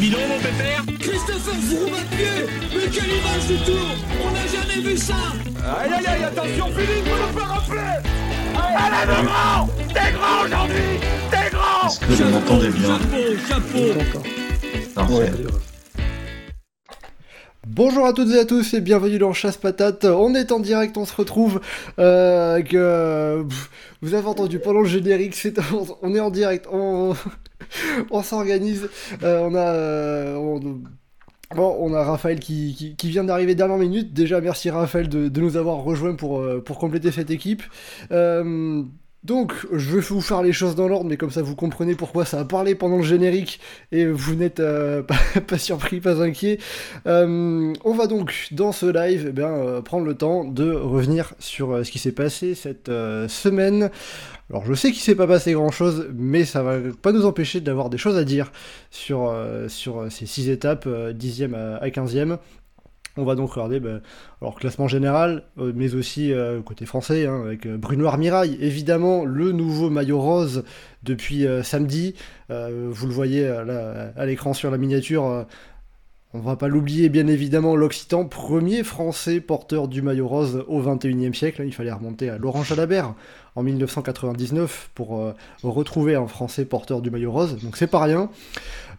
bidon, mon pépère. Christopher pied. Mais quelle image du tour On n'a jamais vu ça. Aïe aïe aïe, attention Philippe, vous le faire rappeler Allez le grand. T'es grand aujourd'hui. T'es grand. Est-ce que vous m'entendez bien Chapeau, chapeau Parfait. Bonjour à toutes et à tous et bienvenue dans Chasse Patate. On est en direct, on se retrouve. Euh, pff, vous avez entendu pendant le générique, c'est, on est en direct, on, on s'organise. Euh, on a, euh, on, a Raphaël qui, vient d'arriver dernière minute. Déjà, merci Raphaël de, nous avoir rejoints pour, euh, compléter cette équipe. Donc, je vais vous faire les choses dans l'ordre, mais comme ça vous comprenez pourquoi ça a parlé pendant le générique et vous n'êtes pas, surpris, pas inquiet. On va donc dans ce live eh prendre le temps de revenir sur ce qui s'est passé cette semaine. Alors je sais qu'il s'est pas passé grand chose, mais ça va pas nous empêcher d'avoir des choses à dire sur, euh, sur ces six étapes, euh, 10e à, à 15e. On va donc regarder ben, alors classement général, euh, mais aussi euh, côté français, hein, avec euh, Bruno Armirail, évidemment le nouveau maillot rose depuis euh, samedi. Euh, vous le voyez euh, à l'écran sur la miniature. euh, on va pas l'oublier, bien évidemment, l'Occitan, premier français porteur du maillot rose au 21e siècle. Il fallait remonter à Laurent Jalabert en 1999 pour euh, retrouver un français porteur du maillot rose, donc c'est pas rien.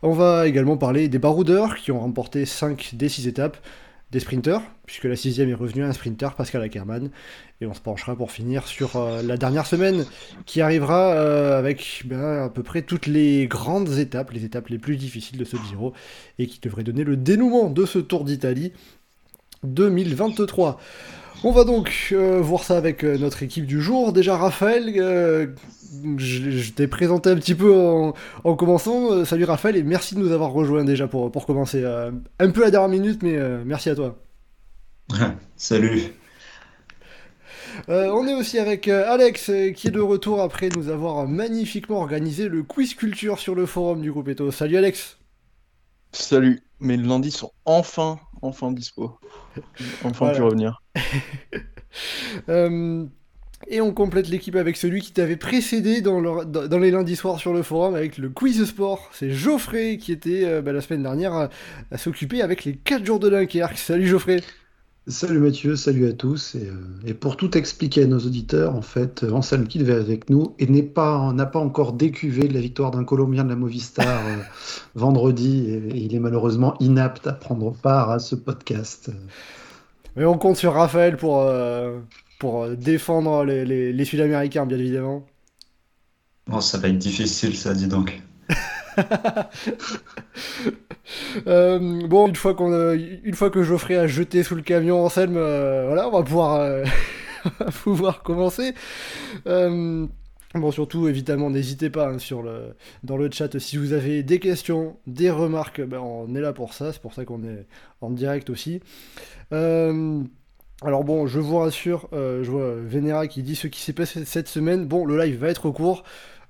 On va également parler des baroudeurs qui ont remporté 5 des 6 étapes, des sprinters, puisque la sixième est revenue à un sprinter, Pascal Ackermann, et on se penchera pour finir sur euh, la dernière semaine qui arrivera euh, avec ben, à peu près toutes les grandes étapes, les étapes les plus difficiles de ce Giro, et qui devrait donner le dénouement de ce Tour d'Italie 2023. On va donc euh, voir ça avec euh, notre équipe du jour. Déjà Raphaël, euh, je, je t'ai présenté un petit peu en, en commençant. Euh, salut Raphaël et merci de nous avoir rejoints déjà pour, pour commencer. Euh, un peu à la dernière minute, mais euh, merci à toi. Salut. Euh, on est aussi avec euh, Alex euh, qui est de retour après nous avoir magnifiquement organisé le quiz culture sur le forum du groupe Eto. Salut Alex. Salut, mes lundis sont enfin, enfin dispo. Enfin Voilà. pu revenir. Euh, et on complète l'équipe avec celui qui t'avait précédé dans, le- dans- dans les lundis soirs sur le forum avec le quiz sport. C'est Geoffrey qui était euh, bah, la semaine dernière à, à s'occuper avec les 4 jours de Dunkerque. Salut Geoffrey. Salut Mathieu, salut à tous. Et, euh, et pour tout expliquer à nos auditeurs, en fait, euh, Anselme Kidd est avec nous et n'est pas, n'a pas encore décuvé de la victoire d'un Colombien de la Movistar euh, vendredi. Et, et il est malheureusement inapte à prendre part à ce podcast. Mais on compte sur Raphaël pour, euh, pour défendre les, les- les Sud-Américains, bien évidemment. Oh, ça va être difficile, ça, dis donc. Euh, bon, une fois, qu'on a- une fois que Geoffrey a jeté sous le camion Anselme, euh, voilà, on va pouvoir, euh, pouvoir commencer. Euh, bon, surtout, évidemment, n'hésitez pas hein, sur le, dans le chat si vous avez des questions, des remarques, ben, on est là pour ça, c'est pour ça qu'on est en direct aussi. Euh, alors bon, je vous rassure, euh, je vois Venera qui dit ce qui s'est passé cette semaine. Bon, le live va être court.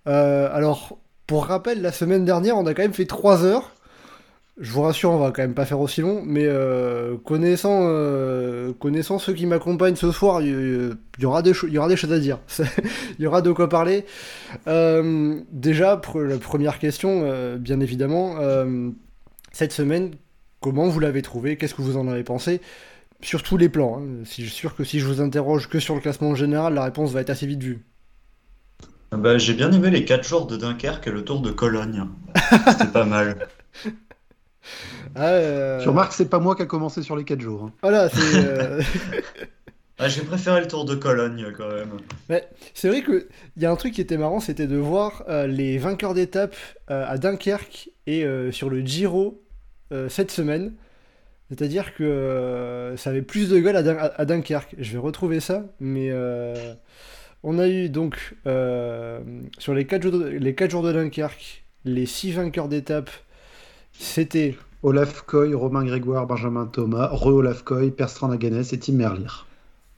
Euh, alors, pour rappel, la semaine dernière, on a quand même fait 3 heures. Je vous rassure, on va quand même pas faire aussi long, mais euh, connaissant, euh, connaissant ceux qui m'accompagnent ce soir, il y, aura des choses à dire. il y aura de quoi parler. Euh, déjà, pr- la première question, bien évidemment, cette semaine, comment vous l'avez trouvé? Qu'est-ce que vous en avez pensé? Sur tous les plans. hein. Si, je suis sûr que si je vous interroge que sur le classement en général, la réponse va être assez vite vue. Ah Bah, j'ai bien aimé les 4 jours de Dunkerque et le tour de Cologne. C'était pas mal. Ah, euh, Tu remarques, c'est pas moi qui a commencé sur les 4 jours. hein. Voilà, c'est. euh, Ah, j'ai préféré le tour de Cologne quand même. Mais c'est vrai que il y a un truc qui était marrant, c'était de voir euh, les vainqueurs d'étape euh, à Dunkerque et euh, sur le Giro euh, cette semaine. C'est-à-dire que euh, ça avait plus de gueule à, Dun- à- à Dunkerque. Je vais retrouver ça, mais euh, on a eu donc euh, sur les 4 jours de, Dunkerque, les 6 vainqueurs d'étape, c'était Olaf Koy, Romain Grégoire, Benjamin Thomas, Re Olaf Koy, Perstrand Aganès et Tim Merlier.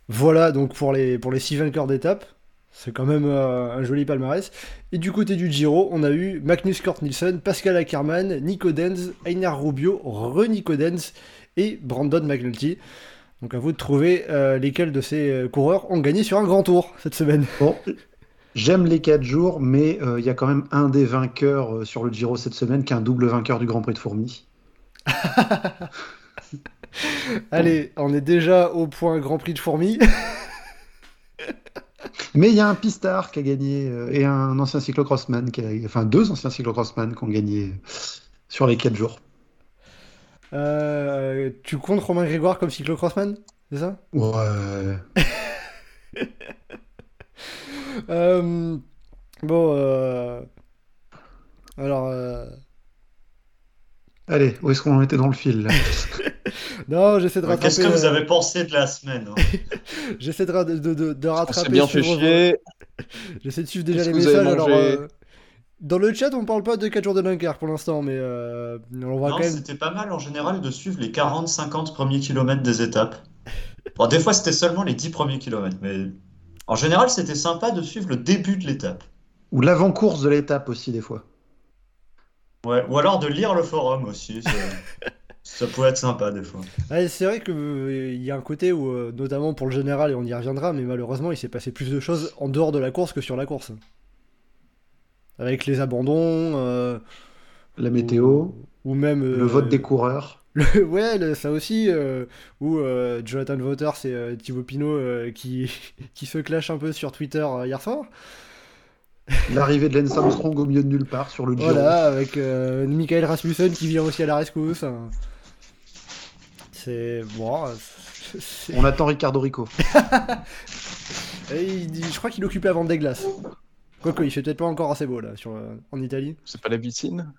Voilà donc pour les, pour les six vainqueurs d'étape. C'est quand même euh, un joli palmarès. Et du côté du Giro, on a eu Magnus Cort Nielsen, Pascal Ackermann, Nico Denz, Einar Rubio, Re-Nico Denz et Brandon McNulty. Donc à vous de trouver euh, lesquels de ces euh, coureurs ont gagné sur un grand tour cette semaine. Bon, J'aime les 4 jours, mais euh, il y a quand même un des vainqueurs sur le Giro cette semaine qui est un double vainqueur du Grand Prix de Fourmi. Allez, on est déjà au point Grand Prix de Fourmi. Mais il y a un pistard qui a gagné euh, et un ancien cyclocrossman, qui a, enfin deux anciens cyclocrossman qui ont gagné sur les 4 jours. Euh, tu comptes Romain Grégoire comme cyclocrossman C'est ça? Ouais. Euh, Bon, euh... alors, euh, Allez, où est-ce qu'on en était dans le fil là? Non, j'essaie de rattraper. Qu'est-ce que vous avez pensé de la semaine hein? J'essaie de, de, de, de On rattraper. s'est bien fait. J'essaie de suivre déjà Qu'est-ce les que vous avez messages. Alors, mangé? euh, dans le chat, on parle pas de 4 jours de Dunkerque pour l'instant, mais euh, on va Non, quand même. c'était pas mal en général de suivre les 40-50 premiers kilomètres des étapes. Bon, des fois, c'était seulement les 10 premiers kilomètres, mais en général, c'était sympa de suivre le début de l'étape. Ou l'avant-course de l'étape aussi, des fois. Ouais, ou alors de lire le forum aussi. ça- pouvait être sympa des fois. Ouais, c'est vrai qu'il y a un côté où, euh, notamment pour le général, et on y reviendra, mais malheureusement, il s'est passé plus de choses en dehors de la course que sur la course. Avec les abandons, euh, La météo, ou, ou même. le euh, vote des coureurs. le- ouais, le- ça aussi, euh, où euh, Jonathan Voters et euh, Thibaut Pinot euh, qui, qui se clashent un peu sur Twitter euh, hier soir. L'arrivée de Lance Armstrong au milieu de nulle part sur le Giro. Voilà, avec euh, Michael Rasmussen qui vient aussi à la rescousse. C'est. Bon. euh, c'est- On attend Ricardo Rico. Et il dit- je crois qu'il occupait avant des glaces. Quoique, il fait peut-être pas encore assez beau là, sur, euh, en Italie. C'est pas la piscine?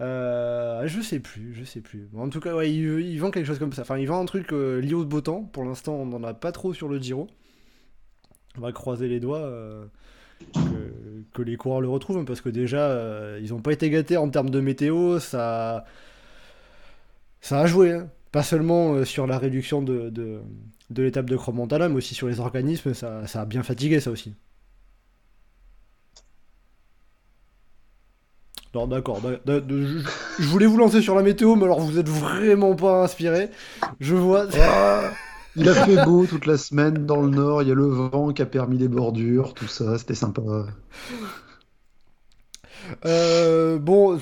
Euh, je sais plus, je sais plus. Bon, en tout cas, ouais, il, il vend quelque chose comme ça. Enfin, il vend un truc euh, lié au beau temps. Pour l'instant, on n'en a pas trop sur le Giro. On va croiser les doigts euh, que, que les coureurs le retrouvent, hein, parce que déjà, ils n'ont pas été gâtés en termes de météo. Ça, ça a joué, hein. pas seulement sur la réduction de, de, de l'étape de Cromontana, mais aussi sur les organismes. Ça, ça a bien fatigué, ça aussi. Non, d'accord. d'a- d'a- de- Je, je voulais vous lancer sur la météo, mais alors vous êtes vraiment pas inspiré. Je vois. Ah, il a fait beau toute la semaine dans le nord. Il y a le vent qui a permis des bordures, tout ça. C'était sympa. Euh, bon,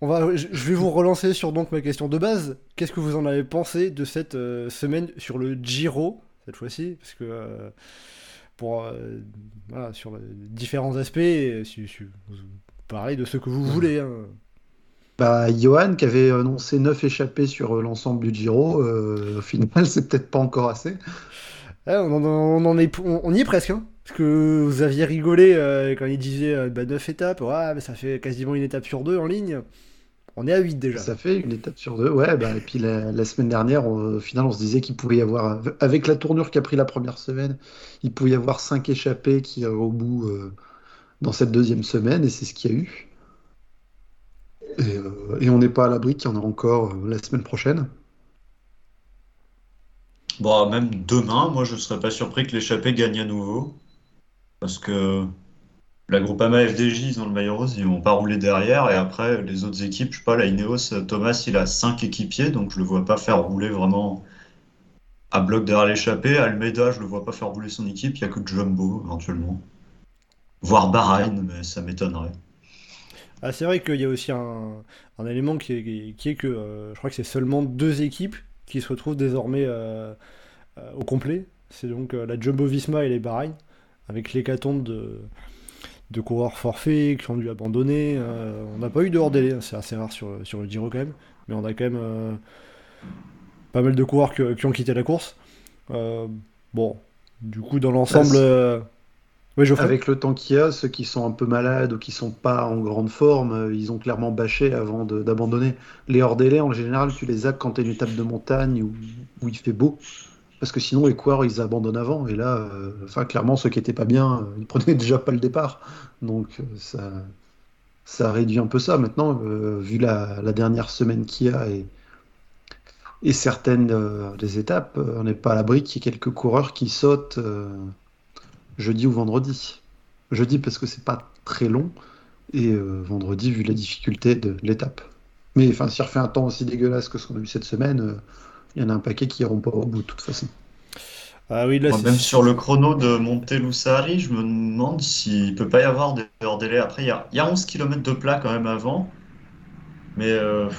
on va, je vais vous relancer sur donc ma question de base. Qu'est-ce que vous en avez pensé de cette euh, semaine sur le Giro cette fois-ci? Parce que euh, pour voilà, sur les différents aspects, si, si- vous parlez de ce que vous voulez. hein. Bah, Johan, qui avait annoncé 9 échappés sur euh, l'ensemble du Giro, euh, au final, c'est peut-être pas encore assez. Ouais, on, en, on en est, on, on y est presque. Hein. Parce que vous aviez rigolé euh, quand il disait euh, bah, 9 étapes. Ouais, mais ça fait quasiment une étape sur deux en ligne. On est à 8 déjà. Ça fait une étape sur deux. Ouais, bah, et puis la, la semaine dernière, on- au final, on se disait qu'il pouvait y avoir, avec la tournure qu'a pris la première semaine, il pouvait y avoir 5 échappés qui, euh, au bout, euh, dans cette deuxième semaine, et c'est ce qu'il y a eu. Et, euh, on n'est pas à l'abri qu'il y en a encore euh, la semaine prochaine. Bon, même demain, moi je serais pas surpris que l'échappée gagne à nouveau. Parce que la Groupama FDJ, ils ont le maillot rose, ils vont pas rouler derrière. Et après, les autres équipes, je sais pas, la Ineos, Thomas, il a 5 équipiers, donc je le vois pas faire rouler vraiment à bloc derrière l'échappée. Almeida, je le vois pas faire rouler son équipe, il y a que Jumbo éventuellement. Voire Bahreïn, mais ça m'étonnerait. Ah, c'est vrai qu'il y a aussi un, un élément qui est, qui est que euh, je crois que c'est seulement deux équipes qui se retrouvent désormais euh, euh, au complet. C'est donc la Jumbo Visma et les Bahreïn, avec l'hécatombe de, de coureurs forfaits qui ont dû abandonner. On n'a pas eu de hors délai, hein, c'est assez rare sur, sur le Giro quand même, mais on a quand même pas mal de coureurs que- qui ont quitté la course. Bon, du coup, dans l'ensemble. Avec le temps qu'il y a, ceux qui sont un peu malades ou qui sont pas en grande forme, euh, ils ont clairement bâché avant d'abandonner. Les hors délai, en général, tu les as quand tu une étape de montagne où, où il fait beau. Parce que sinon, les coureurs, ils abandonnent avant. Et là, euh, enfin, clairement, ceux qui étaient pas bien, euh, ils prenaient déjà pas le départ. Donc, ça, ça réduit un peu ça. Maintenant, vu la, la dernière semaine qu'il y a et, et certaines des étapes, on n'est pas à l'abri qu'il y ait quelques coureurs qui sautent. Jeudi ou vendredi. Jeudi parce que c'est pas très long et euh, vendredi vu la difficulté de l'étape. Mais enfin, s'il refait un temps aussi dégueulasse que ce qu'on a eu cette semaine, euh, il y en a un paquet qui iront pas au bout de toute façon. Ah oui, là, Moi, c'est- même sur le chrono de Montelusari, je me demande s'il peut pas y avoir des hors délai. Après, il y a, il y a 11 km de plat quand même avant. Mais, euh,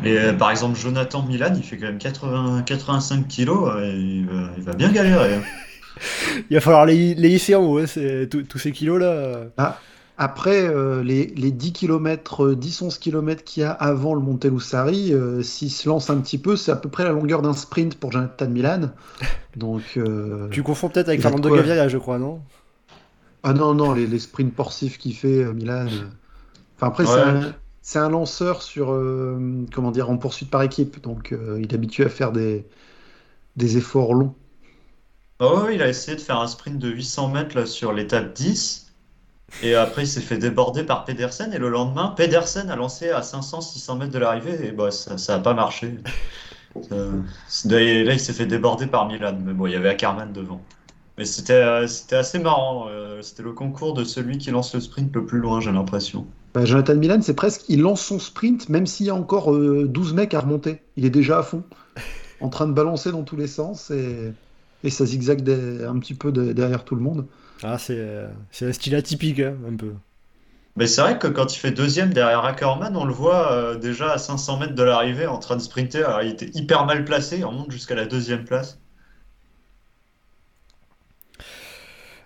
mais, euh, par exemple, Jonathan Milan, il fait quand même 80, 85 kilos. euh, et il va, il va bien galérer. hein. il va falloir les, les hisser en haut, hein, tous ces kilos-là. Ah, après, euh, les, les 10 km, 10-11 km qu'il y a avant le Montelussari, euh, s'il se lance un petit peu, c'est à peu près la longueur d'un sprint pour Jonathan Milan. Donc, euh, Tu confonds peut-être avec Fernando. Gaviria, je crois, non? Ah non, non, les, les sprints porcifs qu'il fait, euh, Milan. Enfin, après, c'est un, c'est un lanceur sur, euh, comment dire, en poursuite par équipe. Donc, euh, il est habitué à faire des, des efforts longs. Ah il a essayé de faire un sprint de 800 mètres sur l'étape 10. Et après, il s'est fait déborder par Pedersen. Et le lendemain, Pedersen a lancé à 500-600 mètres de l'arrivée. Et bah, ça n'a pas marché. Euh, là, il s'est fait déborder par Milan. Mais bon, il y avait Ackermann devant. Mais c'était euh, assez marrant. euh, C'était le concours de celui qui lance le sprint le plus loin, j'ai l'impression. Bah, Jonathan Milan, c'est presque, il lance son sprint, même s'il y a encore euh, 12 mecs à remonter. Il est déjà à fond, en train de balancer dans tous les sens et, et ça zigzague des- un petit peu de- derrière tout le monde. Ah, c'est euh, c'est un style atypique, hein, un peu. Mais c'est vrai que quand il fait deuxième derrière Ackermann, on le voit euh, déjà à 500 mètres de l'arrivée en train de sprinter. Alors, il était hyper mal placé. Il remonte jusqu'à la deuxième place.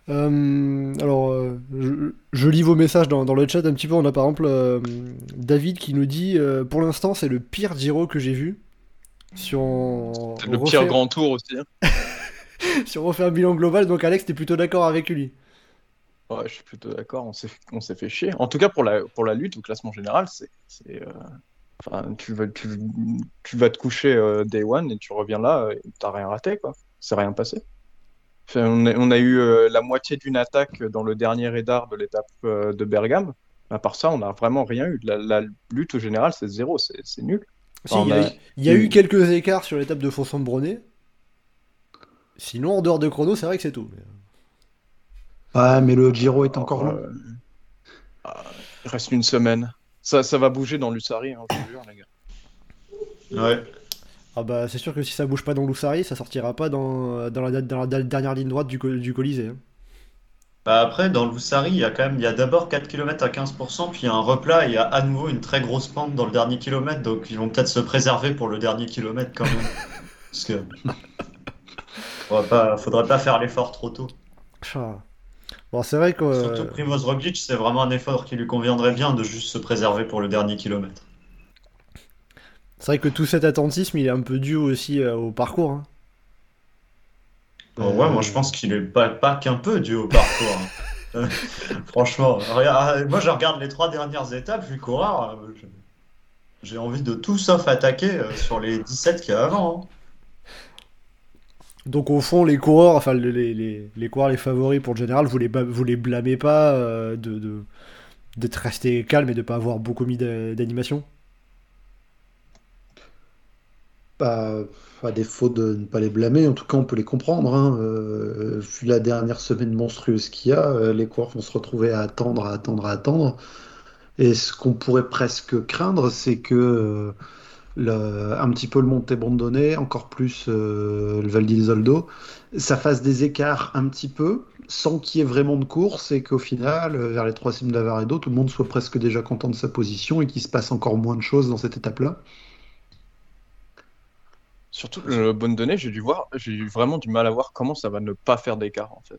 Euh, alors, euh, je, je lis vos messages dans, dans le chat un petit peu. On a par exemple euh, David qui nous dit euh, Pour l'instant, c'est le pire Giro que j'ai vu. Si on, C'est le on pire grand tour aussi. hein. si on refait un bilan global, donc Alex, t'es plutôt d'accord avec lui. Ouais, je suis plutôt d'accord, on s'est on s'est fait chier. En tout cas, pour la, pour la lutte au classement général, c'est. c'est, euh, Enfin, tu vas, tu, tu vas te coucher euh, day one et tu reviens là, et t'as rien raté, quoi. C'est rien passé. Enfin, on, a, on a eu euh, la moitié d'une attaque dans le dernier radar de l'étape euh, de Bergame. À part ça, on n'a vraiment rien eu. La, la lutte au général, c'est zéro, c'est c'est nul. Si, il y a, a- il y a eu- eu quelques écarts sur l'étape de Fonson-Bronet. Sinon, en dehors de chrono, c'est vrai que c'est tout. Ouais, mais le Giro est encore long. Euh, ah, il reste une semaine. Ça, ça va bouger dans l'Ussari, hein, je vous jure, les gars. Ouais. Ah bah, c'est sûr que si ça bouge pas dans l'Oussari, ça sortira pas dans, dans, la, dans la dernière ligne droite du, du Colisée. hein. Bah après, dans l'Oussari, il y a quand même, il y a d'abord 4 km à 15%, puis il y a un replat, et il y a à nouveau une très grosse pente dans le dernier kilomètre, donc ils vont peut-être se préserver pour le dernier kilomètre quand même. Parce que. Faudrait pas, faudrait pas faire l'effort trop tôt. Ah. Bon, c'est vrai que. euh, Surtout Primoz Roglic, c'est vraiment un effort qui lui conviendrait bien de juste se préserver pour le dernier kilomètre. C'est vrai que tout cet attentisme, il est un peu dû aussi euh, au parcours. hein. Bon, ouais, moi je pense qu'il est pas, pas qu'un peu dû au parcours. hein. Euh, Franchement, regarde- moi je regarde les trois dernières étapes, je suis coureur, j'ai envie de tout sauf attaquer sur les 17 qu'il y a avant. hein. Donc au fond, les coureurs, enfin les, les, les, coureurs, les favoris pour le général, vous les, vous les blâmez pas euh, de, d'être resté calme et de pas avoir beaucoup mis d'a- d'animation? Bah, à défaut de ne pas les blâmer, en tout cas, on peut les comprendre. Hein. Euh, vu la dernière semaine monstrueuse qu'il y a, euh, les coureurs vont se retrouver à attendre, à attendre, à attendre. Et ce qu'on pourrait presque craindre, c'est que un petit peu le Monte Brandonnet, encore plus euh, le Val d'Isoldo, ça fasse des écarts un petit peu, sans qu'il y ait vraiment de course, et qu'au final, euh, vers les trois cimes d'Avaredo, tout le monde soit presque déjà content de sa position et qu'il se passe encore moins de choses dans cette étape-là. Surtout le bonne donnée, j'ai dû voir, j'ai vraiment du mal à voir comment ça va ne pas faire d'écart en fait.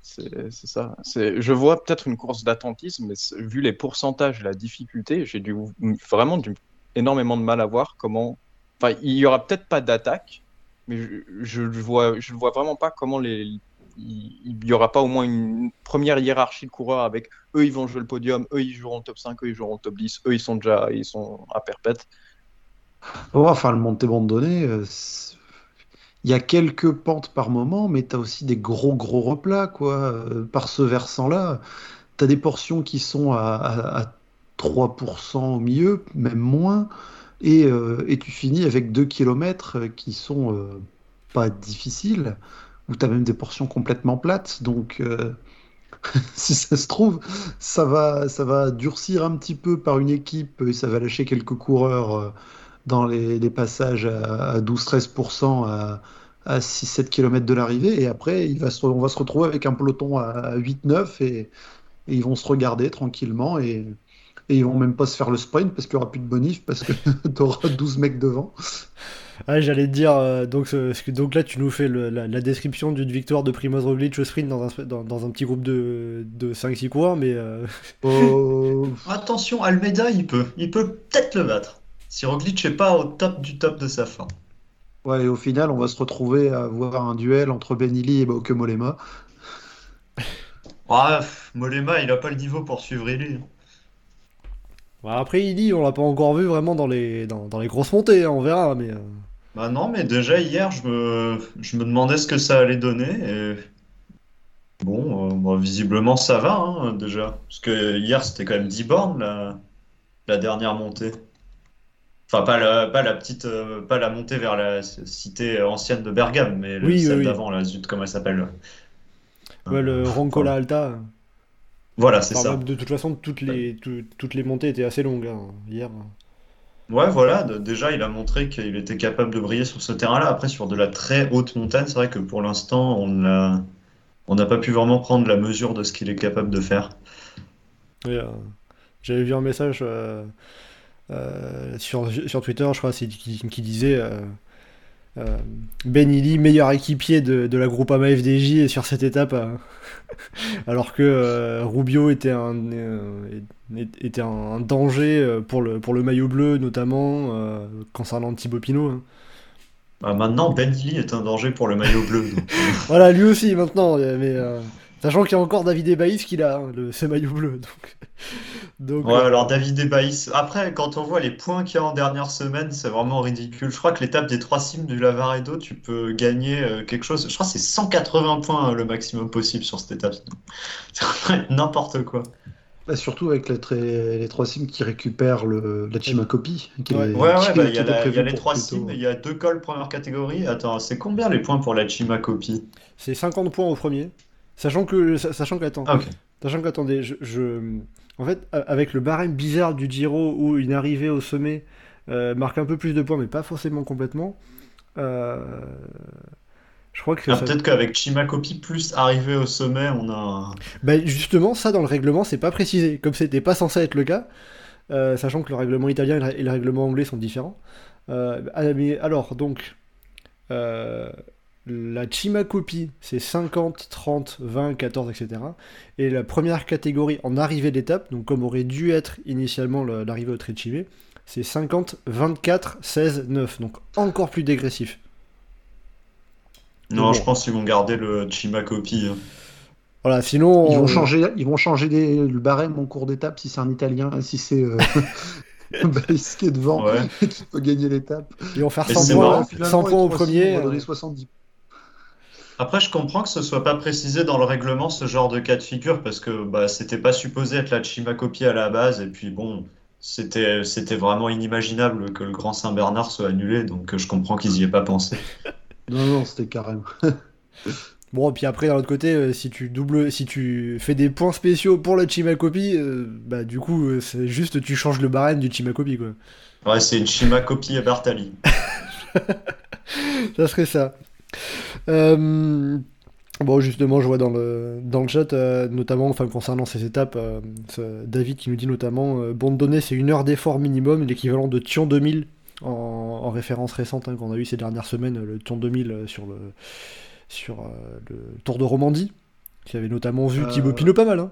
C'est ça. Je vois peut-être une course d'attentisme, mais vu les pourcentages la difficulté, j'ai dû vraiment du, énormément de mal à voir comment. Enfin, il y aura peut-être pas d'attaque, mais je, le vois, je vois vraiment pas comment les. Il il y aura pas au moins une première hiérarchie de coureurs avec eux ils vont jouer le podium, eux ils joueront le top 5, eux ils joueront le top 10, eux ils sont déjà ils sont à perpète. Oh, enfin, le Monte Brandonnet, euh, il y a quelques pentes par moment, mais tu as aussi des gros, gros replats, quoi. Euh, par ce versant-là, tu as des portions qui sont à- à 3% au milieu, même moins, et, euh, et tu finis avec 2 km qui sont euh, pas difficiles, où tu as même des portions complètement plates. Donc, euh, si ça se trouve, ça va, ça va durcir un petit peu par une équipe et ça va lâcher quelques coureurs. euh, dans les, passages à, à 12-13% à, à 6-7 km de l'arrivée. Et après, il va se, on va se retrouver avec un peloton à 8-9 et, et, ils vont se regarder tranquillement. Et, et ils vont même pas se faire le sprint parce qu'il n'y aura plus de bonif parce que tu auras 12 mecs devant. Ah, j'allais te dire, euh, donc, donc là tu nous fais le, la, description d'une victoire de Primoz Roglic au sprint dans un, dans, dans un petit groupe de, de 5-6 coureurs, mais... Euh... Oh. Attention, Almeida, il peut, il peut peut-être le battre, si Roglic n'est pas au top du top de sa forme. Ouais, et au final, on va se retrouver à avoir un duel entre Benili et Bauke Molema. Ouais, Molema, il a pas le niveau pour suivre Illy. après, Illy, on l'a pas encore vu vraiment dans les, dans, dans les grosses montées, hein, on verra, mais... Euh. Bah non, mais déjà hier, je me, je me demandais ce que ça allait donner. Et... Bon, euh, bah, visiblement, ça va hein, déjà. Parce que hier, c'était quand même 10 bornes la, la dernière montée. Enfin, pas la, pas la petite, euh, pas la montée vers la cité ancienne de Bergame, mais le, oui, celle oui. d'avant, la zut, comment elle s'appelle Ouais, le Roncola Alta. Voilà, c'est ça. De toute façon, toutes les, tout- toutes les montées étaient assez longues hein, hier. Ouais, voilà, déjà, il a montré qu'il était capable de briller sur ce terrain-là. Après, sur de la très haute montagne, c'est vrai que pour l'instant, on n'a on n'a pas pu vraiment prendre la mesure de ce qu'il est capable de faire. Euh, J'avais vu un message euh, euh, sur, sur Twitter, je crois, qui, qui disait Ben Illy, meilleur équipier de, de la Groupama FDJ sur cette étape, euh, alors que euh, Rubio était un, euh, était un danger euh, pour le, pour le maillot bleu, notamment euh, concernant Thibaut Pinot. hein. Bah, maintenant, Ben Lee est un danger pour le maillot bleu. donc, euh, Voilà, lui aussi maintenant, euh, mais euh, sachant qu'il y a encore David Ebaïs qui a hein, le, ce maillot bleu. Donc, donc, Ouais, euh, alors David Ebaïs. Après, quand on voit les points qu'il y a en dernière semaine, c'est vraiment ridicule. Je crois que l'étape des trois cimes du Lavaredo, tu peux gagner euh, quelque chose. Je crois que c'est 180 points euh, le maximum possible sur cette étape. C'est vraiment n'importe quoi. Bah, surtout avec les, tra- les trois sims qui récupèrent le, la Chimacopie. Qui Ouais. Ouais, ouais, bah, il qui y a, la- y les trois cimes, il y a deux cols première catégorie. Attends, c'est combien les points pour la Chimacopie? c'est 50 points au premier. Sachant que, sachant qu'attends, Ah. Sachant qu'attendez, je, je- en fait, avec le barème bizarre du Giro où une arrivée au sommet euh, marque un peu plus de points, mais pas forcément complètement, euh, je crois que Ah, ça- peut-être qu'avec Chimacopie plus arrivé au sommet, on a. Bah, justement, ça dans le règlement, c'est pas précisé, comme c'était pas censé être le cas, euh, sachant que le règlement italien et le, règlement anglais sont différents. Ah, mais alors, donc, la Chimacopie, c'est 50, 30, 20, 14, etc. Et la première catégorie en arrivée d'étape, donc comme aurait dû être initialement le- l'arrivée au Trecime, c'est 50, 24, 16, 9. Donc encore plus dégressif. Non, bon. je pense qu'ils vont garder le Chimacopie. hein. Voilà, sinon. Ils on- vont changer, ils vont changer des- le barème en cours d'étape si c'est un Italien, si c'est euh, Baïs qui est devant Ouais. qui peut gagner l'étape. Ils vont faire Mais 100 c'est points, marrant, 100 Finalement, points les au premier. On va donner euh, 70. Après, je comprends que ce soit pas précisé dans le règlement ce genre de cas de figure parce que bah, c'était pas supposé être la Chimacopie à la base et puis bon, c'était c'était vraiment inimaginable que le Grand Saint-Bernard soit annulé donc je comprends qu'ils y aient pas pensé. Non, non, c'était carrément. Bon, puis après, d'un autre côté, euh, si tu doubles, si tu fais des points spéciaux pour la Chimacopie, euh, bah du coup, euh, c'est juste tu changes le barème du Chimacopie, quoi. Ouais, c'est une Chimacopie à Bartali. Ça serait ça. Euh, Bon, justement, je vois dans le, dans le chat, euh, notamment enfin, concernant ces étapes, euh, David qui nous dit notamment euh, Bon de données, c'est une heure d'effort minimum, l'équivalent de Thion 2000 en, en référence récente hein, qu'on a eu ces dernières semaines, le Thion 2000 euh, sur le, sur, le Tour de Romandie, qui avait notamment vu Thibaut Pinot pas mal. Hein.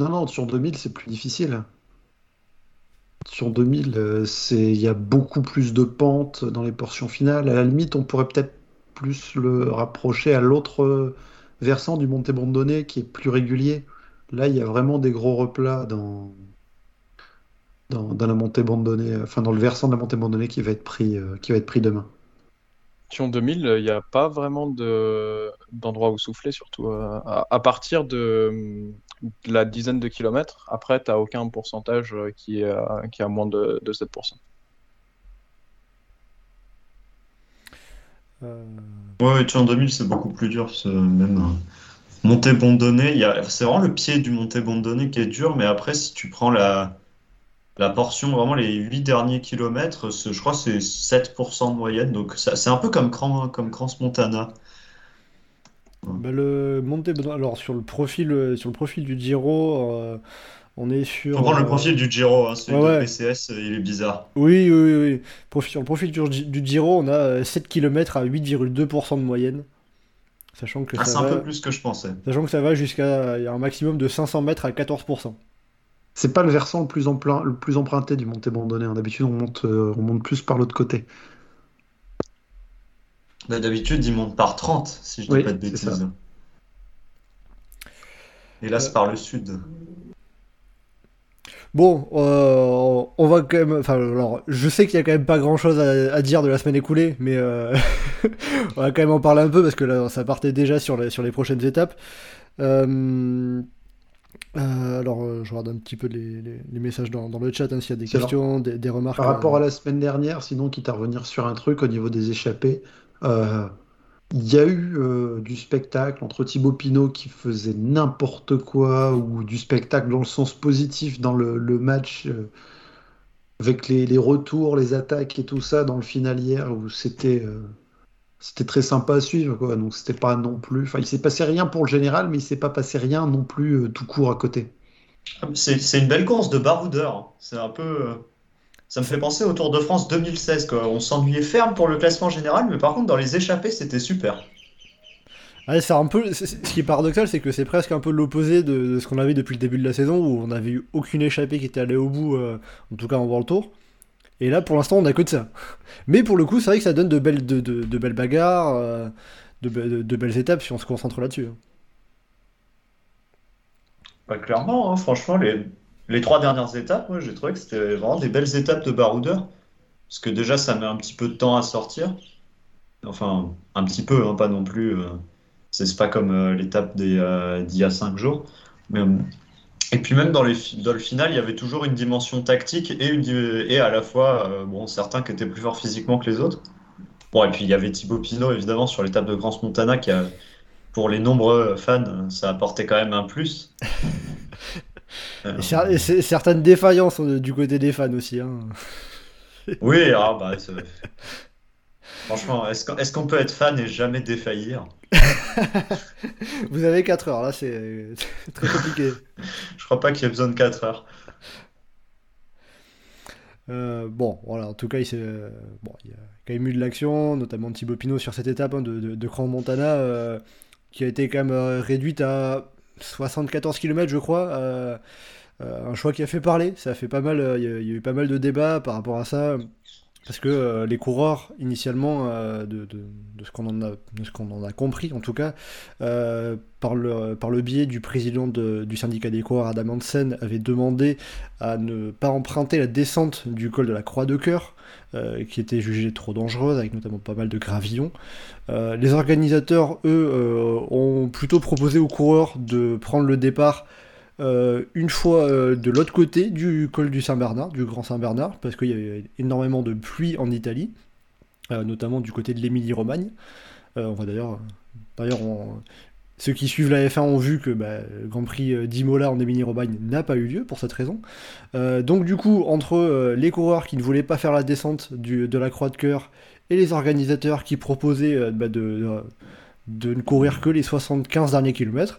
Non, non, sur 2000, c'est plus difficile. Sur 2000, euh, c'est, il y a beaucoup plus de pentes dans les portions finales. À la limite, on pourrait peut-être plus le rapprocher à l'autre euh, versant du Monte Bondone qui est plus régulier. Là, il y a vraiment des gros replats dans, dans, la Bondone, enfin dans le versant de la Monte Bondone qui va être pris, euh, qui va être pris demain. Sion 2000, il n'y a pas vraiment de d'endroit où souffler, surtout euh, à, partir de, la dizaine de kilomètres. Après, tu n'as aucun pourcentage euh, qui est, qui est à moins de, de 7%. Ouais, tu en 2000, c'est beaucoup plus dur. ce- Même euh, Monté Bondonné, il y a... c'est vraiment le pied du Monté Bondonné qui est dur, mais après, si tu prends la, la portion, vraiment les 8 derniers kilomètres, je crois que c'est 7% de moyenne. Donc c'est un peu comme, Cran- comme Crans-Montana. Bah, le Monte alors sur le profil, euh, sur le profil du Giro, euh, on est sur. Faut prendre le euh, profil du Giro, hein, celui ouais, de. PCS, euh, il est bizarre. Oui, oui, oui. oui. Profi- sur le profil du, du Giro, on a euh, 7 km à 8,2% de moyenne. Sachant que Ah, c'est ça un va, peu plus que je pensais. sachant que ça va jusqu'à il y a un maximum de 500 mètres à 14%. C'est pas le versant le plus, empla- le plus emprunté du Monte Bandonné. hein. D'habitude, on monte, euh, on monte plus par l'autre côté. Bah, D'habitude, il monte par 30, si je dis Oui, pas de bêtises. Et là, c'est par le sud. Bon, euh, on va quand même. Enfin, alors, je sais qu'il y a quand même pas grand chose à, à dire de la semaine écoulée, mais euh, on va quand même en parler un peu parce que là, ça partait déjà sur les, sur les prochaines étapes. Euh, euh, alors, je regarde un petit peu les, les- les messages dans, dans le chat, hein, s'il y a des questions, des, des remarques. Par rapport à la semaine dernière, sinon, quitte à revenir sur un truc au niveau des échappées, il y a eu euh, du spectacle entre Thibaut Pinot qui faisait n'importe quoi, ou du spectacle dans le sens positif dans le, match, euh, avec les, retours, les attaques et tout ça dans le final hier, où c'était euh, c'était très sympa à suivre, quoi. Donc c'était pas non plus. Enfin, il s'est passé rien pour le général, mais il s'est pas passé rien non plus tout court à côté. C'est c'est une belle course de baroudeur. hein. C'est un peu. Ça me fait penser au Tour de France 2016, quoi. On s'ennuyait ferme pour le classement général, mais par contre, dans les échappées, c'était super. Ouais, c'est un peu. Ce qui est paradoxal, c'est que c'est presque un peu l'opposé de, de ce qu'on avait depuis le début de la saison, où on n'avait eu aucune échappée qui était allée au bout, euh, en tout cas en World Tour. Et là, pour l'instant, on a que de ça. Mais pour le coup, c'est vrai que ça donne de belles, de, de- de belles bagarres, euh, de, be- de- de belles étapes si on se concentre là-dessus. Bah, clairement, hein, franchement, les, les trois dernières étapes, moi, j'ai trouvé que c'était vraiment des belles étapes de baroudeur. Parce que déjà, ça met un petit peu de temps à sortir. Enfin, un petit peu, hein, pas non plus. euh, c'est pas comme euh, l'étape euh, d'il y a cinq jours. Mais, euh, et puis même dans, le final, il y avait toujours une dimension tactique et, à la fois, euh, bon, certains qui étaient plus forts physiquement que les autres. Bon, et puis il y avait Thibaut Pinot, évidemment, sur l'étape de Grand Montana, qui pour les nombreux fans, ça apportait quand même un plus. Euh, Et, cer- et c'est- certaines défaillances euh, du côté des fans aussi. hein. Oui, ah bah, franchement, est-ce qu'on peut être fan et jamais défaillir? Vous avez 4 heures, là, c'est très compliqué. Je crois pas qu'il y ait besoin de 4 heures. Euh, bon, voilà, en tout cas, il, s'est, euh, bon, il y a quand même eu de l'action, notamment Thibaut Pinot sur cette étape hein, de, de, de Grand Montana, euh, qui a été quand même réduite à 74 km, je crois. euh, euh, un choix qui a fait parler, ça a fait pas mal, euh, il y a, il y a eu pas mal de débats par rapport à ça, parce que euh, les coureurs, initialement, euh, de, ce qu'on en a, compris, en tout cas, euh, par, le, biais du président de- du syndicat des coureurs, Adam Hansen, avait demandé à ne pas emprunter la descente du col de la Croix de Cœur, qui était jugée trop dangereuse, avec notamment pas mal de gravillons. Les organisateurs, eux, ont plutôt proposé aux coureurs de prendre le départ euh, une fois euh, de l'autre côté du col du Saint-Bernard, du Grand Saint-Bernard, parce qu'il y avait énormément de pluie en Italie, euh, notamment du côté de l'Émilie-Romagne. On va d'ailleurs, d'ailleurs, ceux qui suivent la F1 ont vu que bah, le Grand Prix d'Imola en Émilie-Romagne n'a pas eu lieu pour cette raison. Donc du coup, entre les coureurs qui ne voulaient pas faire la descente de la Croix de Cœur et les organisateurs qui proposaient bah, de ne courir que les 75 derniers kilomètres,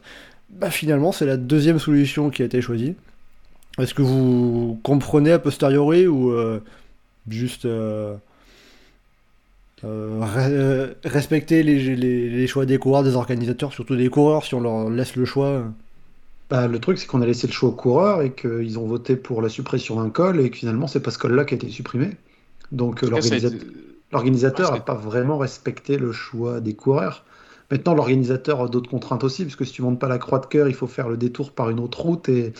bah, finalement c'est la deuxième solution qui a été choisie. Est-ce que vous comprenez a posteriori ou euh, juste euh, euh, re- euh, respecter les, les- les choix des coureurs, des organisateurs, surtout des coureurs si on leur laisse le choix? Bah, le truc, c'est qu'on a laissé le choix aux coureurs et qu'ils ont voté pour la suppression d'un col et que finalement, c'est pas ce col-là qui a été supprimé. Donc, l'organisateur été- n'a pas vraiment respecté le choix des coureurs. Maintenant, l'organisateur a d'autres contraintes aussi, parce que si tu montes pas la croix de cœur, il faut faire le détour par une autre route. Et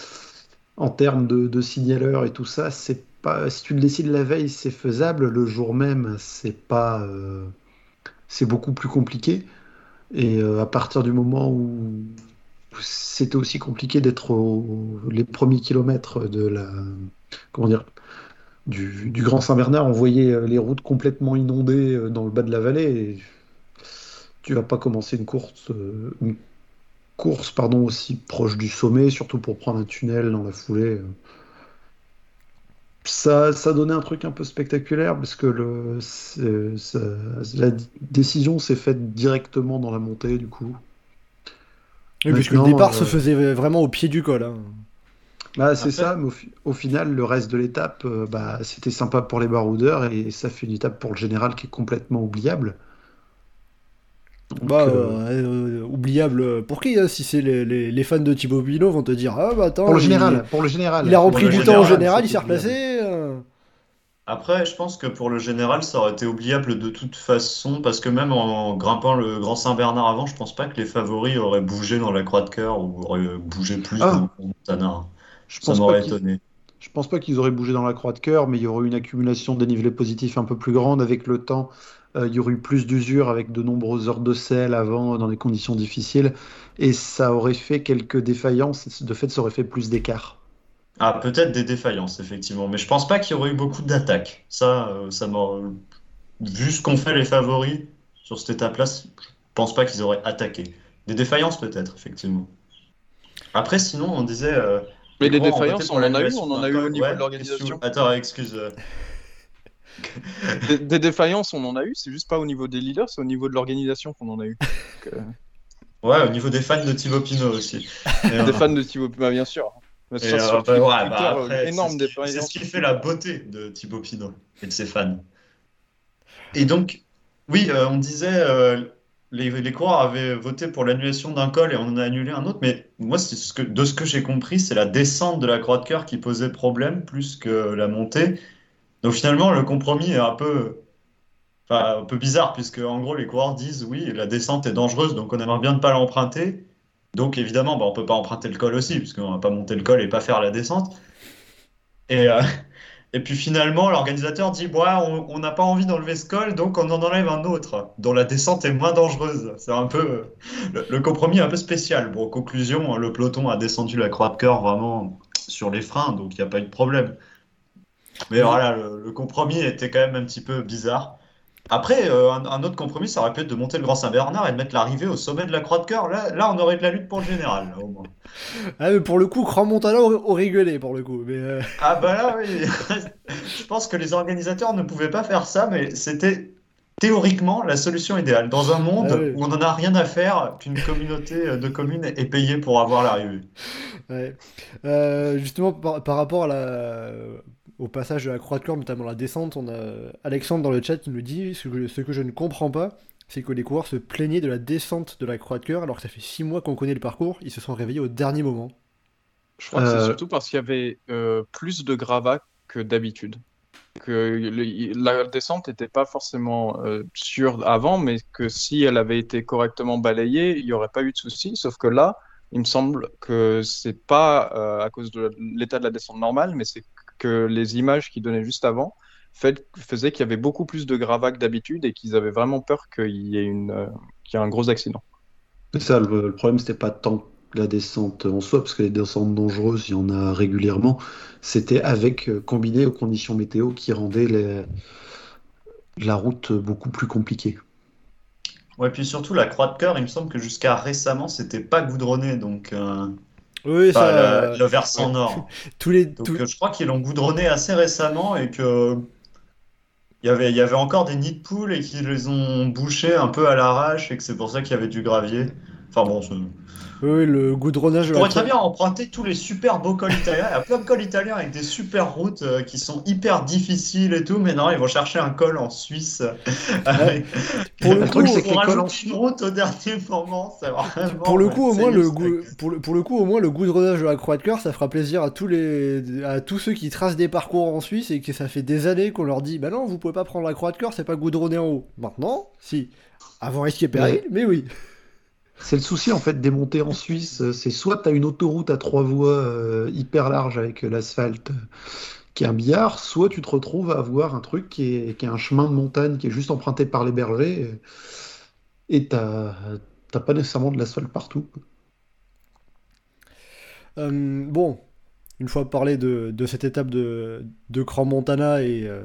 en termes de, de signaleurs et tout ça, c'est pas. Si tu le décides la veille, c'est faisable. Le jour même, c'est pas. euh, c'est beaucoup plus compliqué. Et euh, à partir du moment où c'était aussi compliqué d'être au- les premiers kilomètres de la. Comment dire du, Grand Saint-Bernard, on voyait euh, les routes complètement inondées dans le bas de la vallée. Tu vas pas commencer une course, euh, une course pardon, aussi proche du sommet, surtout pour prendre un tunnel dans la foulée. euh. ça, ça donnait un truc un peu spectaculaire parce que le, la décision s'est faite directement dans la montée du coup. Oui, puisque le départ se faisait vraiment au pied du col. Hein. Bah, c'est ça, mais au, final, le reste de l'étape, bah, c'était sympa pour les baroudeurs et ça fait une étape pour le général qui est complètement oubliable bah, euh, euh, oubliable pour qui hein, Si c'est les, les, fans de Thibaut Pinot vont te dire Ah bah attends. Pour le général, il, pour le général. Il a repris du temps au général, il s'est replacé. Euh. Après, je pense que pour le général, ça aurait été oubliable de toute façon, parce que même en grimpant le Grand Saint-Bernard avant, je pense pas que les favoris auraient bougé dans la Croix de Cœur ou auraient bougé plus ah. dans le Montana. Je ça m'aurait étonné. Je pense pas qu'ils auraient bougé dans la Croix de Cœur, mais il y aurait eu une accumulation de dénivelé positif un peu plus grande avec le temps euh, il y aurait eu plus d'usure avec de nombreuses heures de sel avant dans des conditions difficiles et ça aurait fait quelques défaillances. De fait, ça aurait fait plus d'écart. Ah, peut-être des défaillances, effectivement. Mais je pense pas qu'il y aurait eu beaucoup d'attaques. Ça, euh, ça Vu ce qu'ont fait les favoris sur cette étape-là, je pense pas qu'ils auraient attaqué. Des défaillances, peut-être, effectivement. Après, sinon, on disait. Euh, mais des défaillances, on en a eu, on en a eu au niveau de l'organisation. Attends, excuse. des, défaillances, on en a eu, c'est juste pas au niveau des leaders, c'est au niveau de l'organisation qu'on en a eu. Euh, ouais, au niveau des fans de Thibaut Pinot aussi. des euh, fans de Thibaut Pinot, bien sûr. Euh, bah, énorme c'est ce qui fait la beauté de Thibaut Pinot et de ses fans. Et donc, oui, on disait, les, les, coureurs avaient voté pour l'annulation d'un col et on en a annulé un autre, mais moi, de ce que j'ai compris, c'est la descente de la croix de cœur qui posait problème plus que la montée. Donc finalement, le compromis est un peu, un peu bizarre, puisque en gros, les coureurs disent oui, la descente est dangereuse, donc on aimerait bien ne pas l'emprunter. Donc évidemment, bah, on ne peut pas emprunter le col aussi, puisqu'on ne va pas monter le col et pas faire la descente. Et, euh, et puis finalement, l'organisateur dit on n'a pas envie d'enlever ce col, donc on en enlève un autre, dont la descente est moins dangereuse. C'est un peu. Le, compromis est un peu spécial. Bon, en conclusion, le peloton a descendu la croix de cœur vraiment sur les freins, donc il n'y a pas eu de problème. Mais voilà, le, compromis était quand même un petit peu bizarre. Après, euh, un, autre compromis, ça aurait pu être de monter le Grand Saint-Bernard et de mettre l'arrivée au sommet de la Croix de Cœur. Là, là, on aurait de la lutte pour le général, au moins. Ah, mais pour le coup, Grand Montana aurait gueulé, pour le coup. Mais euh. Ah, bah là, oui. Je pense que les organisateurs ne pouvaient pas faire ça, mais c'était théoriquement la solution idéale. Dans un monde ah où on n'en a rien à faire qu'une communauté de communes est payée pour avoir l'arrivée. Ouais. Euh, justement, par, rapport à la au passage de la croix de cœur, notamment la descente, on a Alexandre dans le chat qui nous dit ce que, ce que je ne comprends pas, c'est que les coureurs se plaignaient de la descente de la croix de cœur alors que ça fait 6 mois qu'on connaît le parcours, ils se sont réveillés au dernier moment. Je crois que c'est euh, surtout parce qu'il y avait euh, plus de gravats que d'habitude. Que la descente n'était pas forcément euh, sûre avant, mais que si elle avait été correctement balayée, il n'y aurait pas eu de soucis. Sauf que là, il me semble que c'est pas à cause de l'état de la descente normale, mais c'est que les images qu'ils donnaient juste avant fait, faisaient qu'il y avait beaucoup plus de gravats que d'habitude et qu'ils avaient vraiment peur qu'il y ait, une, euh, qu'il y ait un gros accident. C'est ça, le, problème, c'était pas tant la descente en soi, parce que les descentes dangereuses, il y en a régulièrement. C'était avec, euh, combiné aux conditions météo qui rendaient les, la route beaucoup plus compliquée. Ouais, puis surtout la croix de cœur, il me semble que jusqu'à récemment, c'était pas goudronné, donc euh, oui, ça, le, versant nord. tous les, Donc, euh, je crois qu'ils l'ont goudronné assez récemment et que il y avait, il y avait encore des nids de poules et qu'ils les ont bouchés un peu à l'arrache et que c'est pour ça qu'il y avait du gravier. Enfin bon, oui, le goudronnage. On pourrait très bien emprunter tous les super beaux cols italiens. Il y a plein de cols italiens avec des super routes euh, qui sont hyper difficiles et tout, mais non, ils vont chercher un col en Suisse. pour le coup, c'est en Suisse. route au dernier moment, vraiment. Pour le coup, au moins le pour, le, pour le coup, au moins le goudronnage de la Croix de Cœur, ça fera plaisir à tous les à tous ceux qui tracent des parcours en Suisse et que ça fait des années qu'on leur dit, bah non, vous pouvez pas prendre la Croix de Cœur, c'est pas goudronné en haut. Maintenant, si. Avant risque et péril, mais oui. C'est le souci en fait des montées en Suisse. C'est soit tu as une autoroute à trois voies euh, hyper large avec l'asphalte qui est un billard, soit tu te retrouves à avoir un truc qui est, qui est un chemin de montagne qui est juste emprunté par les bergers et t'as pas nécessairement de l'asphalte partout. Euh, bon, une fois parlé de, de cette étape de, de Grand Montana et euh,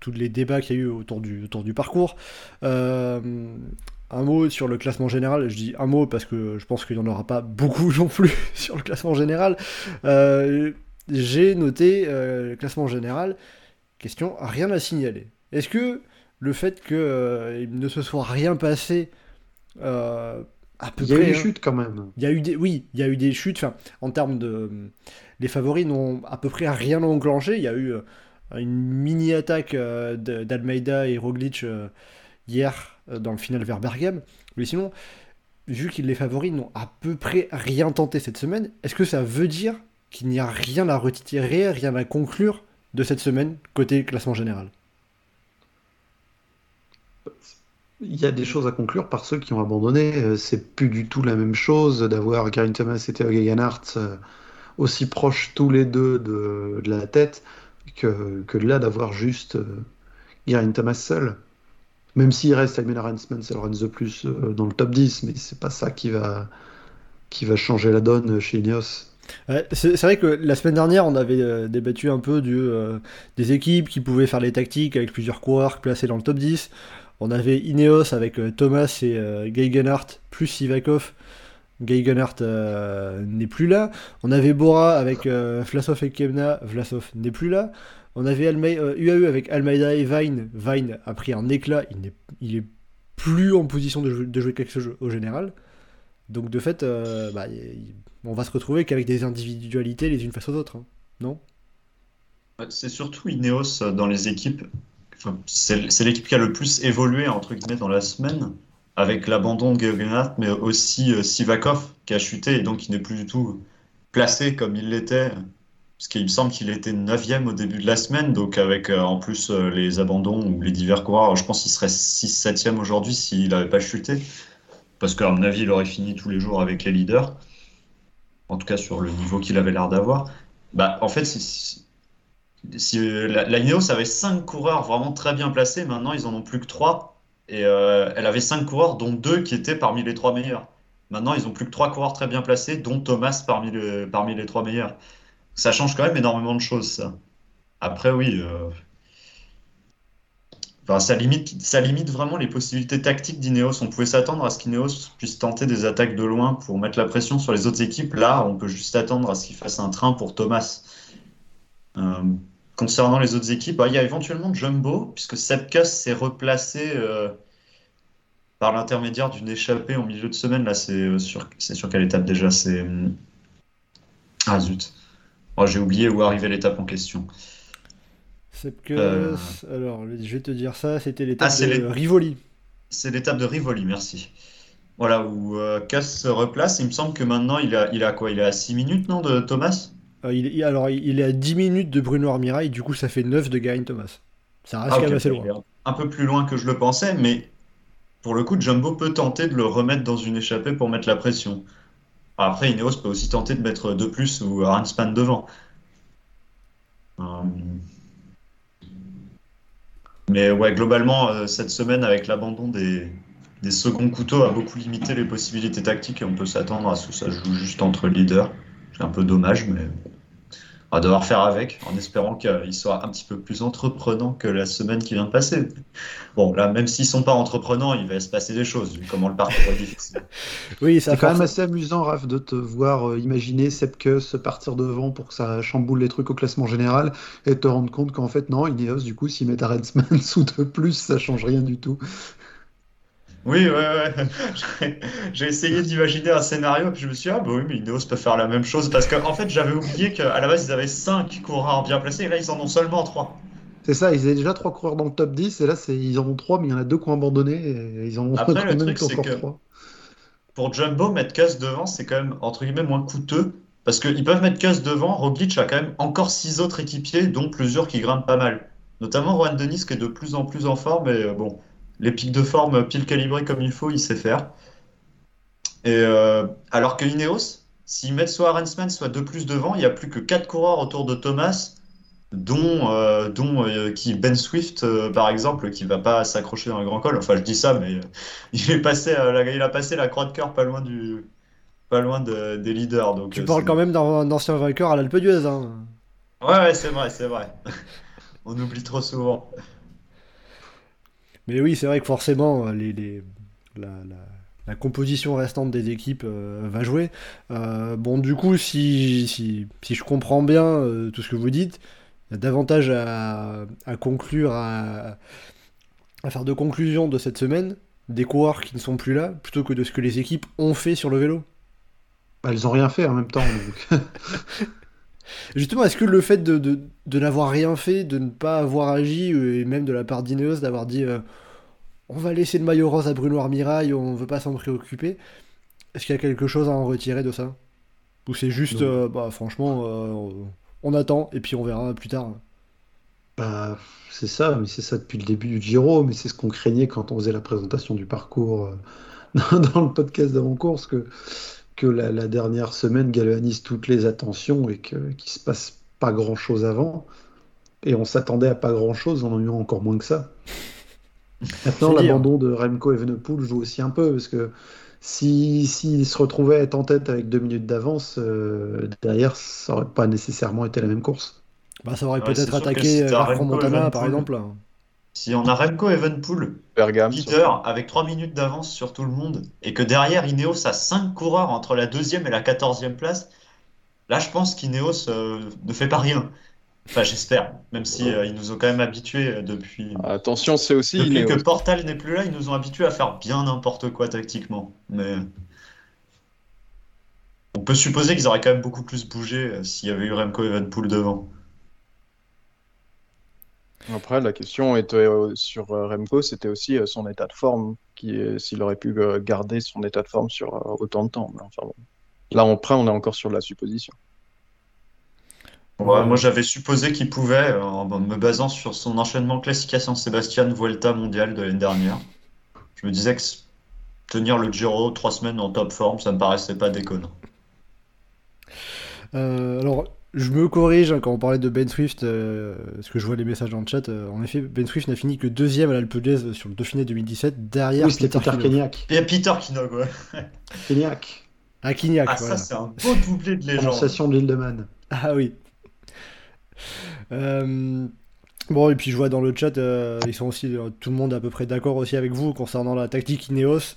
tous les débats qu'il y a eu autour du, autour du parcours, un mot sur le classement général. Je dis un mot parce que je pense qu'il n'y en aura pas beaucoup non plus sur le classement général. Euh, j'ai noté euh, le classement général. Question, rien à signaler. Est-ce que le fait qu'il ne se soit rien passé euh, à peu Il y a près, eu des hein, chutes quand même. il y a eu des, oui, il y a eu des chutes. Enfin, en termes de, les favoris n'ont à peu près rien enclenché. Il y a eu euh, une mini attaque euh, d'Almeida et Roglic euh, hier euh, dans le final vers Bergame. Mais sinon, vu que les favoris n'ont à peu près rien tenté cette semaine, est-ce que ça veut dire qu'il n'y a rien à retirer, rien à conclure de cette semaine côté classement général? Il y a des choses à conclure par ceux qui ont abandonné. Euh, C'est plus du tout la même chose d'avoir Geraint Thomas et Theo Gegenhardt euh, aussi proches tous les deux de, la tête que, là d'avoir juste euh, Geraint Thomas seul. Même s'il reste Almela Rensman et Lorenzo Plus euh, dans le top 10, mais c'est pas ça qui va, qui va changer la donne chez Ineos. C'est c'est vrai que la semaine dernière, on avait euh, débattu un peu du, euh, des équipes qui pouvaient faire les tactiques avec plusieurs coureurs placés dans le top 10. On avait Ineos avec Thomas et Geigenhardt plus Sivakov. Geigenhardt n'est plus là. On avait Bora avec Vlasov et Kemna. Vlasov n'est plus là. On avait Alme- euh, UAE avec Almeida et Vine. Vine a pris un éclat. Il n'est est plus en position de jouer, quelque chose au général. Donc de fait, euh, bah, on va se retrouver qu'avec des individualités les unes face aux autres. hein. Non? C'est surtout Ineos euh, dans les équipes. c'est l'équipe qui a le plus évolué entre guillemets dans la semaine, avec l'abandon de Geoghenath, mais aussi Sivakov qui a chuté et donc qui n'est plus du tout placé comme il l'était. Parce qu'il me semble qu'il était 9 au début de la semaine, donc avec euh, en plus euh, les abandons ou les divers coureurs, je pense qu'il serait 6-7e aujourd'hui s'il n'avait pas chuté. Parce qu'à mon avis, il aurait fini tous les jours avec les leaders. En tout cas, sur le niveau qu'il avait l'air d'avoir. Bah, en fait, si, la, la Ineos avait 5 coureurs vraiment très bien placés, maintenant ils en ont plus que 3. Et euh, elle avait 5 coureurs, dont 2 qui étaient parmi les 3 meilleurs. Maintenant, ils ont plus que 3 coureurs très bien placés, dont Thomas parmi, le, parmi les 3 meilleurs. Ça change quand même énormément de choses, ça. Après, oui. euh, ça limite, ça limite vraiment les possibilités tactiques d'Ineos. On pouvait s'attendre à ce qu'Ineos puisse tenter des attaques de loin pour mettre la pression sur les autres équipes. Là, on peut juste attendre à ce qu'il fasse un train pour Thomas. Euh, concernant les autres équipes, bah, il y a éventuellement Jumbo, puisque Sepkus s'est replacé euh, par l'intermédiaire d'une échappée en milieu de semaine. Là, c'est sur, sur quelle étape déjà? C'est. Ah zut. Oh, j'ai oublié où arrivait l'étape en question. C'est que. Euh. Alors, je vais te dire ça, c'était l'étape Ah, de Rivoli. C'est l'étape de Rivoli, merci. Voilà, où euh, Kuss se replace. Il me semble que maintenant, il a, il a quoi? Il est à 6 minutes, non, de Thomas? Euh, il, il- alors, il est à 10 minutes de Bruno Armirail, du coup, ça fait 9 de Garin Thomas. Ça reste Ah, quand même assez loin. un peu plus loin que je le pensais, mais pour le coup, Jumbo peut tenter de le remettre dans une échappée pour mettre la pression. Après, Ineos peut aussi tenter de mettre de plus ou Ranspan devant. Euh, Mais ouais, globalement, euh, cette semaine, avec l'abandon des, des seconds couteaux, a beaucoup limité les possibilités tactiques et on peut s'attendre à ce que ça joue juste entre leaders. C'est un peu dommage, mais on va devoir faire avec, en espérant qu'il soit un petit peu plus entreprenant que la semaine qui vient de passer. Bon, là, même s'ils sont pas entreprenants, il va se passer des choses, vu comment le parcours est difficile. Oui, C'est quand même assez amusant, Raph, de te voir euh, imaginer Sepkus partir devant pour que ça chamboule les trucs au classement général et te rendre compte qu'en fait, non, Ineos, du coup, s'ils mettent Arensman sous de plus, ça change rien du tout. Oui, ouais, ouais. J'ai- essayé d'imaginer un scénario, puis je me suis dit, ah bah oui, mais Ineos peut faire la même chose, parce qu'en en fait, j'avais oublié qu'à la base, ils avaient 5 coureurs bien placés, et là, ils en ont seulement 3. C'est ça, ils avaient déjà trois coureurs dans le top 10 et là, ils en ont trois, mais il y en a deux qui ont abandonné et ils en ont Après, le truc, c'est encore que- trois. Pour Jumbo, mettre Kuss devant, c'est quand même, entre guillemets, moins coûteux, parce qu'ils peuvent mettre Kuss devant, Roglic a quand même encore 6 autres équipiers, dont plusieurs qui grimpent pas mal. Notamment Juan Denis, qui est de plus en plus en forme, et euh, bon, les pics de forme pile calibrés comme il faut, il sait faire. Et euh, alors que Ineos, s'ils mettent soit Arensman, soit de plus devant, il n'y a plus que 4 coureurs autour de Thomas, dont, euh, dont euh, qui Ben Swift, par exemple, qui va pas s'accrocher dans le grand col. Enfin, je dis ça, mais il est passé, la- il a passé la croix de cœur pas loin du, pas loin de- des leaders. Donc, Tu parles quand même d'un ancien vainqueur à l'Alpe d'Huez. Hein. Ouais, ouais, c'est vrai, c'est vrai. On oublie trop souvent. Mais oui, c'est vrai que forcément, euh, les, les- la, la- la composition restante des équipes euh, va jouer. Euh, bon, du coup, si, si, si je comprends bien euh, tout ce que vous dites, il y a davantage à, à conclure, à, à faire de conclusion de cette semaine des coureurs qui ne sont plus là, plutôt que de ce que les équipes ont fait sur le vélo. Bah, elles ont rien fait en même temps. donc. Justement, est-ce que le fait de, de, de n'avoir rien fait, de ne pas avoir agi, et même de la part d'Ineos d'avoir dit euh, on va laisser le maillot rose à Bruno Armirail, on veut pas s'en préoccuper, est-ce qu'il y a quelque chose à en retirer de ça? Ou c'est juste, euh, bah franchement, euh, on attend et puis on verra plus tard. Bah, c'est ça, mais c'est ça depuis le début du Giro, mais c'est ce qu'on craignait quand on faisait la présentation du parcours dans, dans le podcast d'avant-course, que, que la, la dernière semaine galvanise toutes les attentions et que, qu'il se passe pas grand-chose avant. Et on s'attendait à pas grand-chose, on en a eu encore moins que ça. Maintenant, l'abandon de Remco Evenepoel joue aussi un peu, parce que si, s'il se retrouvait à être en tête avec deux minutes d'avance, euh, derrière, ça aurait pas nécessairement été la même course. Bah, ça aurait Ouais, peut-être attaqué si Remco Montana, par exemple. Si on a Remco Evenpool, Bergame. leader, avec 3 minutes d'avance sur tout le monde, et que derrière Ineos a 5 coureurs entre la deuxième et la quatorzième place, là je pense qu'Ineos euh, ne fait pas rien. Enfin, j'espère, même si euh, ils nous ont quand même habitués euh, depuis, Attention, c'est aussi depuis Ineos. que Portal n'est plus là, ils nous ont habitués à faire bien n'importe quoi tactiquement. Mais on peut supposer qu'ils auraient quand même beaucoup plus bougé euh, s'il y avait eu Remco Evenpool devant. Après, la question était euh, sur euh, Remco, c'était aussi euh, son état de forme, qui s'il aurait pu euh, garder son état de forme sur euh, autant de temps. Mais enfin bon. Là, après, on est encore sur de la supposition. Ouais, moi j'avais supposé qu'il pouvait, en me basant sur son enchaînement classique à San Sébastien Vuelta mondial de l'année dernière. Je me disais que tenir le Giro trois semaines en top forme, ça me paraissait pas déconnant. Euh, alors, je me corrige hein, quand on parlait de Ben Swift, euh, parce que je vois les messages dans le chat. euh, en effet, Ben Swift n'a fini que deuxième à l'Alpe d'Huez sur le Dauphiné 2017, derrière Oui, Peter Peter. Kenyak. Et Peter Kinog, ouais. Quignac, Ah, voilà. ça c'est un beau doublé de légende. prononciation de l'île de Man. Ah oui. Euh, Bon, et puis je vois dans le chat, euh, ils sont aussi, euh, tout le monde est à peu près d'accord aussi avec vous concernant la tactique Ineos.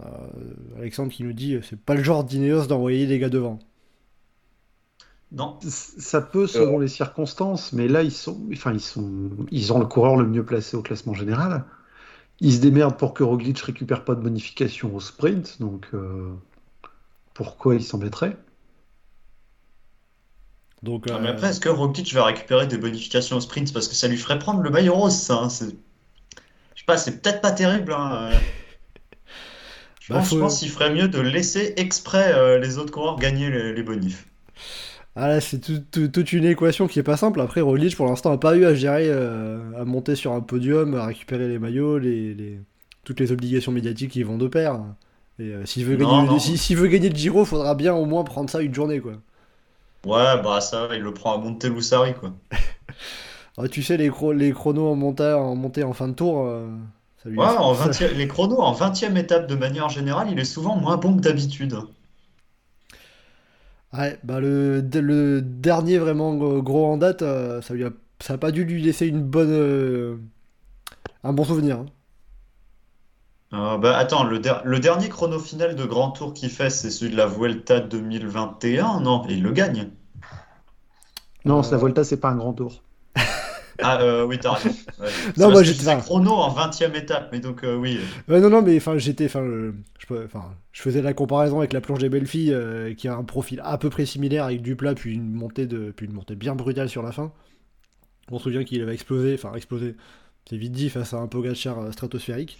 Euh, Alexandre qui nous dit, c'est pas le genre d'Ineos d'envoyer des gars devant. Non, Ça peut selon les circonstances, mais là ils sont, enfin ils sont, ils ont le coureur le mieux placé au classement général. Ils se démerdent pour que Roglic récupère pas de bonification au sprint, donc euh, pourquoi ils s'embêteraient? Donc, Ah, euh, mais après, est-ce que Roglic va récupérer des bonifications au sprint? Parce que ça lui ferait prendre le maillot rose, ça. hein, c'est- Je sais pas, c'est peut-être pas terrible. hein, euh. Je Bah, pense, faut- je pense qu'il ferait mieux de laisser exprès euh, les autres coureurs gagner les, les bonifs. Ah là, c'est tout- tout- toute une équation qui est pas simple. Après, Roglic, pour l'instant, n'a pas eu à gérer, euh, à monter sur un podium, à récupérer les maillots, les, les- toutes les obligations médiatiques qui vont de pair. Et euh, s'il veut, Non, gagner, non. si- s'il veut gagner le Giro, faudra bien au moins prendre ça une journée, quoi. Ouais, bah ça, il le prend à Montelusari, quoi. Ah, tu sais, les, chro- les chronos en montée, en montée en fin de tour, euh, ça lui Ouais, en ça- 20e les chronos en 20e étape de manière générale, il est souvent moins bon que d'habitude. Ouais, bah le, le dernier vraiment gros en date, euh, ça lui a, ça a pas dû lui laisser une bonne, euh, un bon souvenir. hein. Euh, bah attends, le, der- le dernier chrono final de Grand Tour qu'il fait, c'est celui de la Vuelta 2021, non? Et il le gagne. Non, Euh, la Volta c'est pas un grand tour. Ah euh, oui, t'as raison. Ouais. Non, moi, j'étais- chrono en 20e étape, mais donc euh, oui. Ouais, non, non, mais enfin, j'étais, enfin, euh, je, enfin, je faisais la comparaison avec la planche des belles filles, qui a un profil à peu près similaire avec du plat, puis une montée de, puis une montée bien brutale sur la fin. On se souvient qu'il avait explosé, enfin explosé, c'est vite dit face à un Pogacar euh, stratosphérique.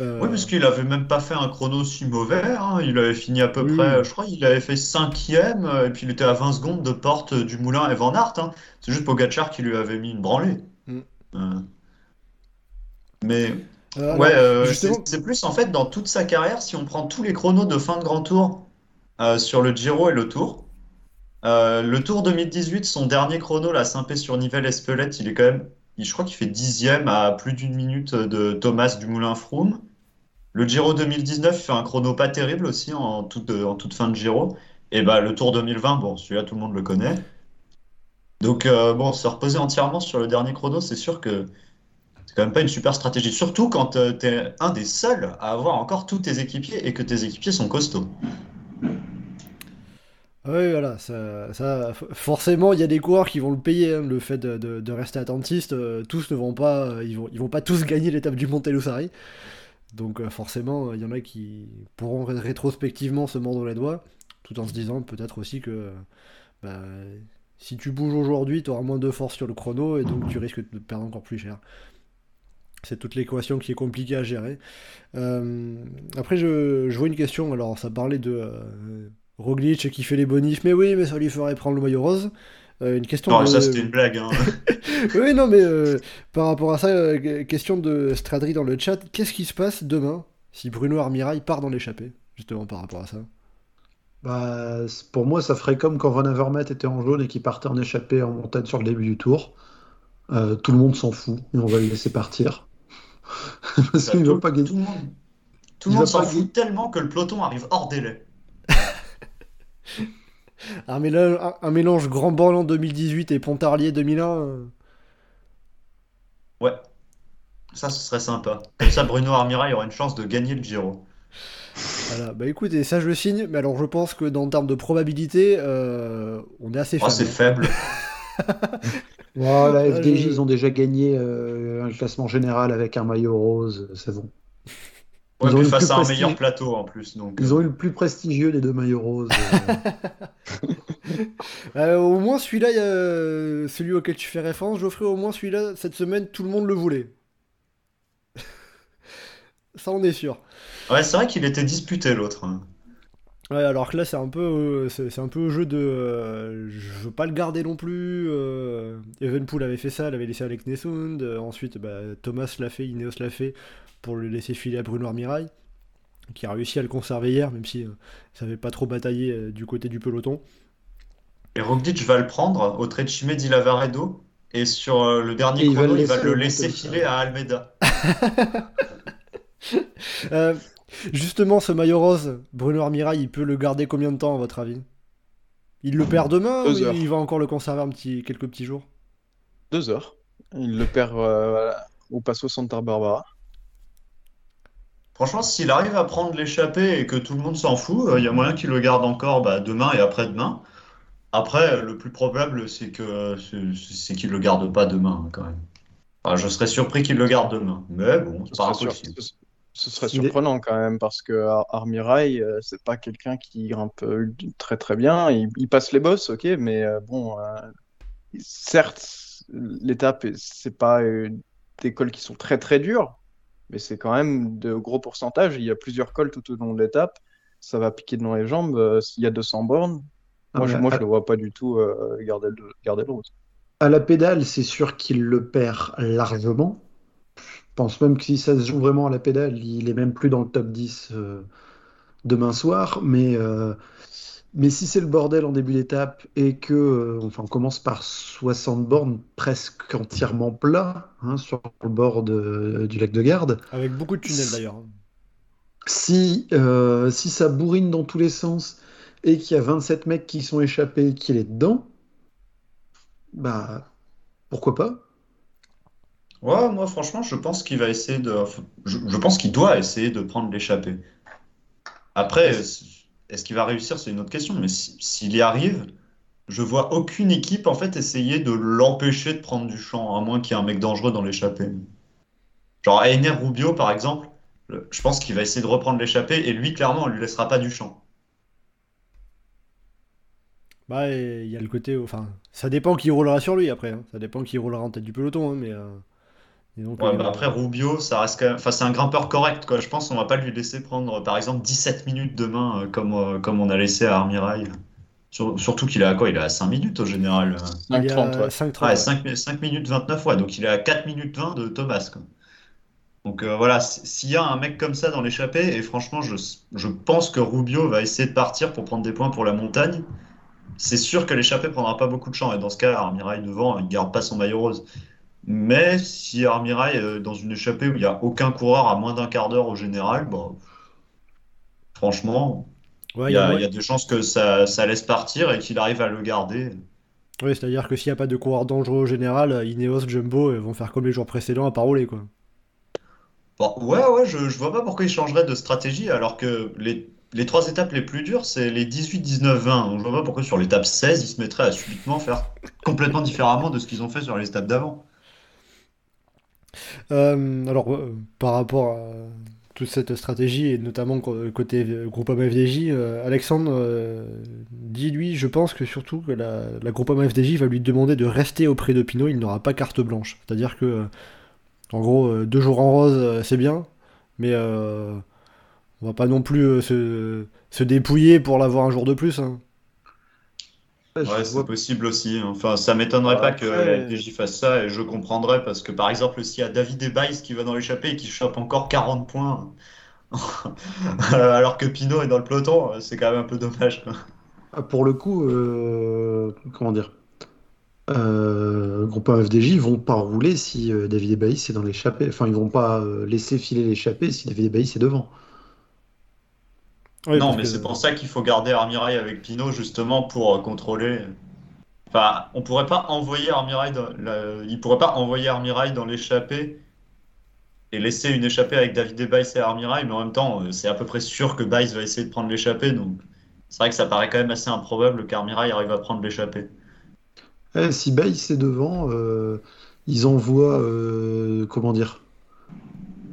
Euh, Oui, parce qu'il avait même pas fait un chrono si mauvais. hein. Il avait fini à peu Oui. près, je crois, il avait fait cinquième, euh, et puis il était à 20 secondes de porte du moulin Evan Aert. hein. C'est juste Pogacar qui lui avait mis une branlée. Mm. Euh, Mais euh, ouais, justement- c'est plus en fait dans toute sa carrière, si on prend tous les chronos de fin de Grand Tour sur le Giro et le Tour. le Tour 2018, son dernier chrono, la Saint-Pé-sur-Nivelle-Espelette, il est quand même, je crois qu'il fait dixième à plus d'une minute de Thomas Dumoulin Froome. Le Giro 2019, il fait un chrono pas terrible aussi en toute, fin de Giro. Et bah le Tour 2020, bon, celui-là tout le monde le connaît. Donc euh, bon, se reposer entièrement sur le dernier chrono, c'est sûr que c'est quand même pas une super stratégie. Surtout quand tu es un des seuls à avoir encore tous tes équipiers et que tes équipiers sont costauds. Oui, voilà, ça, forcément, il y a des coureurs qui vont le payer, hein, le fait de, rester attentiste. euh, tous ne vont pas, euh, ils vont, vont pas tous gagner l'étape du Montelusari. Donc euh, forcément, il y en a qui pourront ré- rétrospectivement se mordre les doigts, tout en se disant peut-être aussi que bah, si tu bouges aujourd'hui, tu auras moins de force sur le chrono et donc tu risques de perdre encore plus cher. C'est toute l'équation qui est compliquée à gérer. Après, je, vois une question. Alors, ça parlait de Roglic qui fait les bonifs, mais oui, mais ça lui ferait prendre le maillot rose. Euh, une question Non, de... ça c'était une blague. hein. Oui, non, mais euh, par rapport à ça, euh, question de Stradri dans le chat. Qu'est-ce qui se passe demain si Bruno Armirail part dans l'échappée Justement par rapport à ça? Bah, pour moi, ça ferait comme quand Van Avermaet était en jaune et qu'il partait en échappée en montagne sur le début du tour. Euh, tout le monde s'en fout et on va le laisser partir. Parce Bah, qu'il ne tout- veut pas gagner. Tout le monde, tout Il le monde va s'en fout tellement que le peloton arrive hors délai. Un mélange, un, un mélange Grand Borland 2018 et Pontarlier 2001. euh, Ouais. Ça, ce serait sympa. Comme ça, Bruno Armirail aura une chance de gagner le Giro. Voilà, bah écoutez, ça je le signe, mais alors je pense que dans le terme de probabilité, euh, on est assez Oh, c'est faible. faible. Voilà, Ah, FDJ, je- ils ont déjà gagné euh, un classement général avec un maillot rose, c'est bon. Ouais, Ils ont eu face plus à un meilleur plateau en plus. Donc, Ils euh, ont eu le plus prestigieux des deux maillots roses. euh. Euh, au moins celui-là, a- celui auquel tu fais référence, Geoffrey, au moins celui-là, cette semaine, tout le monde le voulait. ça on est sûr. Ouais, c'est vrai qu'il était disputé l'autre. Ouais, alors que là, c'est un peu, euh, c'est c'est un peu au jeu de, euh, je veux pas le garder non plus. euh, Evenpool avait fait ça, l'avait laissé avec Nesund. euh, ensuite, bah, Thomas l'a fait, Ineos l'a fait pour le laisser filer à Bruno Armirail, qui a réussi à le conserver hier, même si euh, ça avait pas trop bataillé euh, du côté du peloton. Et Roglic va le prendre au Trecime di Lavaredo. Et sur euh, le dernier Et il va chrono, le il va laisser le laisser le filer à Almeida. Euh, justement, ce maillot rose, Bruno Armirail, il peut le garder combien de temps à votre avis? Il le perd demain Deux ou heures. il va encore le conserver un petit, quelques petits jours? Deux heures. Il le perd euh, au Passo Santa Barbara. Franchement, s'il arrive à prendre l'échappée et que tout le monde s'en fout, euh, il y a moyen qu'il le garde encore bah, demain et après-demain. Après, le plus probable, c'est que c'est qu'il le garde pas demain quand même. Enfin, je serais surpris qu'il le garde demain, mais bon, Ce c'est pas impossible. Ce serait est- surprenant quand même parce que Ar- Armirail, euh, c'est pas quelqu'un qui grimpe euh, très très bien. Il, il passe les bosses, ok, mais euh, bon, euh, certes, l'étape, c'est pas euh, des cols qui sont très très durs, mais c'est quand même de gros pourcentages. Il y a plusieurs cols tout au long de l'étape. Ça va piquer dans les jambes. S'il y a 200 bornes, Ah, moi, je, moi, à- je le vois pas du tout euh, garder le, garder le rose. À la pédale, c'est sûr qu'il le perd largement. Je pense même que si ça se joue vraiment à la pédale, il est même plus dans le top 10 euh, demain soir. Mais, euh, mais si c'est le bordel en début d'étape et que, euh, enfin, on commence par 60 bornes presque entièrement plat hein, sur le bord de- du lac de Garde, Avec beaucoup de tunnels d'ailleurs. si, si ça bourrine dans tous les sens et qu'il y a 27 mecs qui sont échappés et qu'il est dedans, bah pourquoi pas? Ouais, moi franchement, je pense qu'il va essayer de. Je, pense qu'il doit essayer de prendre l'échappée. Après, est-ce qu'il va réussir, c'est une autre question. Mais si- s'il y arrive, je vois aucune équipe en fait essayer de l'empêcher de prendre du champ, à moins qu'il y ait un mec dangereux dans l'échappée. Genre Einer Rubio, par exemple, le- je pense qu'il va essayer de reprendre l'échappée et lui, clairement, on lui laissera pas du champ. Bah, il y a le côté. Enfin, ça dépend qui roulera sur lui après. hein. Ça dépend qui roulera en tête du peloton. hein, mais. euh, Ouais, euh, bah après Rubio, ça reste quand même... enfin, c'est un grimpeur correct, quoi. Je pense qu'on va pas lui laisser prendre, par exemple, 17 minutes demain, euh, comme, euh, comme on a laissé à Armirail. Sur- surtout qu'il est à quoi? Il est à 5 minutes au général. euh. il y 5-30, a ouais. 5 Ouais, 5, 5 minutes 29, ouais. Donc il est à 4 minutes 20 de Thomas, quoi. Donc euh, voilà, s'il y a un mec comme ça dans l'échappée, et franchement, je, je pense que Rubio va essayer de partir pour prendre des points pour la montagne, c'est sûr que l'échappée prendra pas beaucoup de champ. Et dans ce cas, Armirail devant, il garde pas son maillot rose. Mais si Armirail, euh, dans une échappée où il n'y a aucun coureur à moins d'un quart d'heure au général, bon, franchement, Ouais, il y a y des chances que ça, ça laisse partir et qu'il arrive à le garder. Oui, c'est-à-dire que s'il n'y a pas de coureur dangereux au général, Ineos, Jumbo euh, vont faire comme les jours précédents à paroler, quoi. Bon, ouais, ouais, je, je vois pas pourquoi ils changeraient de stratégie alors que les, les trois étapes les plus dures, c'est les 18, 19, 20. Donc je vois pas pourquoi sur l'étape 16, ils se mettraient à subitement faire complètement différemment de ce qu'ils ont fait sur les étapes d'avant. Euh, alors, euh, par rapport à toute cette stratégie, et notamment côté Groupama FDJ, euh, Alexandre dit, lui, je pense que surtout que la, la Groupama FDJ va lui demander de rester auprès de Pinot, il n'aura pas carte blanche. C'est-à-dire que, en gros, deux jours en rose, c'est bien, mais on va pas non plus se, se dépouiller pour l'avoir un jour de plus. hein. Ouais, c'est vois- possible aussi. Enfin, ça m'étonnerait pas que Après- la FDJ fasse ça et je comprendrais parce que par exemple, s'il y a David Ebaïs qui va dans l'échappée et qui chope encore 40 points alors que Pinot est dans le peloton, c'est quand même un peu dommage. quoi. Ah, Pour le coup, euh, comment dire, euh, Groupama FDJ, ils vont pas rouler si euh, David Ebaïs est dans l'échappée. Enfin, ils vont pas euh, laisser filer l'échappée si David Ebaïs est devant. Non, mais que- c'est pour ça qu'il faut garder Armirail avec Pinot justement pour euh, contrôler. Enfin, on pourrait pas envoyer Armirail dans il pourrait pas envoyer Armirail dans l'échappée et laisser une échappée avec David Ebaïs et Armirail, mais en même temps, euh, c'est à peu près sûr que Baïs va essayer de prendre l'échappée, donc c'est vrai que ça paraît quand même assez improbable qu'Armirail arrive à prendre l'échappée. Eh, si Baïs est devant, euh, ils envoient, euh, comment dire,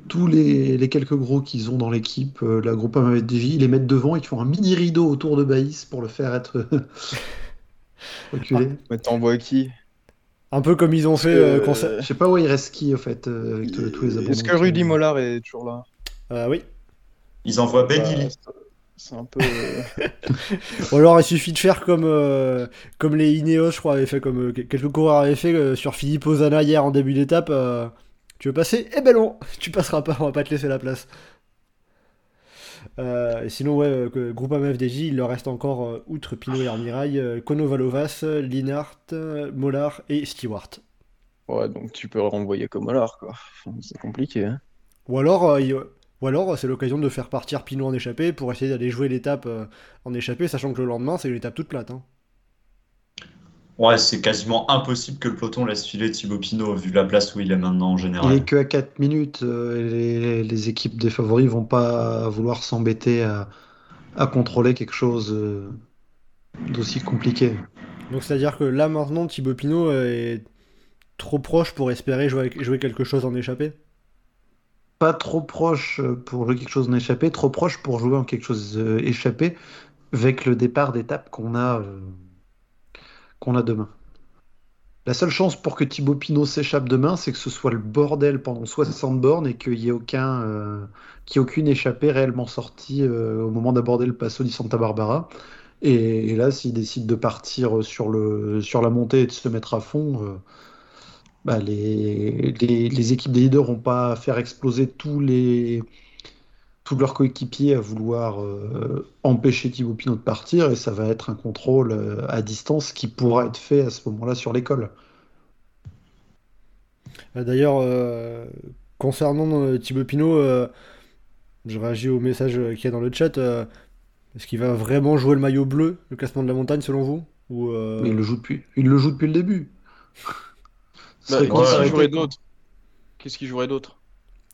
tous les, les quelques gros qu'ils ont dans l'équipe, euh, la Groupama FDJ, ils les mettent devant, ils font un mini rideau autour de Baïs pour le faire être reculé. Mais t'envoies qui? Un peu comme ils ont fait Euh, euh, Je sais pas où il reste qui, au fait, euh, avec tous- tous les abandons. Est-ce que Rudy Mollard est toujours là? Euh, oui. Ils envoient Ben Bah, c'est- un peu. Ou alors il suffit de faire comme, euh, comme les Ineos, je crois, avaient fait, comme euh, quelques coureurs avaient fait euh, sur Philippe Ozana hier en début d'étape. Tu veux passer? Eh ben non, tu passeras pas, on va pas te laisser la place. Euh, et sinon, ouais, euh, que Groupama FDJ, il leur reste encore, euh, outre Pinot et Armirail, Konovalovas, Linhart, Mollard et Stewart. Ouais, donc tu peux renvoyer comme Mollard, quoi. Enfin, c'est compliqué. Hein. Ou alors, il- ou alors c'est l'occasion de faire partir Pinot en échappée pour essayer d'aller jouer l'étape en échappée, sachant que le lendemain, c'est une étape toute plate. hein. Ouais, c'est quasiment impossible que le peloton laisse filer Thibaut Pinot vu la place où il est maintenant en Il général. est que à 4 minutes, euh, les, les équipes des favoris vont pas vouloir s'embêter à, à contrôler quelque chose euh, d'aussi compliqué. Donc c'est-à-dire que là maintenant, Thibaut Pinot euh, est trop proche pour espérer jouer, jouer quelque chose en échappée? Pas trop proche pour jouer quelque chose en échappé, trop proche pour jouer en quelque chose échappé avec le départ d'étape qu'on a, euh, qu'on a demain. La seule chance pour que Thibaut Pinot s'échappe demain, c'est que ce soit le bordel pendant 60 bornes et qu'il n'y ait aucun, euh, ait aucune échappée réellement sortie euh, au moment d'aborder le Passo di Santa Barbara. Et, là, s'il décide de partir sur la montée et de se mettre à fond, euh, bah, les, les, équipes des leaders vont pas faire exploser tous les tous leurs coéquipiers à vouloir euh, empêcher Thibaut Pinot de partir et ça va être un contrôle euh, à distance qui pourra être fait à ce moment-là sur l'école. Euh, D'ailleurs, euh, concernant euh, Thibaut Pinot, euh, je réagis au message qu'il y a dans le chat. euh, Est-ce qu'il va vraiment jouer le maillot bleu, le classement de la montagne, selon vous? Ou, euh, Mais il le joue depuis, il le joue depuis le début. Bah, de Qu'est-ce qu'il jouerait d'autre? Qu'est-ce qu'il jouerait d'autre?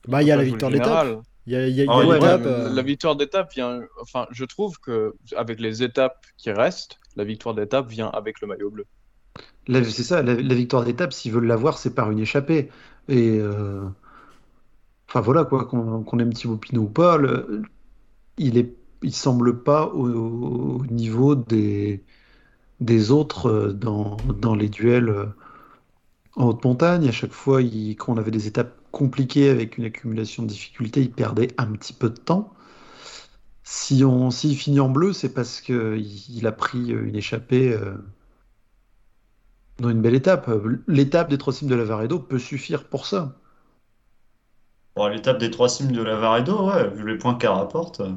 Bah, il y a la victoire d'étape. Il y a, y a- y Ah a ouais, l'étape. Ouais, mais euh, La victoire d'étape vient. Enfin, je trouve que avec les étapes qui restent, la victoire d'étape vient avec le maillot bleu. La- C'est ça, la, la victoire d'étape, s'ils veulent l'avoir, c'est par une échappée. Et euh, enfin voilà quoi, qu'on qu'on aime Thibaut Pinot ou pas, le- il est, il semble pas au, au niveau des des autres euh, dans, dans les duels euh, en haute montagne. À chaque fois, il- quand on avait des étapes compliquées avec une accumulation de difficultés, il perdait un petit peu de temps. Si on, s'il finit en bleu, c'est parce que il, il a pris euh, une échappée. euh, dans une belle étape. L'étape des trois cimes de Lavaredo peut suffire pour ça. L'étape des trois cimes de Lavaredo, ouais, vu les points qu'elle rapporte, euh,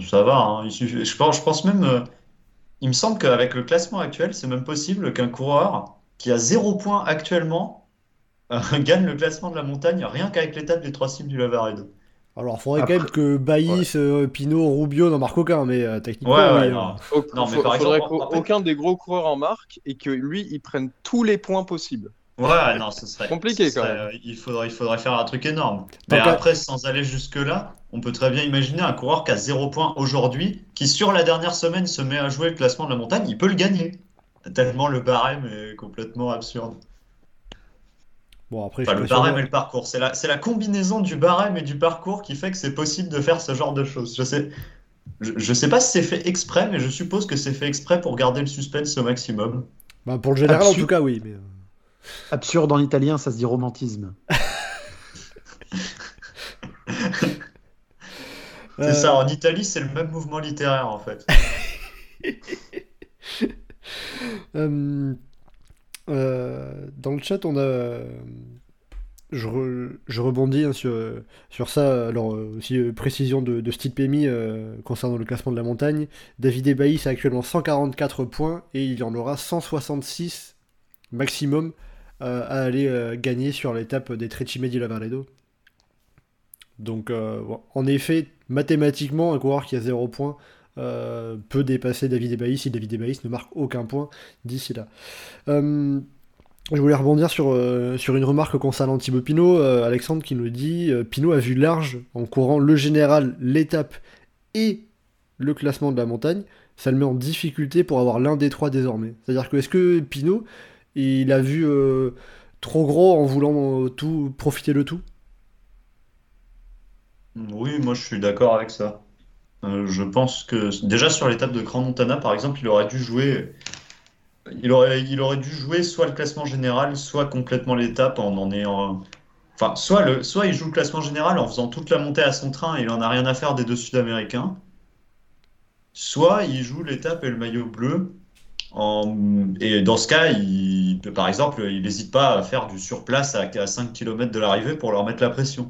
ça va. hein. Il je pense, même, il me semble qu'avec le classement actuel, c'est même possible qu'un coureur qui a zéro point actuellement gagne le classement de la montagne rien qu'avec l'étape des trois cimes du Lavaredo. Alors, il faudrait Après- quand même que Baïs, euh, Pinot, Rubio n'en marquent aucun, mais euh, techniquement, Ouais, ouais, oui, non. mais par faudrait qu'aucun des gros coureurs en marque et que lui, il prenne tous les points possibles. Ouais, non, ce serait Compliqué, ce serait- quand même. euh, Il faudrait, il faudrait faire un truc énorme. Mais qu'à- après, sans aller jusque-là, on peut très bien imaginer un coureur qui a 0 points aujourd'hui, qui sur la dernière semaine se met à jouer le classement de la montagne, il peut le gagner. Tellement le barème est complètement absurde. Bon, après, Enfin, je le barème et le parcours, c'est la, c'est la combinaison du barème et du parcours qui fait que c'est possible de faire ce genre de choses. Je sais, je, je sais pas si c'est fait exprès, mais je suppose que c'est fait exprès pour garder le suspense au maximum. Bah, pour le général, en tout cas, oui. Mais... euh, Absurde en italien, ça se dit romantisme. C'est euh, ça, en Italie, c'est le même mouvement littéraire en fait. Euh, euh, dans le chat, on a. Je, re- je rebondis hein, sur, ça. Alors, euh, aussi, euh, précision de, Steve Pemi euh, concernant le classement de la montagne. David Ebaïs a actuellement 144 points et il y en aura 166 maximum euh, à aller euh, gagner sur l'étape des Trecime di Lavaredo. Donc, euh, en effet, mathématiquement, un coureur qui a 0 points euh, peut dépasser David Ebaïs si David Ebaïs ne marque aucun point d'ici là. Euh, je voulais rebondir sur, euh, sur une remarque concernant Thibaut Pinot. Alexandre qui nous dit Pinot a vu large en courant le général, l'étape et le classement de la montagne. Ça le met en difficulté pour avoir l'un des trois désormais. C'est-à-dire que est-ce que Pinot, il a vu trop gros en voulant tout profiter de tout? Oui, moi je suis d'accord avec ça. Euh, je pense que déjà sur l'étape de Grand Montana, par exemple, il aurait dû jouer, il aurait, il aurait dû jouer soit le classement général, soit complètement l'étape en en ayant, enfin, soit le, soit il joue le classement général en faisant toute la montée à son train et il en a rien à faire des deux Sud-Américains, soit il joue l'étape et le maillot bleu. En... Et dans ce cas, il par exemple, il n'hésite pas à faire du surplace à, à 5 km de l'arrivée pour leur mettre la pression.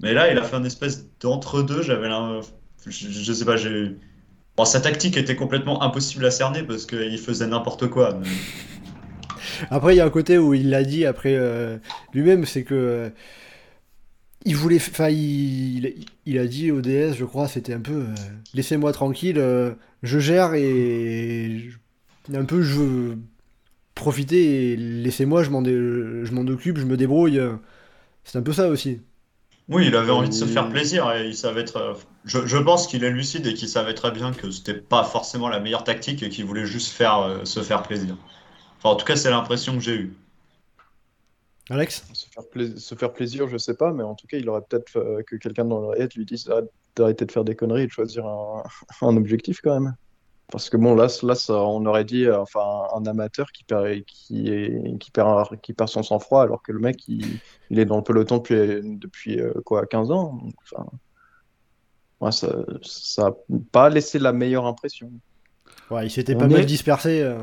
Mais là, il a fait un espèce d'entre-deux. J'avais l'un. Je, sais pas, j'ai. Bon, sa tactique était complètement impossible à cerner parce qu'il faisait n'importe quoi. Après, il y a un côté où il l'a dit après euh, lui-même, c'est que euh, il voulait, enfin, il, a dit au DS, je crois, c'était un peu, euh, laissez-moi tranquille, je gère et un peu je veux profiter et laissez-moi, je m'en, dé- je m'en occupe, je me débrouille. C'est un peu ça aussi. Oui, il avait envie de se Oui. faire plaisir et il savait très... je, je pense qu'il est lucide et qu'il savait très bien que c'était pas forcément la meilleure tactique et qu'il voulait juste faire, euh, se faire plaisir. Enfin, en tout cas, c'est l'impression que j'ai eue. Alex? Se faire, plais- se faire plaisir, je sais pas, mais en tout cas, il aurait peut-être euh, que quelqu'un dans l'oreillette lui dise d'arrêter- d'arrêter de faire des conneries et de choisir un, un objectif quand même. Parce que bon, là, là ça, on aurait dit, euh, enfin, un amateur qui perd, qui est, qui perd, qui perd son sang-froid alors que le mec, il, il est dans le peloton depuis, depuis euh, quoi, 15 ans. Donc, enfin, ouais, ça, ça a pas laissé la meilleure impression. Ouais, il s'était On pas mal est- dispersé. euh.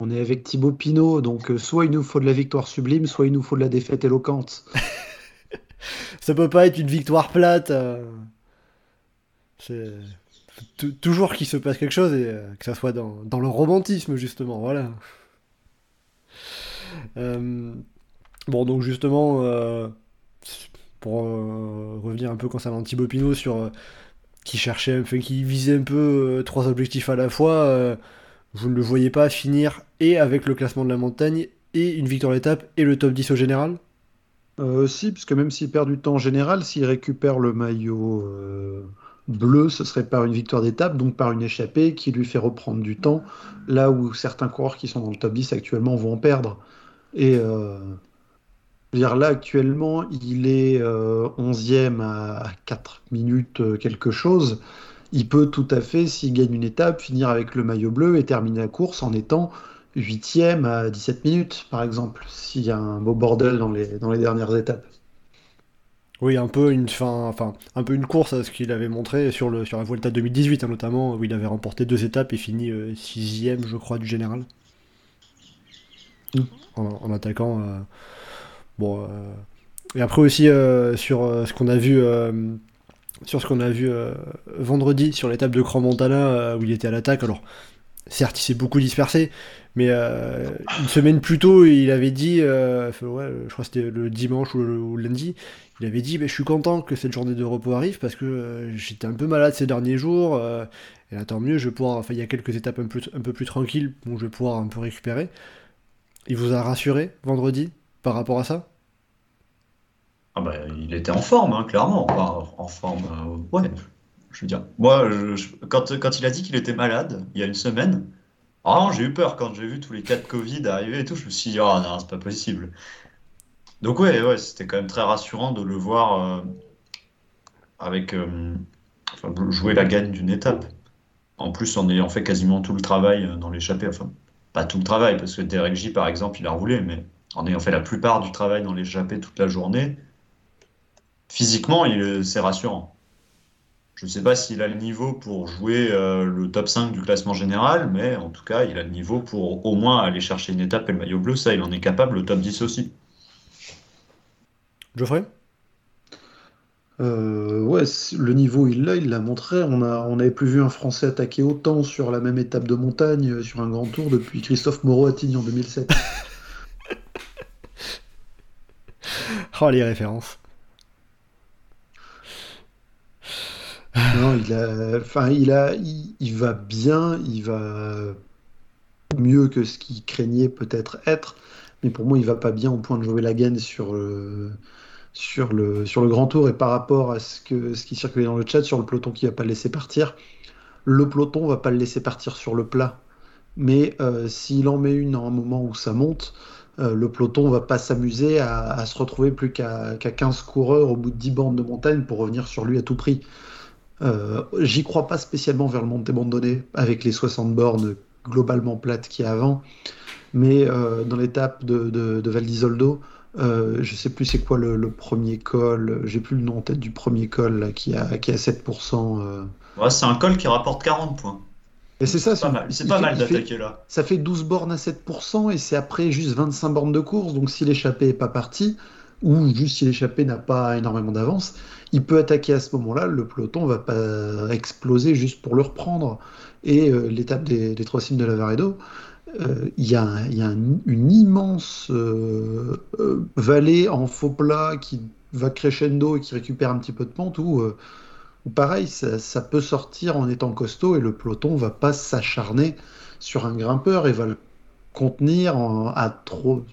On est avec Thibaut Pinot, donc euh, soit il nous faut de la victoire sublime, soit il nous faut de la défaite éloquente. Ça peut pas être une victoire plate. euh. C'est toujours qu'il se passe quelque chose et euh, que ça soit dans, dans le romantisme justement. Voilà. Euh, bon donc justement euh, pour revenir un peu concernant Thibaut Pinot sur qui cherchait, enfin qui visait un peu trois objectifs à la fois. vous ne le voyez pas finir et avec le classement de la montagne et une victoire d'étape et le top 10 au général? Si, puisque même s'il perd du temps en général, s'il récupère le maillot bleu, ce serait par une victoire d'étape, donc par une échappée qui lui fait reprendre du temps, là où certains coureurs qui sont dans le top 10 actuellement vont en perdre. Et euh, dire, là, actuellement, il est euh, 11e à 4 minutes euh, quelque chose. Il peut tout à fait, s'il gagne une étape, finir avec le maillot bleu et terminer la course en étant 8e à 17 minutes, par exemple, s'il y a un beau bordel dans les dernières étapes. Oui, un peu une fin, enfin, un peu une course à ce qu'il avait montré sur le sur la Vuelta 2018 hein, notamment où il avait remporté deux étapes et fini euh, sixième, je crois, du général. Mm. En, en attaquant. euh, bon. euh, Et après aussi sur ce qu'on a vu. sur ce qu'on a vu euh, vendredi sur l'étape de Grand Montana où il était à l'attaque. Alors, certes, il s'est beaucoup dispersé, mais euh, une semaine plus tôt, il avait dit, euh, ouais, je crois que c'était le dimanche ou le, ou le lundi, il avait dit, ben, je suis content que cette journée de repos arrive parce que euh, j'étais un peu malade ces derniers jours. euh, et là, tant mieux, je vais pouvoir, enfin, il y a quelques étapes un peu, un peu plus tranquilles où je vais pouvoir un peu récupérer. Il vous a rassuré vendredi par rapport à ça? Ah bah, il était en forme, hein, clairement. Enfin, en forme, euh, ouais. Je veux dire, moi, je- je- quand, quand il a dit qu'il était malade, il y a une semaine, vraiment, j'ai eu peur quand j'ai vu tous les cas de Covid arriver et tout. Je me suis dit, oh non, c'est pas possible. Donc, ouais, ouais, c'était quand même très rassurant de le voir euh, avec, euh, jouer la gagne d'une étape. En plus, en ayant fait quasiment tout le travail euh, dans l'échappée. Enfin, pas tout le travail, parce que Derek J, par exemple, il a roulé, mais en ayant fait la plupart du travail dans l'échappée toute la journée, physiquement, c'est rassurant. Je ne sais pas s'il a le niveau pour jouer euh, le top 5 du classement général, mais en tout cas, il a le niveau pour au moins aller chercher une étape et le maillot bleu. Ça, il en est capable, le top 10 aussi. Geoffrey? Euh, ouais, le niveau il l'a, il l'a montré. On a, on n'avait plus vu un Français attaquer autant sur la même étape de montagne euh, sur un grand tour depuis Christophe Moreau à Tignes en 2007. Oh, les références. Non, il va bien, il va mieux que ce qu'il craignait peut-être être, mais pour moi, il va pas bien au point de jouer la gaine sur le, grand tour et par rapport à ce qui circulait dans le chat sur le peloton qui va pas le laisser partir, le peloton va pas le laisser partir sur le plat, mais euh, s'il en met une à un moment où ça monte, euh, le peloton va pas s'amuser à, se retrouver plus qu'à qu'à 15 coureurs au bout de 10 bandes de montagne pour revenir sur lui à tout prix. Euh, J'y crois pas spécialement vers le Monte Bandonné avec les 60 bornes globalement plates qu'il y a avant, mais euh, dans l'étape de, de, de Val d'Isoldo, euh, je sais plus c'est quoi le, le premier col, j'ai plus le nom en tête du premier col là, qui a, qui a 7%. euh. Ouais, c'est un col qui rapporte 40 points. Et c'est ça, C'est pas mal, fait- d'attaquer là. ça fait 12 bornes à 7% et c'est après juste 25 bornes de course. Donc si l'échappée est pas parti, ou juste si l'échappée n'a pas énormément d'avance, il peut attaquer à ce moment-là. Le peloton va pas exploser juste pour le reprendre. Et euh, l'étape des, trois cimes de la Varedo, euh, il y a, une immense euh, vallée en faux plat qui va crescendo et qui récupère un petit peu de pente où, pareil, ça, peut sortir en étant costaud et le peloton va pas s'acharner sur un grimpeur et va le contenir en- à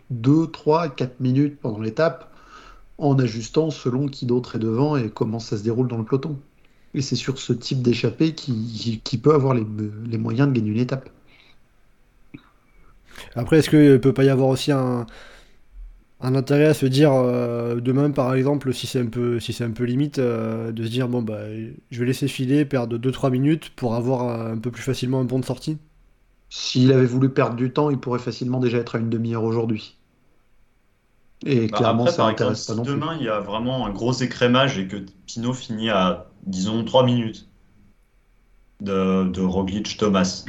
2, 3, 4 minutes pendant l'étape en ajustant selon qui d'autre est devant et comment ça se déroule dans le peloton. Et c'est sur ce type d'échappée qui, peut avoir les, les moyens de gagner une étape. Après, est-ce qu'il peut pas y avoir aussi un, un intérêt à se dire euh, demain, par exemple, si c'est un peu, si c'est un peu limite, euh, de se dire bon bah, je vais laisser filer, perdre 2-3 minutes pour avoir un peu plus facilement un pont de sortie? S'il avait voulu perdre du temps, il pourrait facilement déjà être à une demi-heure aujourd'hui. Et Bah, clairement, après, ça n'intéresse pas si non plus. demain il y a vraiment un gros écrémage et que Pinot finit à, disons, 3 minutes de, de Roglic Thomas,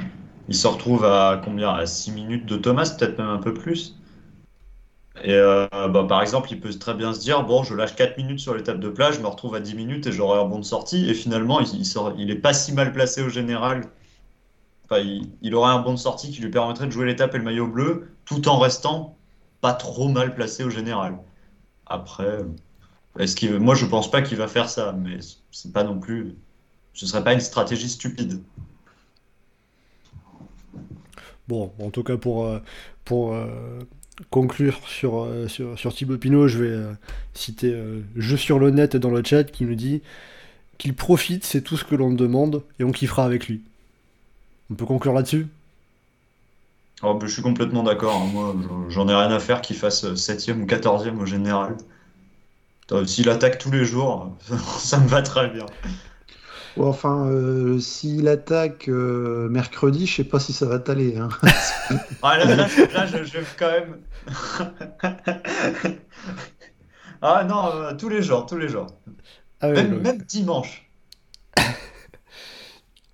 il se retrouve à combien? À 6 minutes de Thomas, peut-être même un peu plus. Et euh, bah, par exemple, il peut très bien se dire, bon, je lâche 4 minutes sur l'étape de plage, je me retrouve à 10 minutes et j'aurai un bon de sortie. Et finalement, il, il, sort- il est pas si mal placé au général. Enfin, il, il aurait un bon de sortie qui lui permettrait de jouer l'étape et le maillot bleu, tout en restant pas trop mal placé au général. Après, est-ce qu'il, moi, je pense pas qu'il va faire ça, mais c'est pas non plus, ce serait pas une stratégie stupide. Bon, en tout cas pour, euh, pour euh, conclure sur, euh, sur, sur Thibaut Pinot, je vais citer Jeu sur le net dans le chat qui nous dit qu'il profite, c'est tout ce que l'on demande et on kiffera avec lui. On peut conclure là-dessus? Oh, bah, je suis complètement d'accord. hein. Moi, j'en- ai rien à faire qu'il fasse 7e ou 14e au général. S'il attaque tous les jours, ça me va très bien. Ouais, Enfin, euh, s'il attaque euh, mercredi, je sais pas si ça va t'aller. hein. Ah, là, là, là, je, je vais quand même. Ah non, euh, tous les jours, tous les jours. Ah Même, dimanche.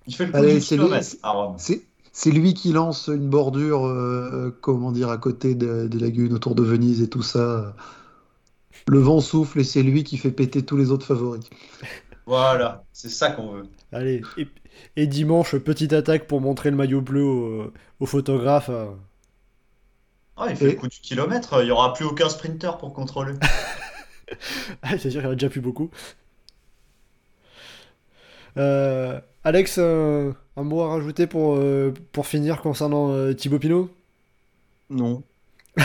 Il fait le coup Allez, du c'est kilomètre à Rome. C'est c'est lui qui lance une bordure, euh, comment dire, à côté de- des lagunes autour de Venise et tout ça. Le vent souffle et c'est lui qui fait péter tous les autres favoris. Voilà, c'est ça qu'on veut. Allez, et, et dimanche, petite attaque pour montrer le maillot bleu au, au photographe. euh. Ah, il fait Et- le coup du kilomètre, il y aura plus aucun sprinter pour contrôler. Ah, c'est sûr qu'il y en a déjà plus beaucoup. Euh, Alex, un, un mot à rajouter pour, euh, pour finir concernant euh, Thibaut Pinot? Non.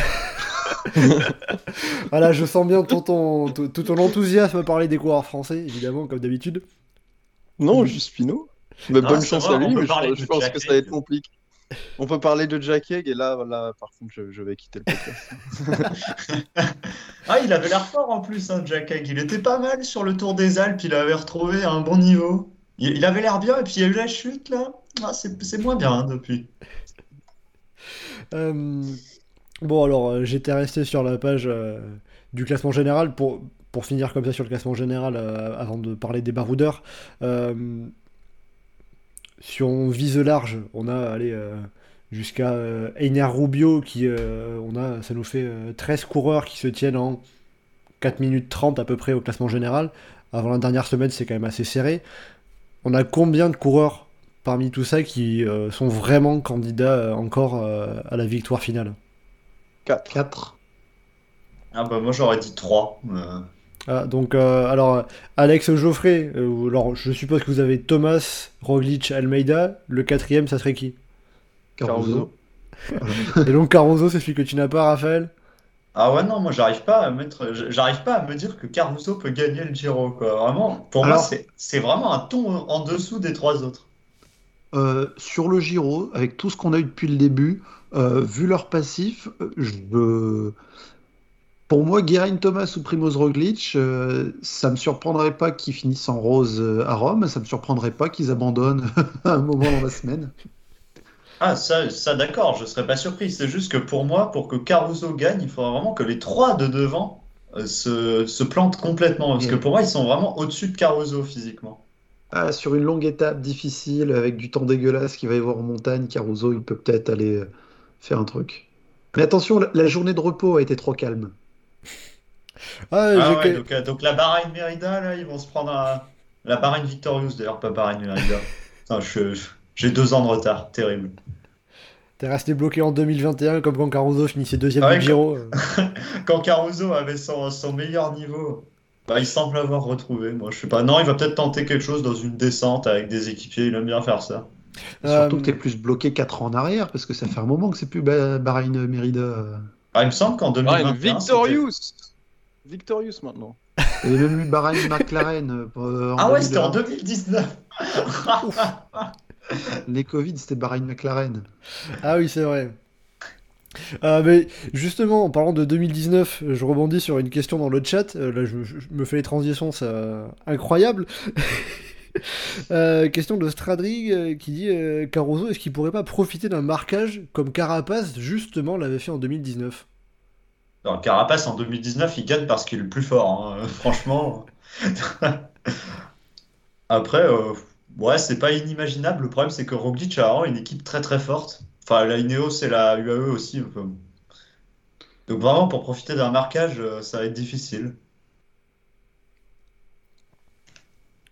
Voilà, je sens bien tout ton, tout, tout ton enthousiasme à parler des coureurs français, évidemment, comme d'habitude. Non, juste Pinot. Mais Ah, bonne chance à on lui, mais je, parler je de pense Jack que ça va être compliqué. On peut parler de Jack Haig et là, là par contre, je, je vais quitter le podcast. Ah, il avait l'air fort en plus, hein, Jack Haig. Il était pas mal sur le Tour des Alpes, il avait retrouvé un bon niveau. Il, avait l'air bien, et puis il y a eu la chute là. Ah, c'est moins bien hein, depuis. Euh, bon, alors, euh, j'étais resté sur la page euh, du classement général pour, pour finir comme ça sur le classement général avant de parler des baroudeurs. Si on vise large, on a allez, jusqu'à Einar Rubio, qui, on a, ça nous fait euh, 13 coureurs qui se tiennent en 4 minutes 30 à peu près au classement général. Avant la dernière semaine, c'est quand même assez serré. On a combien de coureurs parmi tout ça qui euh, sont vraiment candidats euh, encore euh, à la victoire finale? 4. 4. Ah bah moi j'aurais dit 3. Ah, donc, euh, alors, Alex Geoffrey, euh, alors je suppose que vous avez Thomas, Roglic, Almeida. Le quatrième, ça serait qui? Caruso. Et donc Caruso, c'est celui que tu n'as pas, Raphaël? Ah ouais non, moi j'arrive pas à mettre, j'arrive pas à me dire que Caruso peut gagner le Giro quoi. Vraiment, pour moi Alors- c'est c'est vraiment un ton en dessous des trois autres. Euh, sur le Giro, avec tout ce qu'on a eu depuis le début, euh, vu leur passif, euh, je... pour moi, Geraint Thomas ou Primoz Roglic, euh, ça me surprendrait pas qu'ils finissent en rose à Rome, ça me surprendrait pas qu'ils abandonnent à un moment dans la semaine. Ah ça, ça d'accord, je serais pas surpris. C'est juste que pour moi, pour que Caruso gagne, il faudra vraiment que les trois de devant euh, se, se plantent complètement. Parce que Et- pour moi, ils sont vraiment au-dessus de Caruso physiquement. Ah, sur une longue étape difficile, avec du temps dégueulasse qu'il va y avoir en montagne, Caruso, il peut peut-être aller euh, faire un truc. Mais attention, la, la journée de repos a été trop calme. Ah, Ah j'ai ouais, que- donc, euh, donc la Bahreïn Merida, là, ils vont se prendre un... La Bahreïn Victorious d'ailleurs, pas Bahreïn je- j'ai deux ans de retard, terrible. T'es resté bloqué en 2021, comme quand Caruso finissait deuxième Ah ouais, du Giro. euh. Quand Caruso avait son, son meilleur niveau, bah, il semble l'avoir retrouvé. Moi, je sais pas. Non, il va peut-être tenter quelque chose dans une descente avec des équipiers. Il aime bien faire ça. Surtout Euh, que t'es plus bloqué 4 ans en arrière, parce que ça fait un moment que c'est plus Ba- Bahreïn Mérida. euh. Ah, il me semble qu'en Ah, 2021, une Victorious Victorious maintenant. Avait même Bahreïn McLaren. euh, en Ah ouais, c'était en 2001. 2019. Les Covid, c'était Bahreïn McLaren. Ah oui, c'est vrai. Euh, mais justement, en parlant de 2019, je rebondis sur une question dans le chat. Euh, là, je, je me fais les transitions, c'est euh, incroyable. Euh, question de Stradrig euh, qui dit euh, Caruso, est-ce qu'il pourrait pas profiter d'un marquage comme Carapace justement l'avait fait en 2019 Alors, Carapace en 2019, il gagne parce qu'il est le plus fort. hein, Franchement. Après, euh, ouais, c'est pas inimaginable. Le problème, c'est que Roglic a vraiment une équipe très très forte. Enfin, la Ineos et la UAE aussi. enfin. Donc, vraiment, pour profiter d'un marquage, euh, ça va être difficile.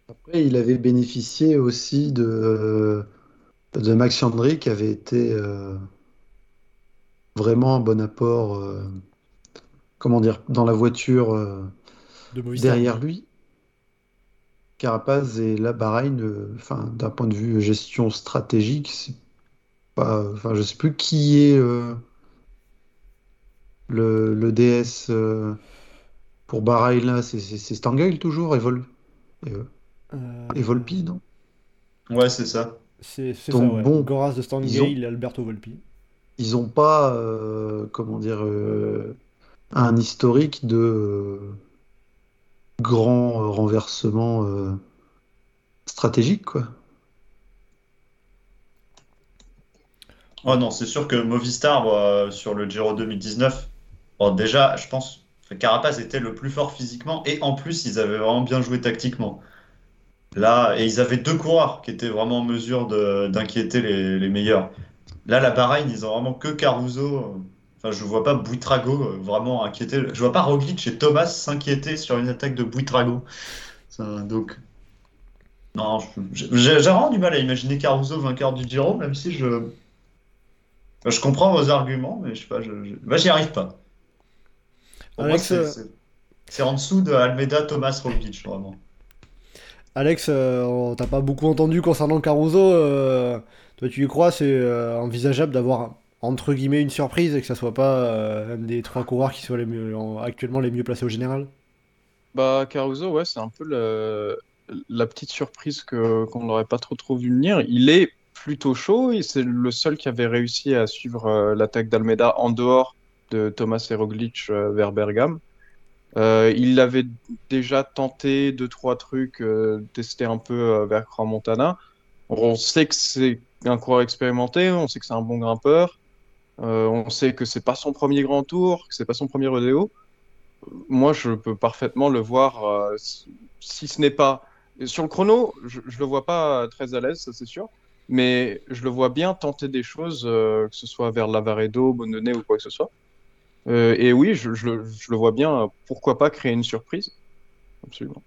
Après, il avait bénéficié aussi de, de Max Chandry, qui avait été euh, vraiment un bon apport, euh, comment dire, dans la voiture euh, de derrière lui. Carapaz et la Bahreïn, euh, enfin, d'un point de vue gestion stratégique, c'est pas, enfin, je sais plus qui est euh, le, le DS euh, pour Bahreïn là, c'est Stangl toujours et, Vol, et, euh, Euh, et Volpi, non? Ouais, c'est ça. C'est ça, ouais. bon, Goraz de ils Stangale et Alberto Volpi. Ils n'ont pas, euh, comment dire, euh, un historique de euh, grand euh, renversement euh, stratégique, quoi. Ouais, non, c'est sûr que Movistar, euh, sur le Giro 2019, bon, déjà, je pense Carapace était le plus fort physiquement et en plus, ils avaient vraiment bien joué tactiquement. Là, et ils avaient deux coureurs qui étaient vraiment en mesure d'inquiéter les, les meilleurs. Là, la Bahreïn, ils ont vraiment que Caruso. Enfin, je vois pas Buitrago euh, vraiment inquiéter. Je vois pas Roglic et Thomas s'inquiéter sur une attaque de Buitrago. Ça, Donc, Non, j'ai vraiment du mal à imaginer Caruso vainqueur du Giro, même si je. Je comprends vos arguments, mais je sais pas, je, je- moi j'y arrive pas. Pour Alex, c'est- euh, c'est c'est en dessous de Almeida, Thomas, Roglic, vraiment. Alex, euh, on t'a pas beaucoup entendu concernant Caruso. euh, toi, tu y crois C'est euh, envisageable d'avoir entre guillemets une surprise et que ça soit pas euh, un des trois coureurs qui soient actuellement les mieux placés au général Bah, Caruso, ouais, c'est un peu la petite surprise qu'on n'aurait pas trop trop vu venir. Il est plutôt chaud et c'est le seul qui avait réussi à suivre euh, l'attaque d'Almeida en dehors de Thomas et Roglic euh, vers Bergame. Euh, il avait déjà tenté deux trois trucs, euh, testé un peu vers Montana. On sait que c'est un coureur expérimenté, on sait que c'est un bon grimpeur, on sait que c'est pas son premier grand tour, que c'est pas son premier rodéo moi, je peux parfaitement le voir, euh, si- ce n'est pas... Sur le chrono, je, je le vois pas très à l'aise, ça c'est sûr, mais je le vois bien tenter des choses, euh, que ce soit vers Lavaredo, Bonnenet ou quoi que ce soit. Euh, et oui, je, le- vois bien, euh, pourquoi pas créer une surprise. Absolument.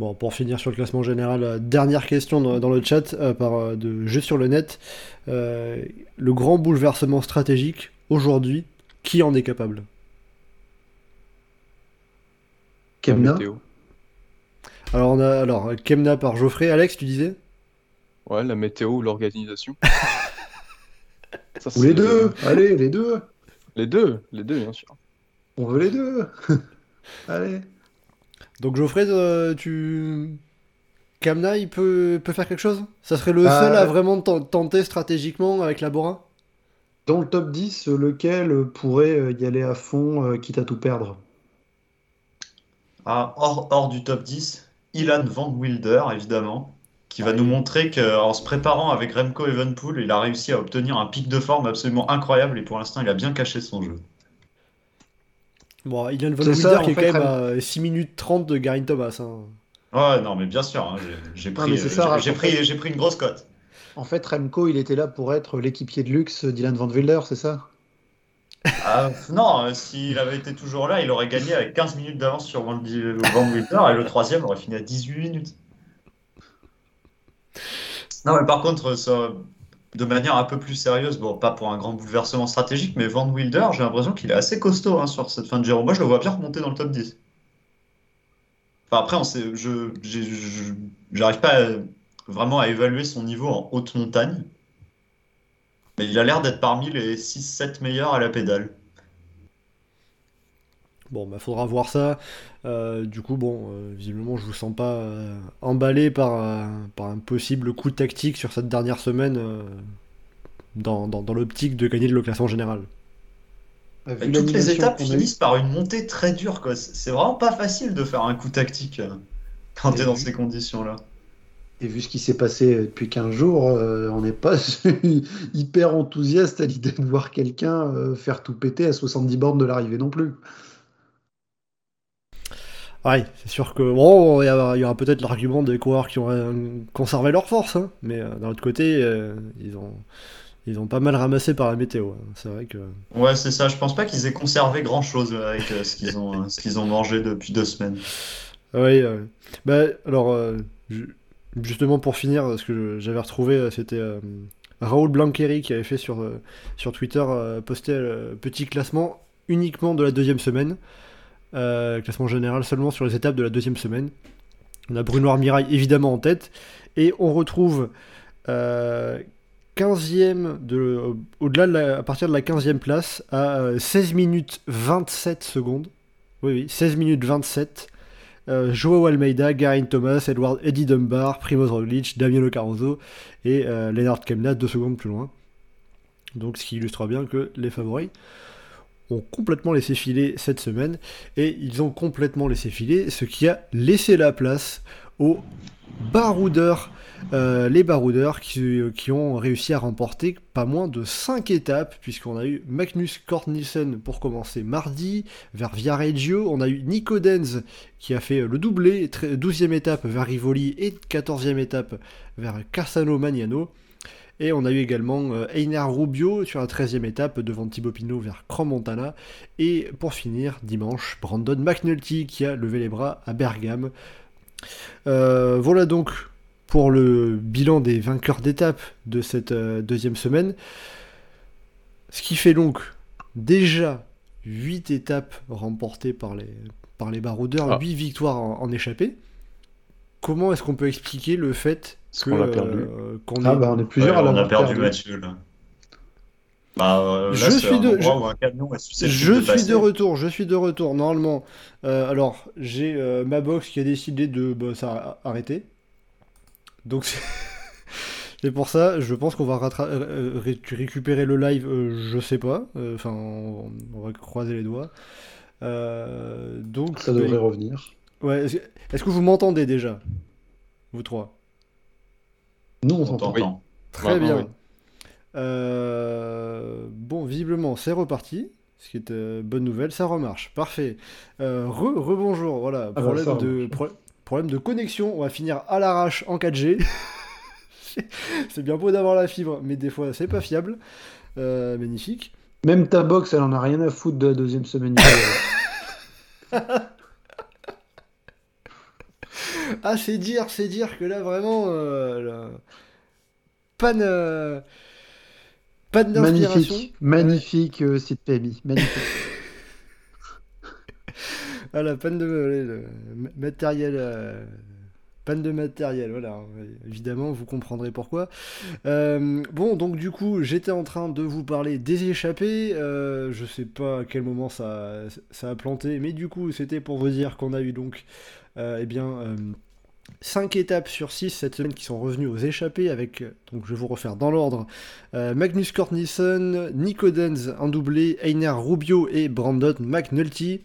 Bon, pour finir sur le classement général, euh, dernière question dans, dans le chat euh, par, euh, de Jeux sur le net. Euh, le grand bouleversement stratégique, aujourd'hui, qui en est capable? Kemna. Alors, on a alors, Kemna par Geoffrey. Alex, tu disais? Ouais, la météo ou l'organisation. Ça, Ou les deux Allez, les deux Les deux, les deux, bien sûr. On veut les deux Allez Donc, Geoffrey, euh, tu. Kamna, il peut, peut faire quelque chose? Ça serait le Euh, seul à vraiment ten- tenter stratégiquement avec la Bora? Dans le top 10, lequel pourrait euh, y aller à fond, euh, quitte à tout perdre? Ah, hors, hors du top 10, Ilan Van Wilder, évidemment, qui va nous montrer qu'en se préparant avec Remco Evenepoel, il a réussi à obtenir un pic de forme absolument incroyable et pour l'instant, il a bien caché son jeu. Bon, Ilan C'est Wilder qui est fait, quand même à 6 minutes 30 de Garin Thomas. hein. Ouais, non, mais bien sûr, hein, j'ai- pris, ça, j'ai- en pris, pris une grosse cote. En fait, Remco, il était là pour être l'équipier de luxe d'Ilan Van Wilder, c'est ça? Ah, non, euh, s'il avait été toujours là, il aurait gagné avec 15 minutes d'avance sur Van, Van Wilder et le troisième aurait fini à 18 minutes. Non, mais par contre, ça, de manière un peu plus sérieuse, bon, pas pour un grand bouleversement stratégique, mais Van Wilder, j'ai l'impression qu'il est assez costaud hein, sur cette fin de Giro. Moi, je le vois bien remonter dans le top 10. Enfin, après, on sait, je, j'arrive pas vraiment à évaluer son niveau en haute montagne. Mais il a l'air d'être parmi les 6-7 meilleurs à la pédale. Bon, bah faudra voir ça. Euh, du coup, bon, euh, visiblement, je vous sens pas euh, emballé par, euh, par un possible coup tactique sur cette dernière semaine euh, dans, dans, dans l'optique de gagner le classement général. Vu Toutes les étapes finissent par une montée très dure, quoi. C'est vraiment pas facile de faire un coup tactique euh, quand Et t'es dans vu- ces conditions-là. Et vu ce qui s'est passé depuis 15 jours, euh, on n'est pas hyper enthousiaste à l'idée de voir quelqu'un euh, faire tout péter à 70 bornes de l'arrivée non plus. Ouais, c'est sûr que bon, il y, aura- il y aura peut-être l'argument des coureurs qui ont conservé leur force, hein, mais euh, d'un autre côté, euh, ils ont ils ont pas mal ramassé par la météo. hein. C'est vrai que Ouais, c'est ça. Je pense pas qu'ils aient conservé grand-chose avec euh, ce qu'ils ont, ce qu'ils ont mangé depuis deux semaines. Oui, bah, alors, ju- justement pour finir, ce que j'avais retrouvé, c'était Raoul Blanqueri qui avait fait sur, sur Twitter, posté le petit classement uniquement de la deuxième semaine, euh, classement général seulement sur les étapes de la deuxième semaine. On a Bruno Armirail évidemment en tête, et on retrouve euh, 15e de, au-delà à partir de la 15e place à euh, 16 minutes 27 secondes. Oui, oui, 16 minutes 27. Euh, Joao Almeida, Garin Thomas, Edward Eddie Dunbar, Primoz Roglic, Damiano Caruso et euh, Lennart Kemna deux secondes plus loin. Donc ce qui illustre bien que les favoris complètement laissé filer cette semaine et ils ont complètement laissé filer ce qui a laissé la place aux baroudeurs, euh, les baroudeurs qui, ont réussi à remporter pas moins de 5 étapes puisqu'on a eu Magnus Cort Nielsen pour commencer mardi vers Viareggio, on a eu Nico Denz qui a fait le doublé, 12e étape vers Rivoli et 14e étape vers Carsano Magnano. Et on a eu également euh, Einer Rubio sur la 13e étape devant Thibaut Pinot vers Cromontana. Et pour finir, dimanche, Brandon McNulty qui a levé les bras à Bergame Euh, voilà donc pour le bilan des vainqueurs d'étape de cette euh, deuxième semaine. Ce qui fait donc déjà 8 étapes remportées par les, par les baroudeurs, Ah. 8 victoires en, en échappée. Comment est-ce qu'on peut expliquer le fait qu'on l'a perdu. euh, Ah bah on est plusieurs Ouais, à on a perdu, perdu. Mathieu là. Bah, euh, là, Je suis de- je- est Je suis retour, je suis de retour, normalement. Euh, alors, j'ai euh, ma box qui a décidé de bah, arrêter. Donc, c'est pour ça, je pense qu'on va rattra- ré- récupérer le live, euh, je sais pas. Euh, Enfin, on, on va croiser les doigts. Euh, donc, Ça devrait revenir. ouais, est-ce que vous m'entendez déjà Vous trois? Nous on On s'entend. t'entend. Très bien. oui. Euh, bon, visiblement, c'est reparti. Ce qui est euh, bonne nouvelle, ça remarche. Parfait. Euh, re, rebonjour, voilà. bah, problème, ça de, pro- problème de connexion. On va finir à l'arrache en 4G. c'est bien beau d'avoir la fibre, mais des fois, c'est pas fiable. Euh, magnifique. Même ta box, elle en a rien à foutre de la deuxième semaine. Ah, c'est dire, c'est dire que là, vraiment, euh, là, panne, euh, panne d'inspiration. magnifique, magnifique euh, site PMI. Magnifique. Ah, la panne de le matériel. euh, panne de matériel, voilà. Évidemment, vous comprendrez pourquoi. Euh, bon, donc du coup, j'étais en train de vous parler des échappées. Euh, je sais pas à quel moment ça, ça a planté, mais du coup, c'était pour vous dire qu'on a eu donc, euh, eh bien. euh, 5 étapes sur 6 cette semaine qui sont revenues aux échappées avec, euh, donc je vais vous refaire dans l'ordre, euh, Magnus Kortnissen, Nico Denz en doublé, Einer Rubio et Brandon McNulty.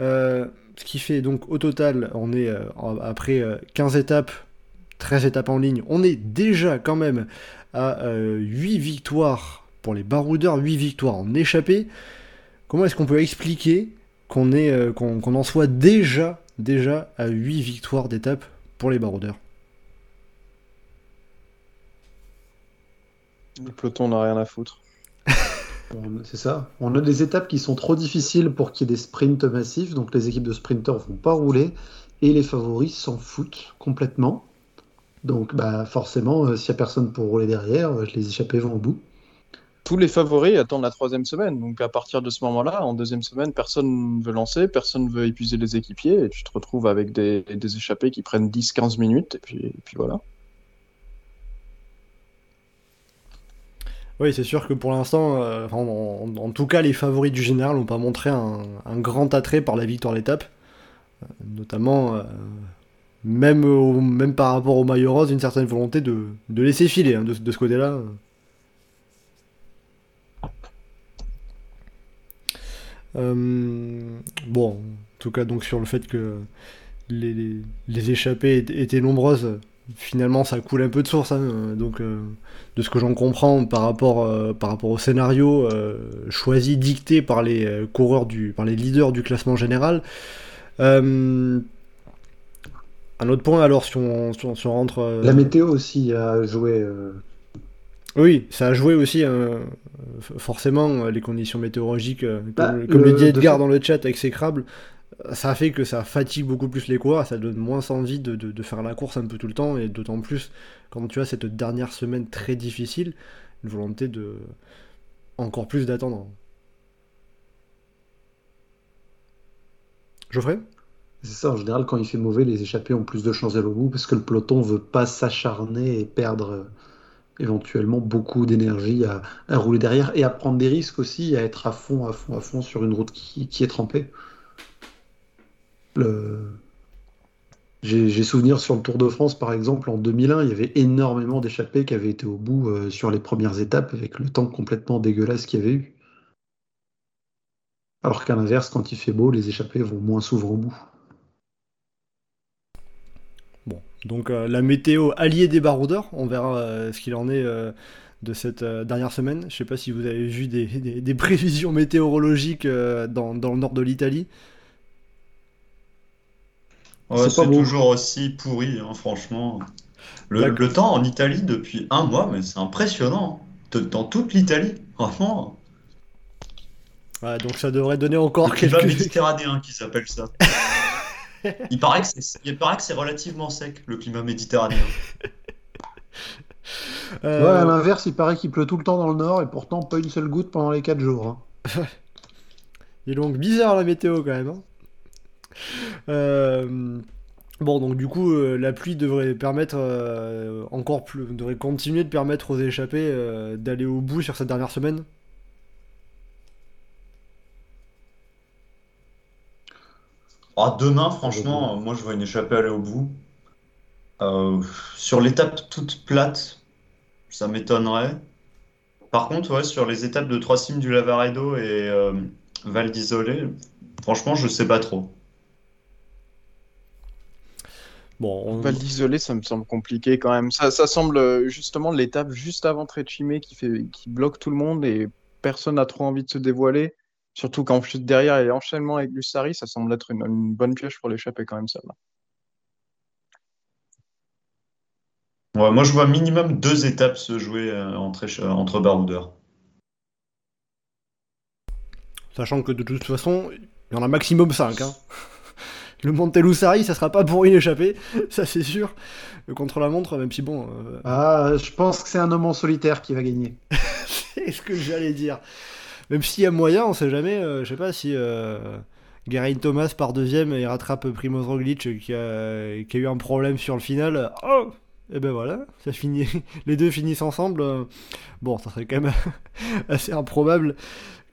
Euh, ce qui fait donc au total, on est euh, après euh, 15 étapes, 13 étapes en ligne, on est déjà quand même à euh, 8 victoires pour les baroudeurs, 8 victoires en échappée. Comment est-ce qu'on peut expliquer euh, qu'on en soit déjà, déjà à 8 victoires d'étapes pour les baroudeurs Le peloton n'a rien à foutre. On- C'est ça. On a des étapes qui sont trop difficiles pour qu'il y ait des sprints massifs, donc les équipes de sprinters vont pas rouler et les favoris s'en foutent complètement. Donc bah forcément, euh, s'il y a personne pour rouler derrière, euh, les échappés vont au bout. Tous les favoris attendent la troisième semaine. Donc à partir de ce moment-là, en deuxième semaine, personne ne veut lancer, personne ne veut épuiser les équipiers. Et tu te retrouves avec des, des échappés qui prennent 10-15 minutes. Et puis, voilà. Oui, c'est sûr que pour l'instant, euh, en, tout cas, les favoris du général n'ont pas montré un, grand attrait par la victoire d'étape. Euh, notamment, euh, même, même par rapport au maillot rose, une certaine volonté de, laisser filer hein, de ce côté-là. Bon, en tout cas, donc sur le fait que les, les- les échappées étaient- nombreuses, finalement, ça coule un peu de source. hein, donc, euh, de ce que j'en comprends par rapport, euh, par rapport au scénario euh, choisi, dicté par les euh, coureurs, du, par les leaders du classement général. Euh, un autre point, alors, si on, si on- si on rentre. euh, La météo aussi a joué. euh, Oui, ça a joué aussi, euh, f- forcément, euh, les conditions météorologiques, euh, comme, Bah, comme le, le- dit Edgar dans le chat avec ses crabes, euh, ça fait que ça fatigue beaucoup plus les coureurs, ça donne moins envie de, de- de faire la course un peu tout le temps, et d'autant plus quand tu as cette dernière semaine très difficile, une volonté de encore plus d'attendre. Geoffrey? C'est ça, en général, quand il fait mauvais, les échappés ont plus de chances d'aller au bout parce que le peloton veut pas s'acharner et perdre éventuellement beaucoup d'énergie à, rouler derrière et à prendre des risques aussi, à être à fond, à fond, à fond sur une route qui, est trempée. J'ai souvenir sur le Tour de France, par exemple, en 2001, il y avait énormément d'échappés qui avaient été au bout euh, sur les premières étapes avec le temps complètement dégueulasse qu'il y avait eu. Alors qu'à l'inverse, quand il fait beau, les échappés vont moins souvent au bout. Bon, donc euh, la météo alliée des baroudeurs, on verra euh, ce qu'il en est euh, de cette euh, dernière semaine. Je sais pas si vous avez vu des, des- des prévisions météorologiques euh, dans, dans le nord de l'Italie. Ouais, C'est toujours aussi pourri, hein, franchement. Le, temps en Italie depuis un mois, mais c'est impressionnant. Dans toute l'Italie, vraiment. Ouais, donc ça devrait donner encore Le climat quelques... méditerranéen qui s'appelle ça. Il paraît que c'est il paraît que c'est relativement sec, le climat méditerranéen. Euh, Ouais, à l'inverse, il paraît qu'il pleut tout le temps dans le nord et pourtant pas une seule goutte pendant les 4 jours. hein. Il est donc bizarre la météo quand même. hein. Euh, Bon, donc du coup, euh, la pluie devrait permettre euh, encore plus, devrait continuer de permettre aux échappés euh, d'aller au bout sur cette dernière semaine. Ah, demain, franchement, euh, moi je vois une échappée aller au bout. Euh, sur l'étape toute plate, ça m'étonnerait. Par contre, ouais, sur les étapes de Trois Cimes du Lavaredo et euh, Val d'Isolé, franchement, je sais pas trop. Bon, on- Val d'Isolé, ça me semble compliqué quand même. Ça, ça semble euh, justement l'étape juste avant Tréchimé qui fait, qui bloque tout le monde et personne n'a trop envie de se dévoiler. Surtout qu'en chute derrière et l'enchaînement avec Lussari, ça semble être une, une bonne piège pour l'échapper quand même, celle-là. Ouais, moi je vois minimum deux étapes se jouer euh, entre, entre baroudeurs. sachant que de toute façon, il y en a maximum 5. Le Montelusari, ça sera pas pour une échappée, ça c'est sûr. Le contre-la-montre, même si bon, euh, Ah, je pense que c'est un homme en solitaire qui va gagner. c'est ce que j'allais dire. Même s'il y a moyen, on sait jamais. euh, je sais pas si euh, Geraint Thomas part deuxième et rattrape Primoz Roglic qui a, qui a eu un problème sur le final. Oh et ben voilà, ça finit. Les deux finissent ensemble. euh, Bon, ça serait quand même assez improbable,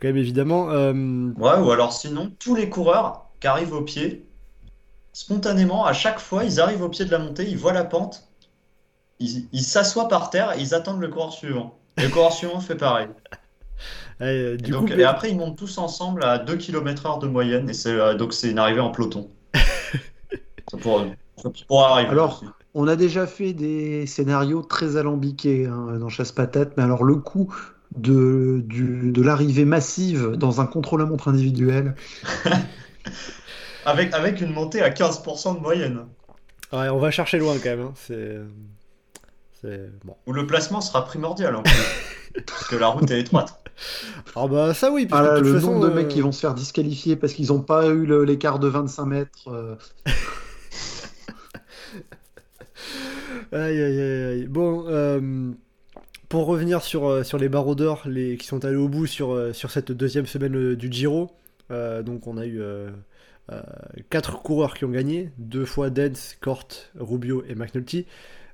quand même évidemment. Euh, ou alors sinon, tous les coureurs qui arrivent au pied, spontanément, à chaque fois, ils arrivent au pied de la montée, ils voient la pente, ils s'assoient par terre et ils attendent le coureur suivant. Le coureur suivant fait pareil. Euh, Et, du donc, coup, et après, ils montent tous ensemble à 2 km heure de moyenne, et c'est euh, donc c'est une arrivée en peloton. Ça pourra, arriver. Alors, aussi. On a déjà fait des scénarios très alambiqués hein, dans Chasse Patate, mais alors le coup de, du- de l'arrivée massive dans un contre-la-montre individuel, Avec, avec une montée à 15% de moyenne, ouais, on va chercher loin quand même. hein, C'est. C'est. Bon. où le placement sera primordial en plus, parce que la route est étroite. Ah bah ça oui, puisque Ah là, de le façon, nombre de euh, mecs qui vont se faire disqualifier parce qu'ils n'ont pas eu l'écart de 25 mètres. euh, Aïe, aïe, aïe, aïe. Bon, euh, pour revenir sur, sur les baroudeurs les, qui sont allés au bout sur, sur cette deuxième semaine du Giro, donc on a eu euh, quatre coureurs qui ont gagné, deux fois Dance, Cort, Rubio et McNulty.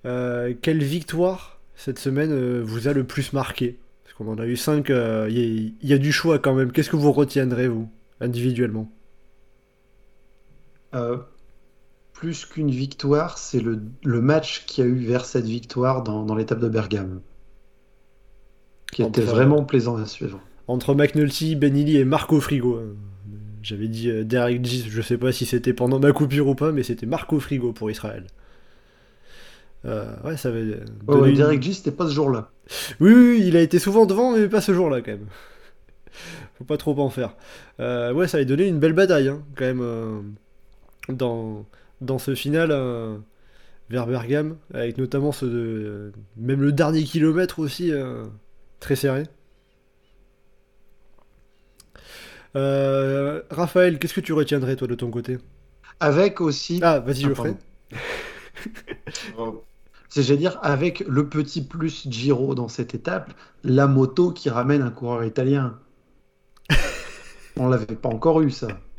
Euh, quelle victoire cette semaine euh, vous a le plus marqué? Parce qu'on en a eu cinq, euh, il y, a- il y a du choix quand même. Qu'est-ce que vous retiendrez, vous, individuellement? Euh, plus qu'une victoire, c'est le, le match qu'il y a eu vers cette victoire dans, dans l'étape de Bergame, qui était vraiment plaisant à suivre. entre McNulty, Benilli et Marco Frigo. J'avais dit euh, Derek Gis, je sais pas si c'était pendant ma coupure ou pas, mais c'était Marco Frigo pour Israël. Euh, ouais, ça avait. Ouais, donné ouais, une- Derek G, c'était pas ce jour-là. Oui, oui, oui, il a été souvent devant, mais pas ce jour-là quand même. Faut pas trop en faire. Euh, ouais, ça avait donné une belle bataille, hein, quand même, euh, dans, dans ce final euh, vers Bergame, avec notamment ce de- même le dernier kilomètre aussi euh, très serré. Euh, Raphaël, qu'est-ce que tu retiendrais toi de ton côté? Avec aussi, Ah, vas-y, Ah, Geoffrey. pardon. c'est j'allais dire, avec le petit plus Giro dans cette étape, la moto qui ramène un coureur italien. On l'avait pas encore eu ça.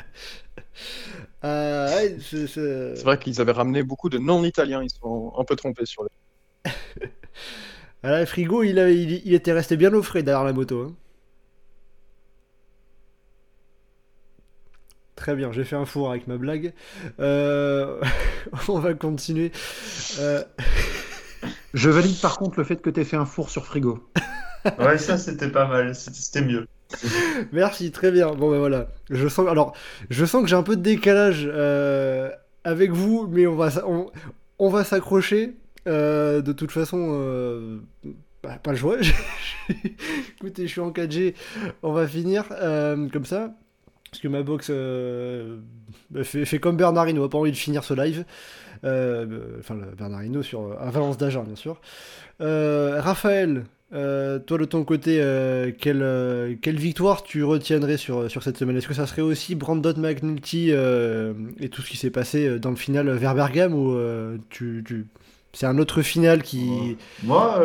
Euh, ouais, c'est- c'est- C'est vrai qu'ils avaient ramené beaucoup de non-italiens, ils sont un peu trompés sur les. Ah là, Frigo, il, avait- il, il était resté bien au frais derrière la moto. hein. Très bien, j'ai fait un four avec ma blague. Euh, on va continuer. Euh, Je valide par contre le fait que tu fait un four sur frigo. Ouais, ça c'était pas mal, c'était mieux. merci, très bien. Bon ben voilà. Je sens, alors, je sens que j'ai un peu de décalage euh, avec vous, mais on va, s- on, on va s'accrocher. Euh, de toute façon, euh, bah, pas le choix. Écoutez, je suis en 4G. On va finir euh, comme ça. Parce que ma box euh, bah, fait, comme Bernardino, a pas envie de finir ce live. Euh, euh, enfin, Bernardino sur, à Valence d'Agen, bien sûr. Raphaël, toi, de ton côté, quelle, victoire tu retiendrais sur, cette semaine? Est-ce que ça serait aussi Brandon McNulty et tout ce qui s'est passé dans le final vers Bergame ou c'est un autre final qui. Moi,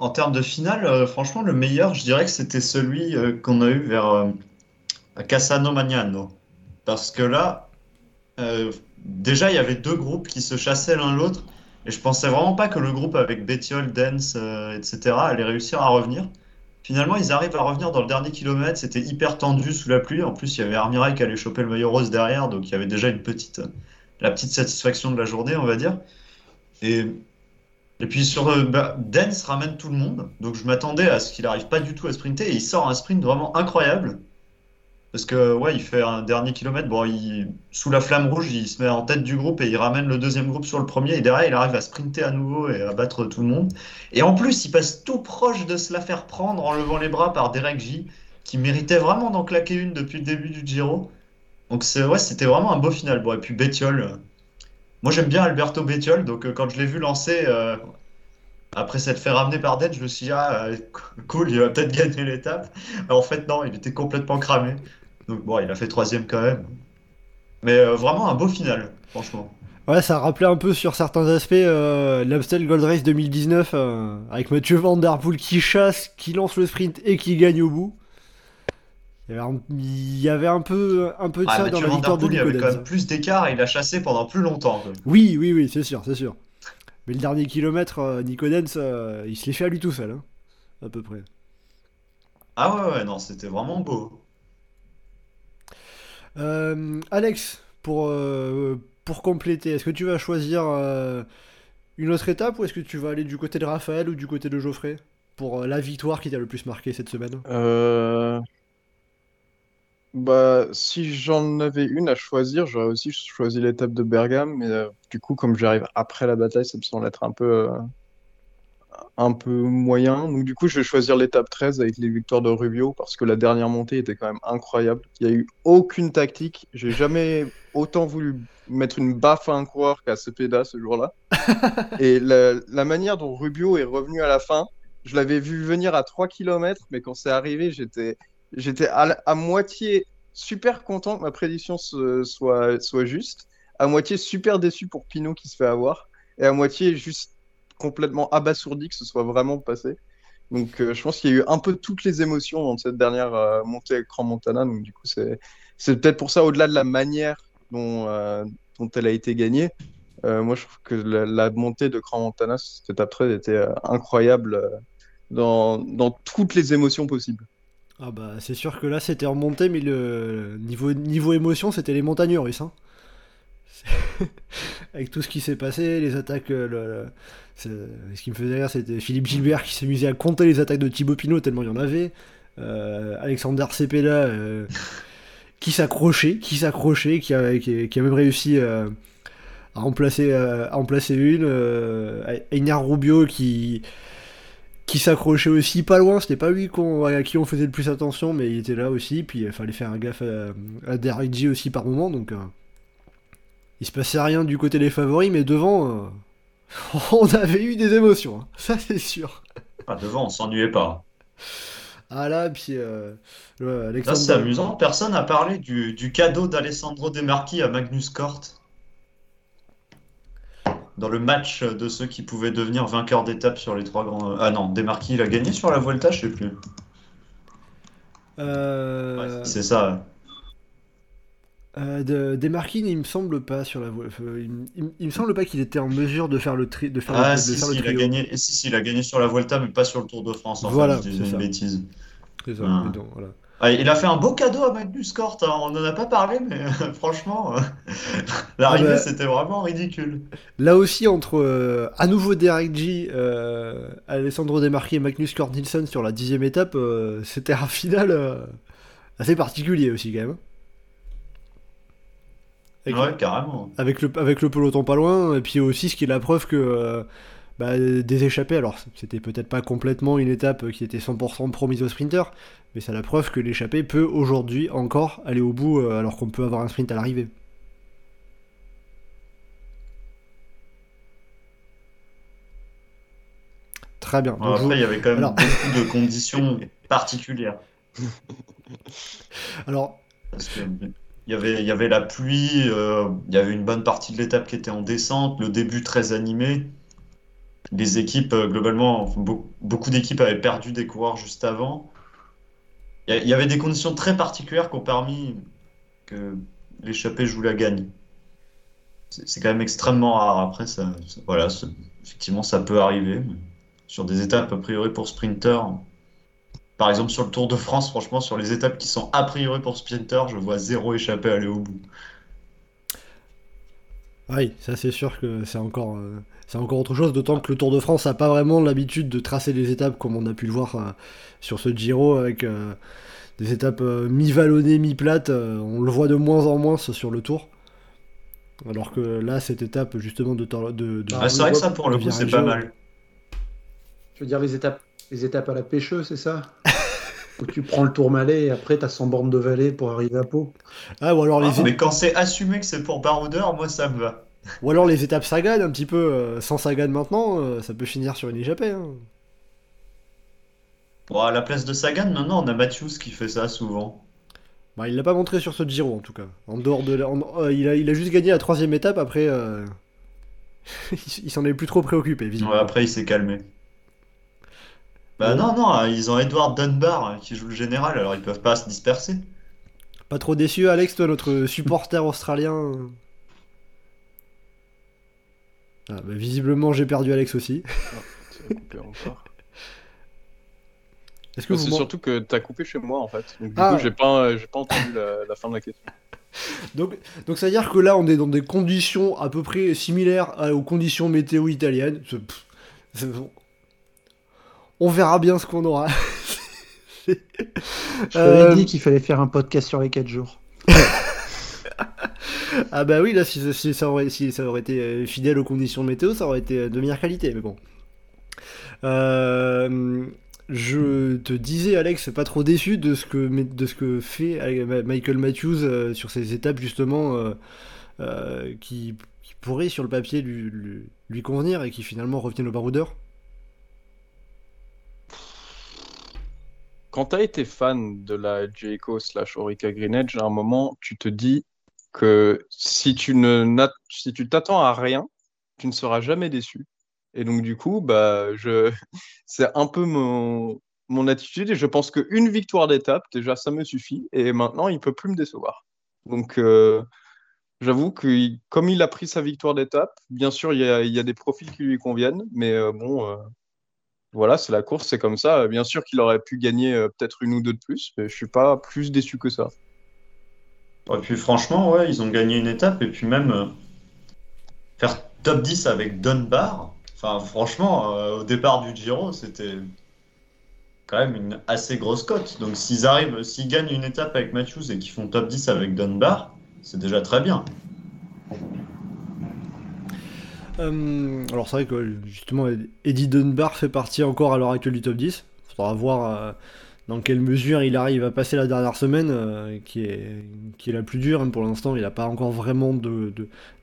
en termes de finale, franchement, le meilleur, je dirais que c'était celui qu'on a eu vers Cassano Magnano. Parce que là, euh, déjà, il y avait deux groupes qui se chassaient l'un l'autre. Et je pensais vraiment pas que le groupe avec Bettiol, Dance, euh, etc., allait réussir à revenir. Finalement, ils arrivent à revenir dans le dernier kilomètre. C'était hyper tendu sous la pluie. En plus, il y avait Armirail qui allait choper le maillot rose derrière. Donc, il y avait déjà une petite, la petite satisfaction de la journée, on va dire. Et et puis sur euh, bah, Dance ramène tout le monde, donc je m'attendais à ce qu'il arrive pas du tout à sprinter et il sort un sprint vraiment incroyable parce que ouais il fait un dernier kilomètre, bon il sous la flamme rouge il se met en tête du groupe et il ramène le deuxième groupe sur le premier. Et derrière il arrive à sprinter à nouveau et à battre tout le monde. Et en plus il passe tout proche de se la faire prendre en levant les bras par Derek J qui méritait vraiment d'en claquer une depuis le début du Giro. Donc c'est ouais c'était vraiment un beau final. Bon et puis Bettiol euh, moi, j'aime bien Alberto Bettiol, donc euh, quand je l'ai vu lancer euh, après s'être fait ramener par Dead, je me suis dit, ah, cool, il va peut-être gagner l'étape. En fait, non, il était complètement cramé. Donc, bon, il a fait troisième quand même. Mais euh, vraiment un beau final, franchement. Ouais, ça rappelait un peu sur certains aspects euh, l'Amstel Gold Race 2019 euh, avec Mathieu Van Der Poel qui chasse, qui lance le sprint et qui gagne au bout. Il y avait un, il y avait un peu, un peu de Ah, ça dans Mathieu la Van victoire Der de Poel, il y avait quand même plus d'écart et il a chassé pendant plus longtemps. Oui, oui, oui, c'est sûr, c'est sûr. Mais le dernier kilomètre, euh, Nico Denz, euh, il se l'est fait à lui tout seul, hein, à peu près. Ah ouais, ouais, non, c'était vraiment beau. Euh, Alex, pour, euh, pour compléter, est-ce que tu vas choisir euh, une autre étape ou est-ce que tu vas aller du côté de Raphaël ou du côté de Geoffrey pour la victoire qui t'a le plus marqué cette semaine? Bah, si j'en avais une à choisir, j'aurais aussi choisi l'étape de Bergame, mais du coup, comme j'arrive après la bataille, ça me semble être un peu, un peu moyen. Donc, du coup, je vais choisir l'étape 13 avec les victoires de Rubio, parce que la dernière montée était quand même incroyable. Il n'y a eu aucune tactique. J'ai jamais autant voulu mettre une baffe à un coureur qu'à Cepeda ce jour-là. Et la, la manière dont Rubio est revenu à la fin, je l'avais vu venir à 3 km, mais quand c'est arrivé, j'étais j'étais à, moitié super content que ma prédiction se- soit, soit juste, à moitié super déçu pour Pinot qui se fait avoir, et à moitié juste complètement abasourdi que ce soit vraiment passé. Donc euh, je pense qu'il y a eu un peu toutes les émotions dans cette dernière euh, montée avec Grand Montana, donc du coup c'est peut-être pour ça, au-delà de la manière dont, euh, elle a été gagnée, moi je trouve que la, montée de Grand Montana, cette 13, était incroyable dans, toutes les émotions possibles. Ah bah c'est sûr que là c'était remonté mais le niveau, niveau émotion c'était les montagnes russes. Hein. Avec tout ce qui s'est passé, les attaques... euh, le- le- c'est- Ce qui me faisait rire c'était Philippe Gilbert qui s'amusait à compter les attaques de Thibaut Pinot tellement il y en avait. Euh, Alexander Cepeda euh, qui s'accrochait, qui s'accrochait, qui a, qui, a- qui a même réussi euh, à, remplacer, à remplacer une. Einar Rubio qui qui s'accrochait aussi pas loin, c'était pas lui à qui on faisait le plus attention, mais il était là aussi, puis il fallait faire un gaffe à, à Derek J aussi par moment, donc euh, il se passait rien du côté des favoris, mais devant, euh, on avait eu des émotions, hein. ça c'est sûr. Ah, devant, on s'ennuyait pas. Ah là, puis euh, Alexandre... c'est amusant. Personne n'a parlé du, du cadeau d'Alessandro De Marchi à Magnus Cort dans le match de ceux qui pouvaient devenir vainqueurs d'étape sur les trois grands. Ah non, De Marchi, il a gagné sur la Vuelta, je sais plus. Euh, Ouais, c'est ça. Euh, de, Desmarquines, il me semble pas sur la voie. euh, il, il- il me semble pas qu'il était en mesure de faire le tri, de faire le, Ah, de si, faire si, le il a gagné. Si, si, il a gagné sur la Vuelta, mais pas sur le Tour de France. En Voilà, c'est une bêtise. C'est ça, Ah. mais donc, voilà. Ah, il a fait un beau cadeau à Magnus Cort. hein. On n'en a pas parlé, mais franchement, euh, l'arrivée, Ah bah. c'était vraiment ridicule. Là aussi, entre euh, à nouveau Derek euh, Alessandro Demarchi et Magnus Cort Nielsen sur la dixième étape, c'était un final assez particulier aussi quand même. Avec, Ouais, carrément. avec le, avec le peloton pas loin, et puis aussi ce qui est la preuve que euh, bah, des échappées, alors c'était peut-être pas complètement une étape qui était 100% promise au sprinter, mais c'est la preuve que l'échappée peut aujourd'hui encore aller au bout euh, alors qu'on peut avoir un sprint à l'arrivée. Très bien. Après, il y avait quand même beaucoup de conditions particulières. Alors. Parce que il y avait, il y avait la pluie, euh, il y avait une bonne partie de l'étape qui était en descente, le début très animé. Les équipes, euh, globalement, beaucoup d'équipes avaient perdu des coureurs juste avant. Il y avait des conditions très particulières qui ont permis que l'échappée joue la gagne. C'est quand même extrêmement rare. Après, ça, voilà, effectivement, ça peut arriver. sur des étapes, a priori, pour sprinter, par exemple, sur le Tour de France, franchement, sur les étapes qui sont a priori pour sprinter, je vois zéro échappée aller au bout. Oui, ça c'est sûr que c'est encore, euh, c'est encore autre chose, d'autant que le Tour de France n'a pas vraiment l'habitude de tracer des étapes comme on a pu le voir euh, sur ce Giro avec euh, des étapes mi-vallonnées, mi-plates. on le voit de moins en moins sur le Tour. Alors que là, cette étape justement de. de, de ah, c'est vrai que ça pour le coup, c'est pas mal. Je veux dire, les étapes les étapes à la pêcheuse, c'est ça? Où tu prends le tourmalet et après tu as 100 bornes de vallée pour arriver à Pau. Ah, ou alors les... Ah, mais quand c'est assumé que c'est pour baroudeur, moi ça me va. Ou alors les étapes Sagan, un petit peu euh, sans Sagan maintenant, euh, ça peut finir sur une échappée. Hein. Bon, à la place de Sagan, maintenant on a Matthews qui fait ça souvent. Bah, il l'a pas montré sur ce Giro en tout cas. En dehors de euh, il, a, il a juste gagné la troisième étape, après il s'en est plus trop préoccupé. Ouais, après il s'est calmé. Bah non, non, hein, ils ont Edward Dunbar hein, qui joue le général, alors ils peuvent pas se disperser. Pas trop déçu, Alex, toi, notre supporter australien ah, bah, Visiblement, j'ai perdu Alex aussi. Est-ce que C'est surtout que t'as coupé chez moi, en fait. Donc, du ah. coup, j'ai pas, pas entendu la, fin de la question. Donc, donc ça veut dire que là, on est dans des conditions à peu près similaires aux conditions météo italiennes. On verra bien ce qu'on aura. Je t'avais dit qu'il fallait faire un podcast sur les 4 jours. ah bah oui, là, si, ça, aurait, ça aurait été euh, fidèle aux conditions météo, ça aurait été de meilleure qualité, mais bon. Euh, je te disais, Alex, pas trop déçu de ce que, de ce que fait Michael Matthews euh, sur ces étapes, justement, qui, pourraient, sur le papier, lui, lui, convenir et qui finalement reviennent au baroudeur quand tu as été fan de la Jayco slash Orica Green Edge, à un moment, tu te dis que si tu ne si tu t'attends à rien, tu ne seras jamais déçu. Et donc du coup, bah, je... c'est un peu mon... mon attitude et je pense qu'une victoire d'étape, déjà, ça me suffit. Et maintenant, il peut plus me décevoir. Donc euh, j'avoue que comme il a pris sa victoire d'étape, bien sûr, il y a, il y a des profils qui lui conviennent, mais euh, bon, euh, voilà, c'est la course, c'est comme ça. Bien sûr qu'il aurait pu gagner euh, peut-être une ou deux de plus, mais je suis pas plus déçu que ça. Et puis franchement, ouais, ils ont gagné une étape et puis même euh, faire top 10 avec Dunbar. Enfin, franchement, euh, au départ du Giro, c'était quand même une assez grosse cote. Donc s'ils arrivent, s'ils gagnent une étape avec Matthews et qu'ils font top 10 avec Dunbar, c'est déjà très bien. Euh, alors c'est vrai que justement Eddie Dunbar fait partie encore à l'heure actuelle du top 10. Il faudra voir euh, dans quelle mesure il arrive à passer la dernière semaine, euh, qui, est, qui est la plus dure. Hein, pour l'instant, il n'a pas encore vraiment de,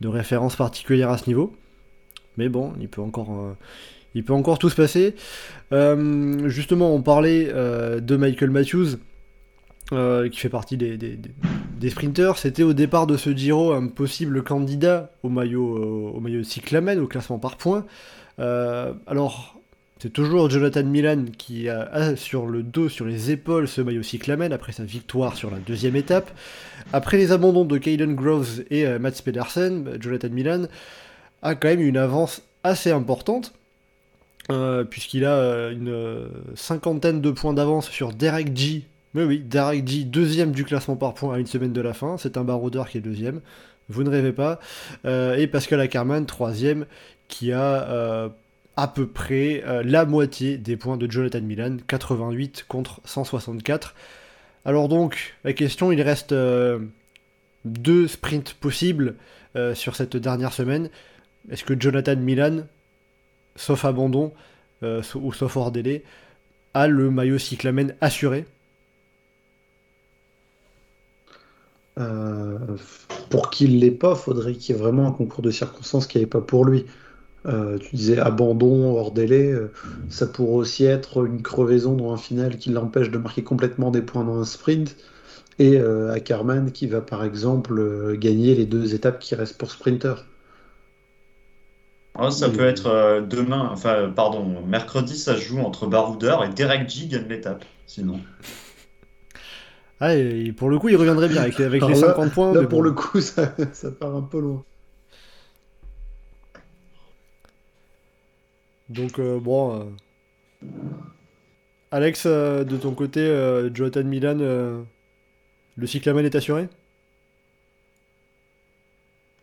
de, référence particulière à ce niveau. Mais bon, il peut encore tout se passer. justement, on parlait de Michael Matthews. Euh, qui fait partie des, des, sprinters, c'était au départ de ce Giro un possible candidat au maillot, euh, au maillot cyclamen, au classement par points. Euh, alors, c'est toujours Jonathan Milan qui a, sur le dos, sur les épaules, ce maillot cyclamen après sa victoire sur la deuxième étape. Après les abandons de Caden Groves et Mats Pedersen, Jonathan Milan a quand même une avance assez importante. puisqu'il a une cinquantaine de points d'avance sur Derek G mais oui, Derek G, deuxième du classement par points à une semaine de la fin. C'est un baroudeur qui est deuxième. Vous ne rêvez pas. Euh, et Pascal Ackermann, troisième, qui a euh, à peu près euh, la moitié des points de Jonathan Milan, 88 contre 164. Alors donc, la question, il reste deux sprints possibles sur cette dernière semaine. Est-ce que Jonathan Milan, sauf abandon ou sauf hors délai, a le maillot cyclamen assuré? Euh, pour qu'il l'ait pas, faudrait qu'il y ait vraiment un concours de circonstances qui n'est pas pour lui. Euh, tu disais abandon hors délai, euh, ça pourrait aussi être une crevaison dans un final qui l'empêche de marquer complètement des points dans un sprint. Et Ackerman qui va par exemple gagner les deux étapes qui restent pour sprinter. Ah, ça Et- peut être demain, enfin, pardon, mercredi, ça se joue entre Baroudeur et Derek G gagne l'étape. Sinon, Ah, et pour le coup, il reviendrait bien avec, les- avec les Alors là- 50 points. Là mais pour bon. le coup, ça, ça part un peu loin. Donc, euh, bon. euh, Alex, euh, de ton côté, euh, Jonathan Milan, euh, le cyclamen est assuré?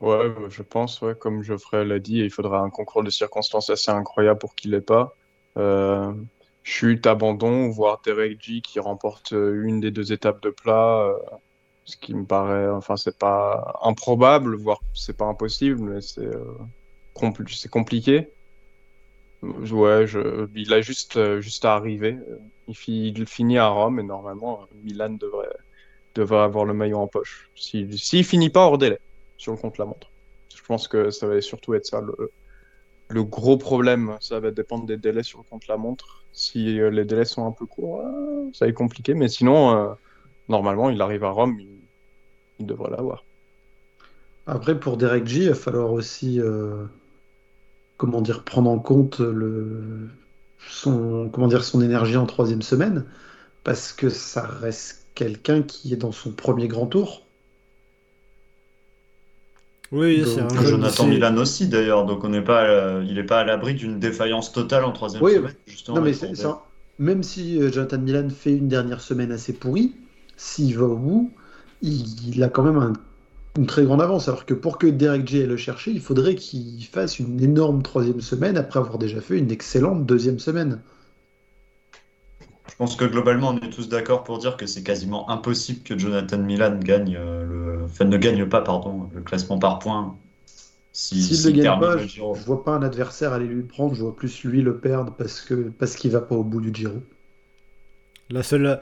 Ouais, bah, je pense, ouais, comme Geoffrey l'a dit, il faudra un concours de circonstances assez incroyable pour qu'il l'ait pas. Euh, chute, abandon, voire Derek G qui remporte euh, une des deux étapes de plat, euh, ce qui me paraît, enfin, c'est pas improbable, voire c'est pas impossible, mais c'est euh, compl- compliqué. Ouais, je, il a juste, euh, juste à arriver. Il, il finit à Rome et normalement, Milan devrait, devrait avoir le maillot en poche. S'il s'il finit pas hors délai sur le contre-la-montre. Je pense que ça va surtout être ça le, le gros problème. Ça va dépendre des délais sur le contre-la-montre. Si euh, les délais sont un peu courts, euh, ça être compliqué. Mais sinon, euh, normalement, il arrive à Rome, il, devrait l'avoir. Après, pour Derek G, il va falloir aussi, comment prendre en compte le, son, comment son énergie en troisième semaine, parce que ça reste quelqu'un qui est dans son premier grand tour. Oui, c'est un Jonathan Milan aussi d'ailleurs, donc on n'est pas, euh, il n'est pas à l'abri d'une défaillance totale en troisième Oui, semaine. Justement, Non, mais c'est. Même si euh, Jonathan Milan fait une dernière semaine assez pourrie, s'il va au bout, il, il a quand même un- une très grande avance. Alors que pour que Derek J aille le chercher, il faudrait qu'il fasse une énorme troisième semaine après avoir déjà fait une excellente deuxième semaine. Je pense que globalement, on est tous d'accord pour dire que c'est quasiment impossible que Jonathan Milan gagne euh, le, enfin, ne gagne pas, pardon, le classement par points. Si, S'il ne s'il le gagne pas, le je, Giro. je vois pas un adversaire aller lui prendre, je vois plus lui le perdre parce que parce qu'il va pas au bout du Giro. La seule,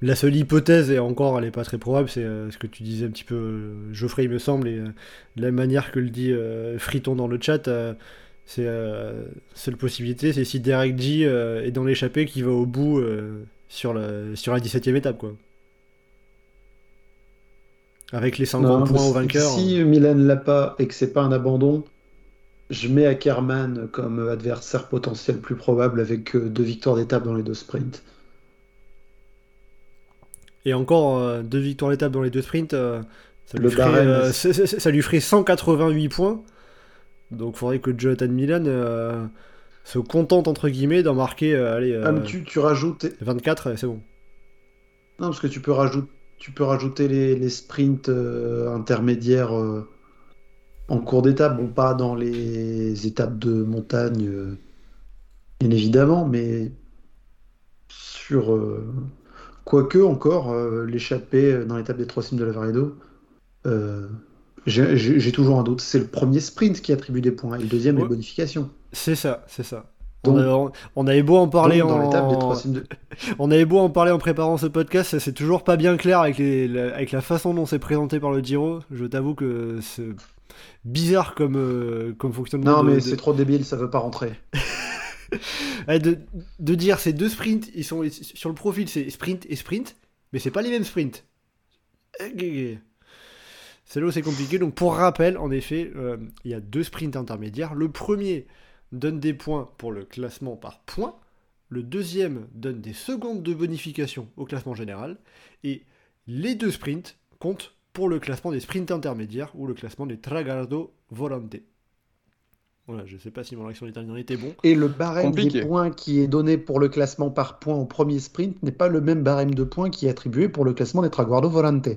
la seule hypothèse, et encore elle est pas très probable, c'est euh, ce que tu disais un petit peu, euh, Geoffrey, il me semble, et euh, la manière que le dit Friton dans le chat, euh, c'est euh, seule possibilité, c'est si Derek G euh, est dans l'échappée qui va au bout euh, sur, la, sur la 17ème étape, quoi. Avec les 50 Non, points au vainqueur. Si Milan l'a pas et que c'est pas un abandon, je mets Ackerman comme adversaire potentiel plus probable avec euh, deux victoires d'étape dans les deux sprints. Et encore deux victoires à l'étape dans les deux sprints, ça, lui Le ferait, ça lui ferait 188 points. Donc il faudrait que Jonathan Milan euh, se contente entre guillemets d'en marquer euh, allez, Ah, mais euh, tu, tu rajoutes. 24, euh, c'est bon. Non, parce que tu peux rajouter, tu peux rajouter les, les sprints intermédiaires en cours d'étape. Bon, pas dans les étapes de montagne, bien évidemment, mais sur. Quoique encore, l'échappée dans l'étape des trois cimes de la Varedo, j'ai toujours un doute. C'est le premier sprint qui attribue des points et le deuxième Ouais. les bonifications. C'est ça, c'est ça. Donc- on, a- on- on avait beau en parler dans des en... on avait beau en parler en préparant ce podcast, c'est toujours pas bien clair avec, les, la, avec la façon dont c'est présenté par le Giro. Je t'avoue que c'est bizarre comme, euh, comme fonctionnement. Non, de- mais de- c'est trop débile, ça veut pas rentrer. De, de dire ces deux sprints, ils sont sur le profil, c'est sprint et sprint, mais c'est pas les mêmes sprints. C'est là où c'est compliqué. Donc pour rappel, en effet, euh, il y a deux sprints intermédiaires. Le premier donne des points pour le classement par points. Le deuxième donne des secondes de bonification au classement général. Et les deux sprints comptent pour le classement des sprints intermédiaires ou le classement des Tragardo Volante. Voilà, je sais pas si mon accent italien était bon. Et le barème Compliqué. des points qui est donné pour le classement par points au premier sprint n'est pas le même barème de points qui est attribué pour le classement des Traguardo Volante.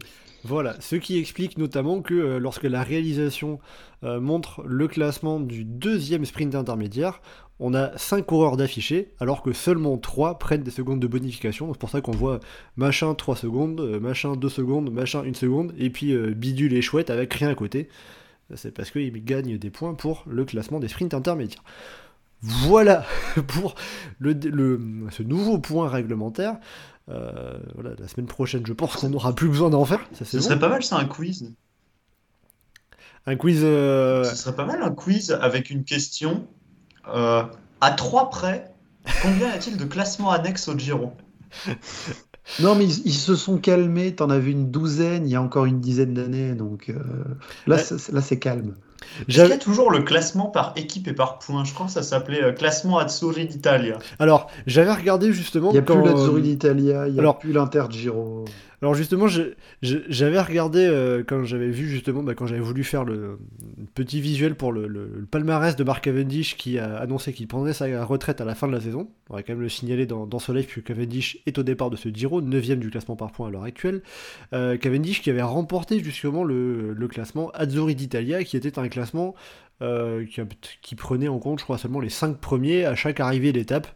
Voilà, ce qui explique notamment que euh, lorsque la réalisation euh, montre le classement du deuxième sprint intermédiaire, on a 5 coureurs d'affichés, alors que seulement 3 prennent des secondes de bonification. C'est pour ça qu'on voit machin 3 secondes, euh, machin 2 secondes, machin 1 seconde, et puis bidule et chouette avec rien à côté. C'est parce qu'ils gagnent des points pour le classement des sprints intermédiaires. Voilà pour ce nouveau point réglementaire. Euh, voilà, la semaine prochaine, je pense qu'on n'aura plus besoin d'en faire. Ça, Ce bon. serait pas mal, ça, un quiz. Un quiz. euh, Ce serait pas mal un quiz avec une question euh, à 3 près, combien y a-t-il de classements annexes au Giro? Non, mais ils, ils se sont calmés. T'en as vu une douzaine il y a encore une dizaine d'années. Donc là, Ouais. là, c'est calme. Est-ce qu'il y a J'avais- toujours le classement par équipe et par points Je crois que ça s'appelait euh, classement Azzurri d'Italia. Alors, j'avais regardé justement Il n'y a quand, plus l'Azzurri euh, d'Italia, il n'y a alors- plus l'Inter Giro. Alors justement, j'avais regardé euh, quand j'avais vu justement, bah, quand j'avais voulu faire le petit visuel pour le, palmarès de Mark Cavendish qui a annoncé qu'il prendrait sa retraite à la fin de la saison. On va quand même le signaler dans, dans ce live puisque Cavendish est au départ de ce Giro, 9ème du classement par points à l'heure actuelle. Euh, Cavendish qui avait remporté justement le, classement Azzurri d'Italia qui était un classement euh, qui prenait en compte, je crois, seulement les 5 premiers à chaque arrivée d'étape.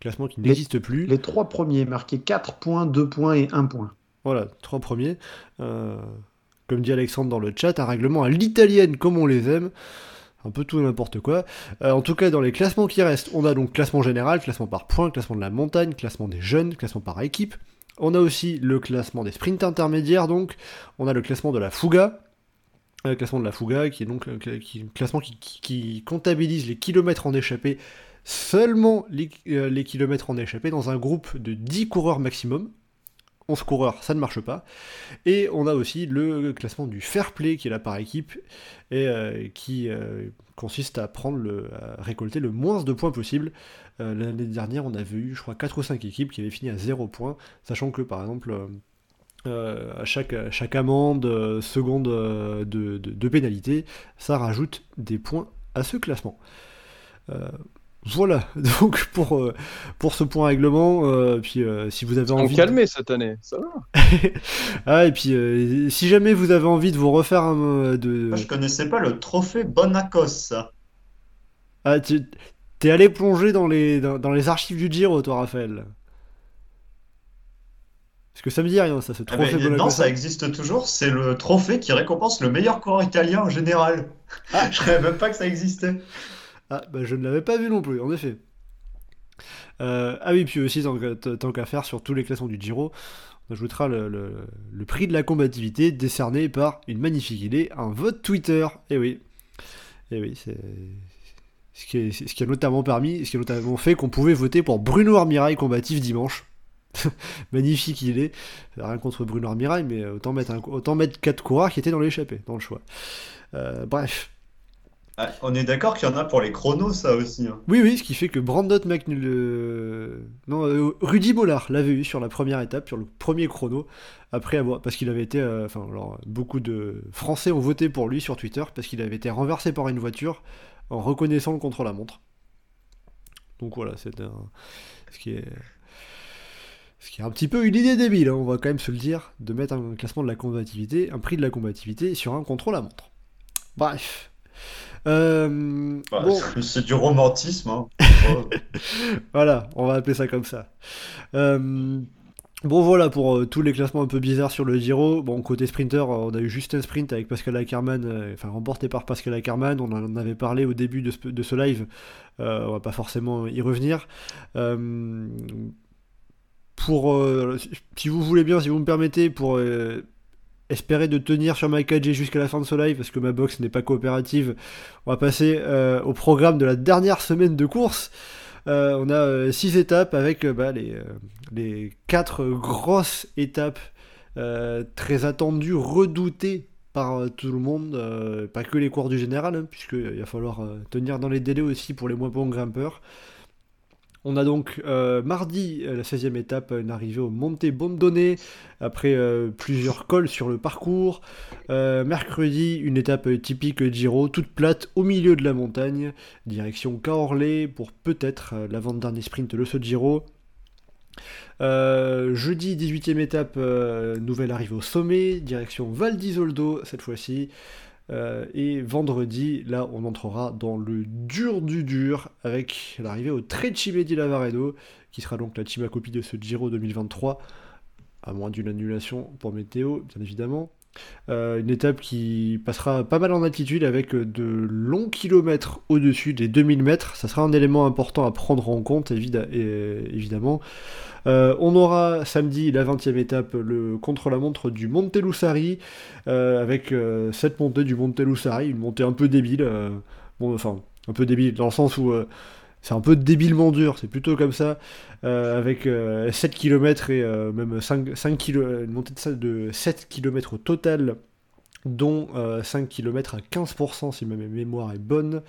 Classement qui n'existe plus. Les trois premiers marqués 4 points, 2 points et 1 point. Voilà, trois premiers. Euh, comme dit Alexandre dans le chat, un règlement à l'italienne comme on les aime. Un peu tout et n'importe quoi. Euh, en tout cas, dans les classements qui restent, on a donc classement général, classement par points, classement de la montagne, classement des jeunes, classement par équipe. On a aussi le classement des sprints intermédiaires, donc. On a le classement de la Fuga. Euh, classement de la Fuga, qui est donc un classement qui, qui- qui comptabilise les kilomètres en échappée, seulement les, euh, les kilomètres en échappée, dans un groupe de 10 coureurs maximum. 11 coureurs, ça ne marche pas. Et on a aussi le classement du fair play qui est là par équipe et euh, qui euh, consiste à prendre récolter le moins de points possible. L'année dernière, on avait eu, je crois, 4 ou 5 équipes qui avaient fini à 0 points, sachant que par exemple, à, chaque, amende, seconde de, de- de pénalité, ça rajoute des points à ce classement. Voilà, donc pour, euh, pour ce point règlement, euh, puis euh, si vous avez On envie... de- calmé cette année, ça va. ah, et puis, euh, si jamais vous avez envie de vous refaire un. de... Moi, je connaissais pas le trophée Bonacos, ça. Ah, tu- t'es allé plonger dans les, dans, dans les archives du Giro, toi, Raphaël. Parce que ça me dit rien, ça, ce Ah, trophée mais Bonacosa. non, ça existe toujours. C'est le trophée qui récompense le meilleur coureur italien en général. Je savais même pas que ça existait. Ah, bah je ne l'avais pas vu non plus, en effet. Euh, ah oui, puis aussi, tant qu'à faire sur tous les classements du Giro, on ajoutera le, prix de la combativité décerné par une magnifique idée, un vote Twitter. Et oui. Et oui, c'est. Ce qui, est- ce qui a notamment permis, ce qui a notamment fait qu'on pouvait voter pour Bruno Armirail combatif dimanche. Magnifique idée. Rien contre Bruno Armirail, mais autant mettre, un, autant mettre 4 coureurs qui étaient dans l'échappée, dans le choix. Euh, bref. Ah, on est d'accord qu'il y en a pour les chronos, ça aussi. hein. Oui, oui, ce qui fait que Brandon McNul... euh, Non, euh, Rudy Mollard l'avait eu sur la première étape, sur le premier chrono, après avoir... Parce qu'il avait été... euh, Enfin, alors, beaucoup de Français ont voté pour lui sur Twitter, parce qu'il avait été renversé par une voiture en reconnaissant le contre-la-montre. Donc voilà, c'est un... Ce qui est... Ce qui est un petit peu une idée débile, hein, on va quand même se le dire, de mettre un classement de la combativité, un prix de la combativité sur un contre-la-montre. Bref. Euh, Bah, bon. C'est du romantisme. hein. Voilà, on va appeler ça comme ça. Euh, bon voilà pour euh, tous les classements un peu bizarres sur le Giro. Bon côté sprinter, on a eu juste un sprint avec Pascal Ackermann, enfin remporté par Pascal Ackermann. On en avait parlé au début de ce, de ce live. On va pas forcément y revenir. Pour euh, si- si vous voulez bien, si vous me permettez, pour euh, espérer de tenir sur ma 4G jusqu'à la fin de ce live, parce que ma box n'est pas coopérative, on va passer euh, au programme de la dernière semaine de course. Euh, on a 6 étapes avec euh, bah, les, euh, les 4 grosses étapes euh, très attendues, redoutées par euh, tout le monde, euh, pas que les coureurs du général, hein, puisqu'il va falloir euh, tenir dans les délais aussi pour les moins bons grimpeurs. On a donc euh, mardi euh, la 16e étape, une arrivée au Monte Bondone, après euh, plusieurs cols sur le parcours. Mercredi, une étape typique Giro, toute plate au milieu de la montagne, direction Caorle pour peut-être l'avant-dernier sprint de ce Giro. Jeudi, 18e étape, nouvelle arrivée au sommet, direction Val d'Isoldo cette fois-ci. Euh, et vendredi, là, on entrera dans le dur du dur avec l'arrivée au Trecime di Lavaredo, qui sera donc la team copie de ce Giro 2023, à moins d'une annulation pour météo, bien évidemment. Euh, une étape qui passera pas mal en altitude avec de longs kilomètres au-dessus des 2000 mètres. Ça sera un élément important à prendre en compte, évidemment. Euh, on aura samedi la 20e étape, le contre-la-montre du Monte Lussari, euh, avec euh, cette montée du Monte Lussari, une montée un peu débile. euh, bon, enfin, un peu débile, dans le sens où euh, c'est un peu débilement dur, c'est plutôt comme ça, euh, avec 7 km et même 5, 5 km, une montée de, de 7 km au total, dont 5 km à 15% si ma mémoire est bonne,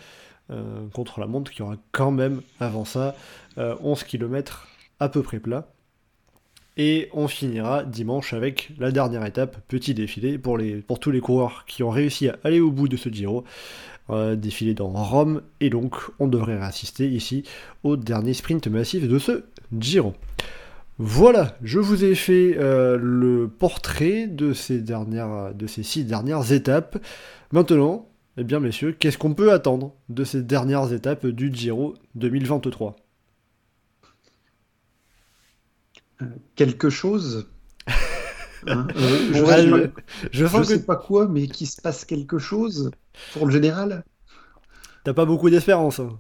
contre la montre qui aura quand même avant ça 11 km à peu près plat. Et on finira dimanche avec la dernière étape, petit défilé pour, les, pour tous les coureurs qui ont réussi à aller au bout de ce Giro. Euh, défilé dans Rome, et donc on devrait assister ici au dernier sprint massif de ce Giro. Voilà, je vous ai fait euh, le portrait de ces, dernières, de ces six dernières étapes. Maintenant, eh bien messieurs, qu'est-ce qu'on peut attendre de ces dernières étapes du Giro 2023 quelque chose? Hein, euh, je, ne sais pas quoi, mais qu'il se passe quelque chose? Pour le général. T'as pas beaucoup d'espérance. Hein.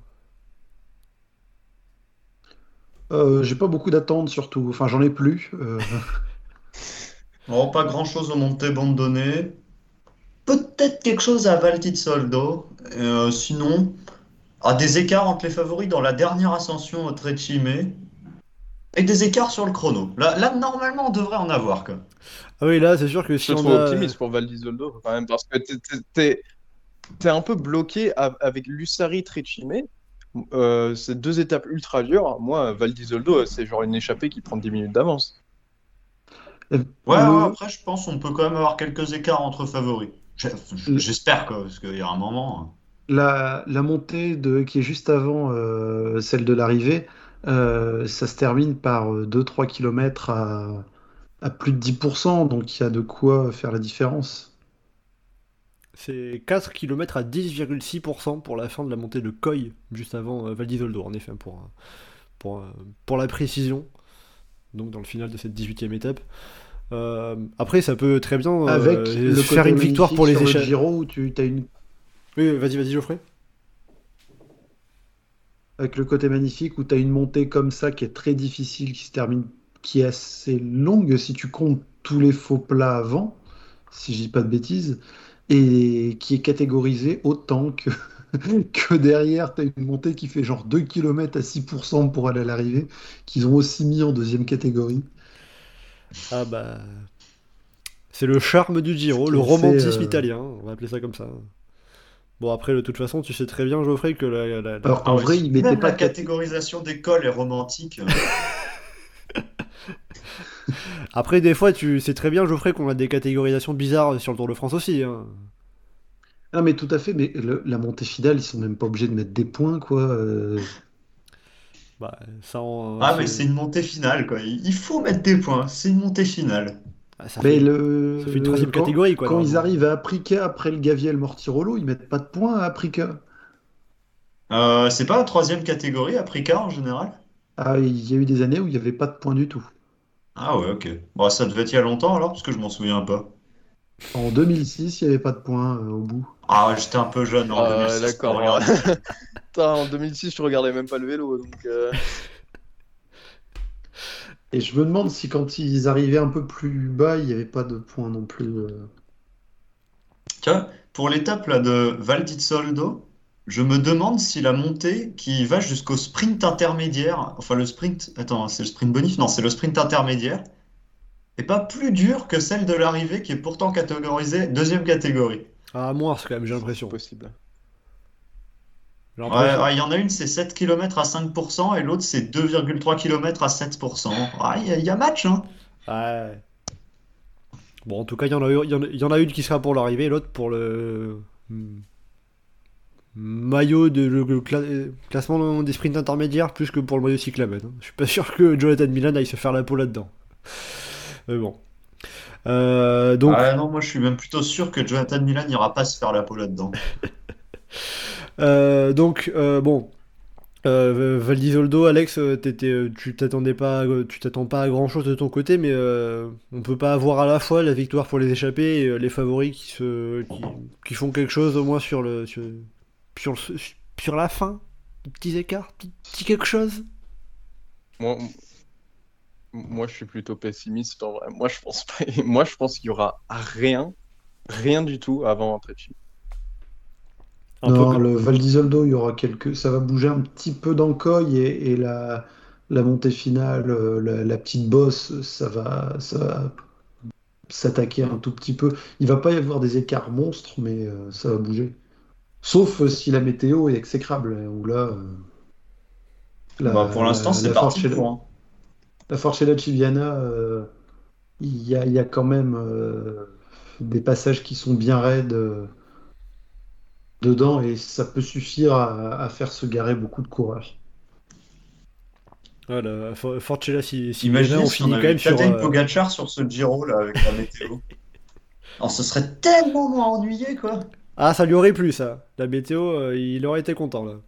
Euh, j'ai pas beaucoup d'attentes surtout. Enfin, j'en ai plus. Euh. pas grand chose au montée bande donnée. Peut-être quelque chose à Valti Soldo. sinon, à des écarts entre les favoris dans la dernière ascension au Trecime. Avec des écarts sur le chrono. Là, là normalement, on devrait en avoir. Quoi. Ah oui, là, c'est sûr que si on a... optimiste pour Valdizoldo, quand même, parce que t'es es, un peu bloqué avec Lussari Trecime. Euh, c'est deux étapes ultra dures. Moi, Valdizoldo, c'est genre une échappée qui prend 10 minutes d'avance. Euh, ouais, après, je pense qu'on peut quand même avoir quelques écarts entre favoris. J'espère, quoi, parce qu'il y a un moment. Hein. La, la montée de, qui est juste avant euh, celle de l'arrivée, euh, ça se termine par 2-3 euh, km à, à, plus de 10%, donc il y a de quoi faire la différence. C'est 4 km à 10,6% pour la fin de la montée de Coy, juste avant euh, Val en effet, pour, pour, pour la précision, donc dans le final de cette 18e étape. après, ça peut très bien Avec faire une victoire pour les échelles. Giro où tu as une... Oui, vas-y, vas-y, Geoffrey avec le côté magnifique où tu as une montée comme ça qui est très difficile, qui se termine, qui est assez longue si tu comptes tous les faux plats avant, si je dis pas de bêtises, et qui est catégorisée autant que, que derrière, tu as une montée qui fait genre 2 km à 6% pour aller à l'arrivée, qu'ils ont aussi mis en deuxième catégorie. Ah bah. C'est le charme du Giro, le romantisme euh, italien, on va appeler ça comme ça. Bon, après, de toute façon, tu sais très bien, Geoffrey, que la. Alors, en vrai, il mettait pas. La catégorisation d'école est romantique. après, des fois, tu sais très bien, Geoffrey, qu'on a des catégorisations bizarres sur le Tour de France aussi. Hein. Ah, mais tout à fait, mais la montée finale, ils sont même pas obligés de mettre des points, quoi. Euh. Bah, ça Ah, mais c'est une montée finale, quoi. Il faut mettre des points, c'est une montée finale. Ah, ça, fait, le... une troisième catégorie. Quoi, quand ils arrivent à Aprica après le Gaviel Mortirolo, ils mettent pas de points à Aprica. Euh, c'est pas la troisième catégorie Aprica en général? Ah, il y a eu des années où il n'y avait pas de points du tout. Ah ouais, ok. Bon, ça devait être il y a longtemps alors, parce que je m'en souviens pas. En 2006, il n'y avait pas de points euh, au bout. Ah, j'étais un peu jeune en 2006. Ah, d'accord. en 2006, je regardais même pas le vélo, donc. Euh. Et je me demande si quand ils arrivaient un peu plus bas, il n'y avait pas de points non plus. Euh. Tu vois, pour l'étape là de Val Soldo, je me demande si la montée qui va jusqu'au sprint intermédiaire, enfin le sprint, attends, c'est le sprint bonif Non, c'est le sprint intermédiaire, est pas plus dur que celle de l'arrivée qui est pourtant catégorisée deuxième catégorie. Ah, moins, quand même, j'ai l'impression. Possible. Ouais, il y en a une, c'est 7 km à 5%, et l'autre, c'est 2,3 km à 7%. Il y, a match, hein Ouais. Bon, en tout cas, il y, en a, y en a une qui sera pour l'arrivée, et l'autre pour le hmm, maillot de le, classement des sprints intermédiaires plus que pour le maillot cyclamène. Hein. Je suis pas sûr que Jonathan Milan aille se faire la peau là-dedans. Mais bon. Euh, donc... Ah non, moi je suis même plutôt sûr que Jonathan Milan n'ira pas se faire la peau là-dedans. Euh, donc, euh, bon. Euh, Valdizoldo, Alex, euh, tu t'attendais pas, tu t'attends pas à grand chose de ton côté, mais on peut pas avoir à la fois la victoire pour les échappés et les favoris qui se, qui, font quelque chose au moins sur le, sur, sur, la fin, petits écarts, petit, quelque chose? Moi, moi, je suis plutôt pessimiste en vrai. Moi, je pense pas. Moi, je pense qu'il y aura rien, rien du tout avant Antrechi. Un non, peu le Val d'Isoldo, il y aura quelques. Ça va bouger un petit peu d'Ancoy et, et la, la montée finale, la, la petite bosse, ça va, ça va s'attaquer un tout petit peu. Il va pas y avoir des écarts monstres, mais euh, ça va bouger. Sauf euh, si la météo est exécrable, hein, où là. euh, la- Bah, pour l'instant, la- c'est la parti Forcella- pour. hein. La Forcella Civiana, euh, il y a, il y a quand même euh, des passages qui sont bien raides euh, dedans et ça peut suffire à, à faire se garer beaucoup de coureurs. Voilà, For- Forcella si, si Imaginez on si finit on quand même sur. Euh, Pogacar sur ce Giro là avec la météo. Alors ce serait tellement moins ennuyé quoi. Ah, ça lui aurait plu ça. La météo, euh, il aurait été content là.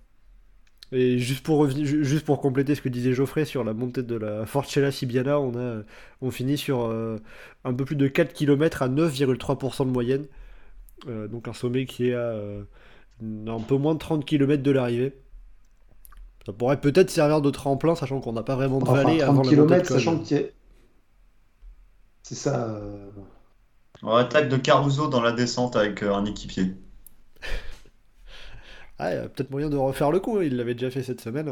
Et juste pour revenir, ju- juste pour compléter ce que disait Geoffrey sur la montée de la Forcella Sibiana, on a, on finit sur euh, un peu plus de 4 km à 9,3% de moyenne. Euh, donc un sommet qui est à euh, un peu moins de 30 km de l'arrivée. Ça pourrait peut-être servir de tremplin, sachant qu'on n'a pas vraiment de Enfin, vallée 30 avant la montée km, de sachant a- C'est ça. Euh, On attaque de Caruso dans la descente avec euh, un équipier. Ah, il y a peut-être moyen de refaire le coup, hein, il l'avait déjà fait cette semaine.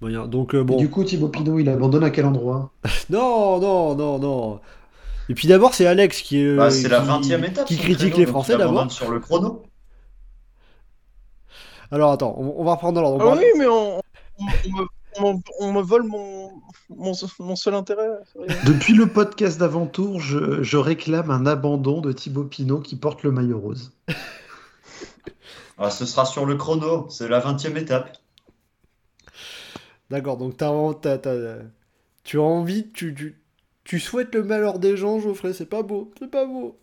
Moyen. Donc euh, Et bon. du coup, Thibaut Pinot, il abandonne à quel endroit? Non, non, non, non. Et puis d'abord, c'est Alex qui est. Bah, c'est la qui- 20 étape. Qui son critique créneau, les Français d'abord. sur le chrono. Alors attends, on, on va reprendre dans l'ordre. Ah oui, mais on, on- on me, on me- on me vole mon, mon, mon seul intérêt. Depuis le podcast d'avant-tour, je, je réclame un abandon de Thibaut Pinot qui porte le maillot rose. Ah, ce sera sur le chrono. C'est la 20 e étape. D'accord, donc t'as, t'as- t'as- tu as envie, tu, tu, tu souhaites le malheur des gens, Geoffrey, c'est pas beau, c'est pas beau.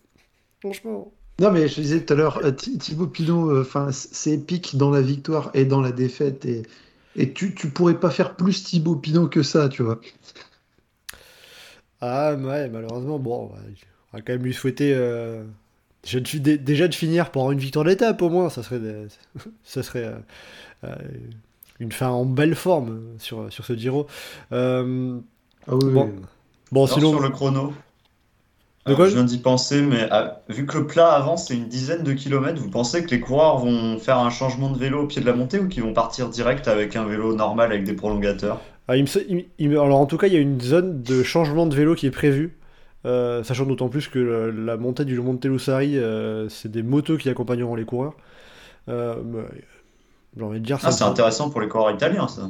Franchement. Non, mais je disais tout à l'heure, euh, Thi- Thibaut Pinot, euh, enfin, c'est épique dans la victoire et dans la défaite. Et, et tu, tu pourrais pas faire plus Thibaut Pinot que ça, tu vois. Ah ouais, malheureusement, bon, on va, quand même lui souhaiter euh, déjà, de, déjà finir pour une victoire d'étape au moins, ça serait, des- ça serait euh, euh, une fin en belle forme sur, sur ce Giro. Euh, Ah oui, Bon. oui. bon, sinon, sur le chrono. De euh, je viens d'y penser, mais ah, vu que le plat avance c'est une dizaine de kilomètres, vous pensez que les coureurs vont faire un changement de vélo au pied de la montée ou qu'ils vont partir direct avec un vélo normal avec des prolongateurs? Ah, il me se- il- il me- alors en tout cas, il y a une zone de changement de vélo qui est prévue, euh, sachant d'autant plus que la montée du Monte Lussari, euh, c'est des motos qui accompagneront les coureurs. Euh, j'ai envie de dire Ah, ça. c'est intéressant pour les coureurs italiens ça.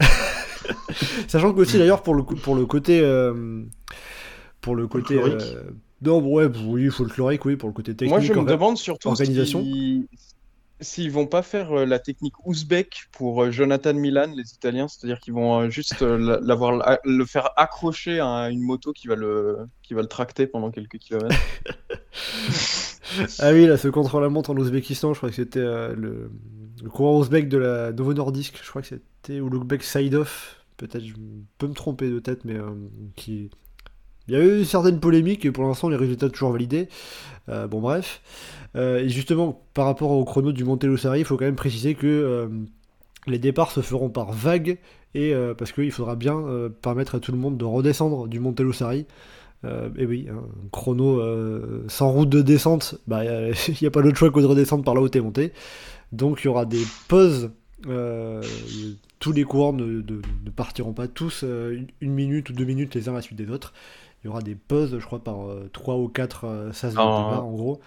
Sachant que aussi d'ailleurs pour le, pour le côté pour le côté euh, non ouais oui folklorique oui pour le côté technique Moi, je me demande surtout organisation. s'ils vont pas faire euh, la technique ouzbek pour euh, Jonathan Milan, les Italiens, c'est-à-dire qu'ils vont euh, juste euh, la- l'avoir la- le faire accrocher à une moto qui va le qui va le tracter pendant quelques kilomètres. ah oui là ce contre-la-montre en Ouzbékistan je crois que c'était euh, le, le coureur ouzbek de la Novo Nordisk je crois que c'était ou l'Ouzbek Side-Off peut-être je peux me tromper de tête mais euh, qui il y a eu certaines polémiques et pour l'instant les résultats toujours validés Euh, bon bref Euh, et justement par rapport au chrono du Monte Lussari il faut quand même préciser que euh, les départs se feront par vague et parce qu'il faudra bien permettre à tout le monde de redescendre du Monte Lussari Euh, et oui, un chrono sans route de descente, bah, il n'y a pas d'autre choix que de redescendre par là où t'es monté. Donc il y aura des pauses. tous les coureurs ne, partiront pas tous une minute ou deux minutes les uns à la suite des autres. Il y aura des pauses, je crois, par euh, trois ou quatre euh, sas de départ, en gros.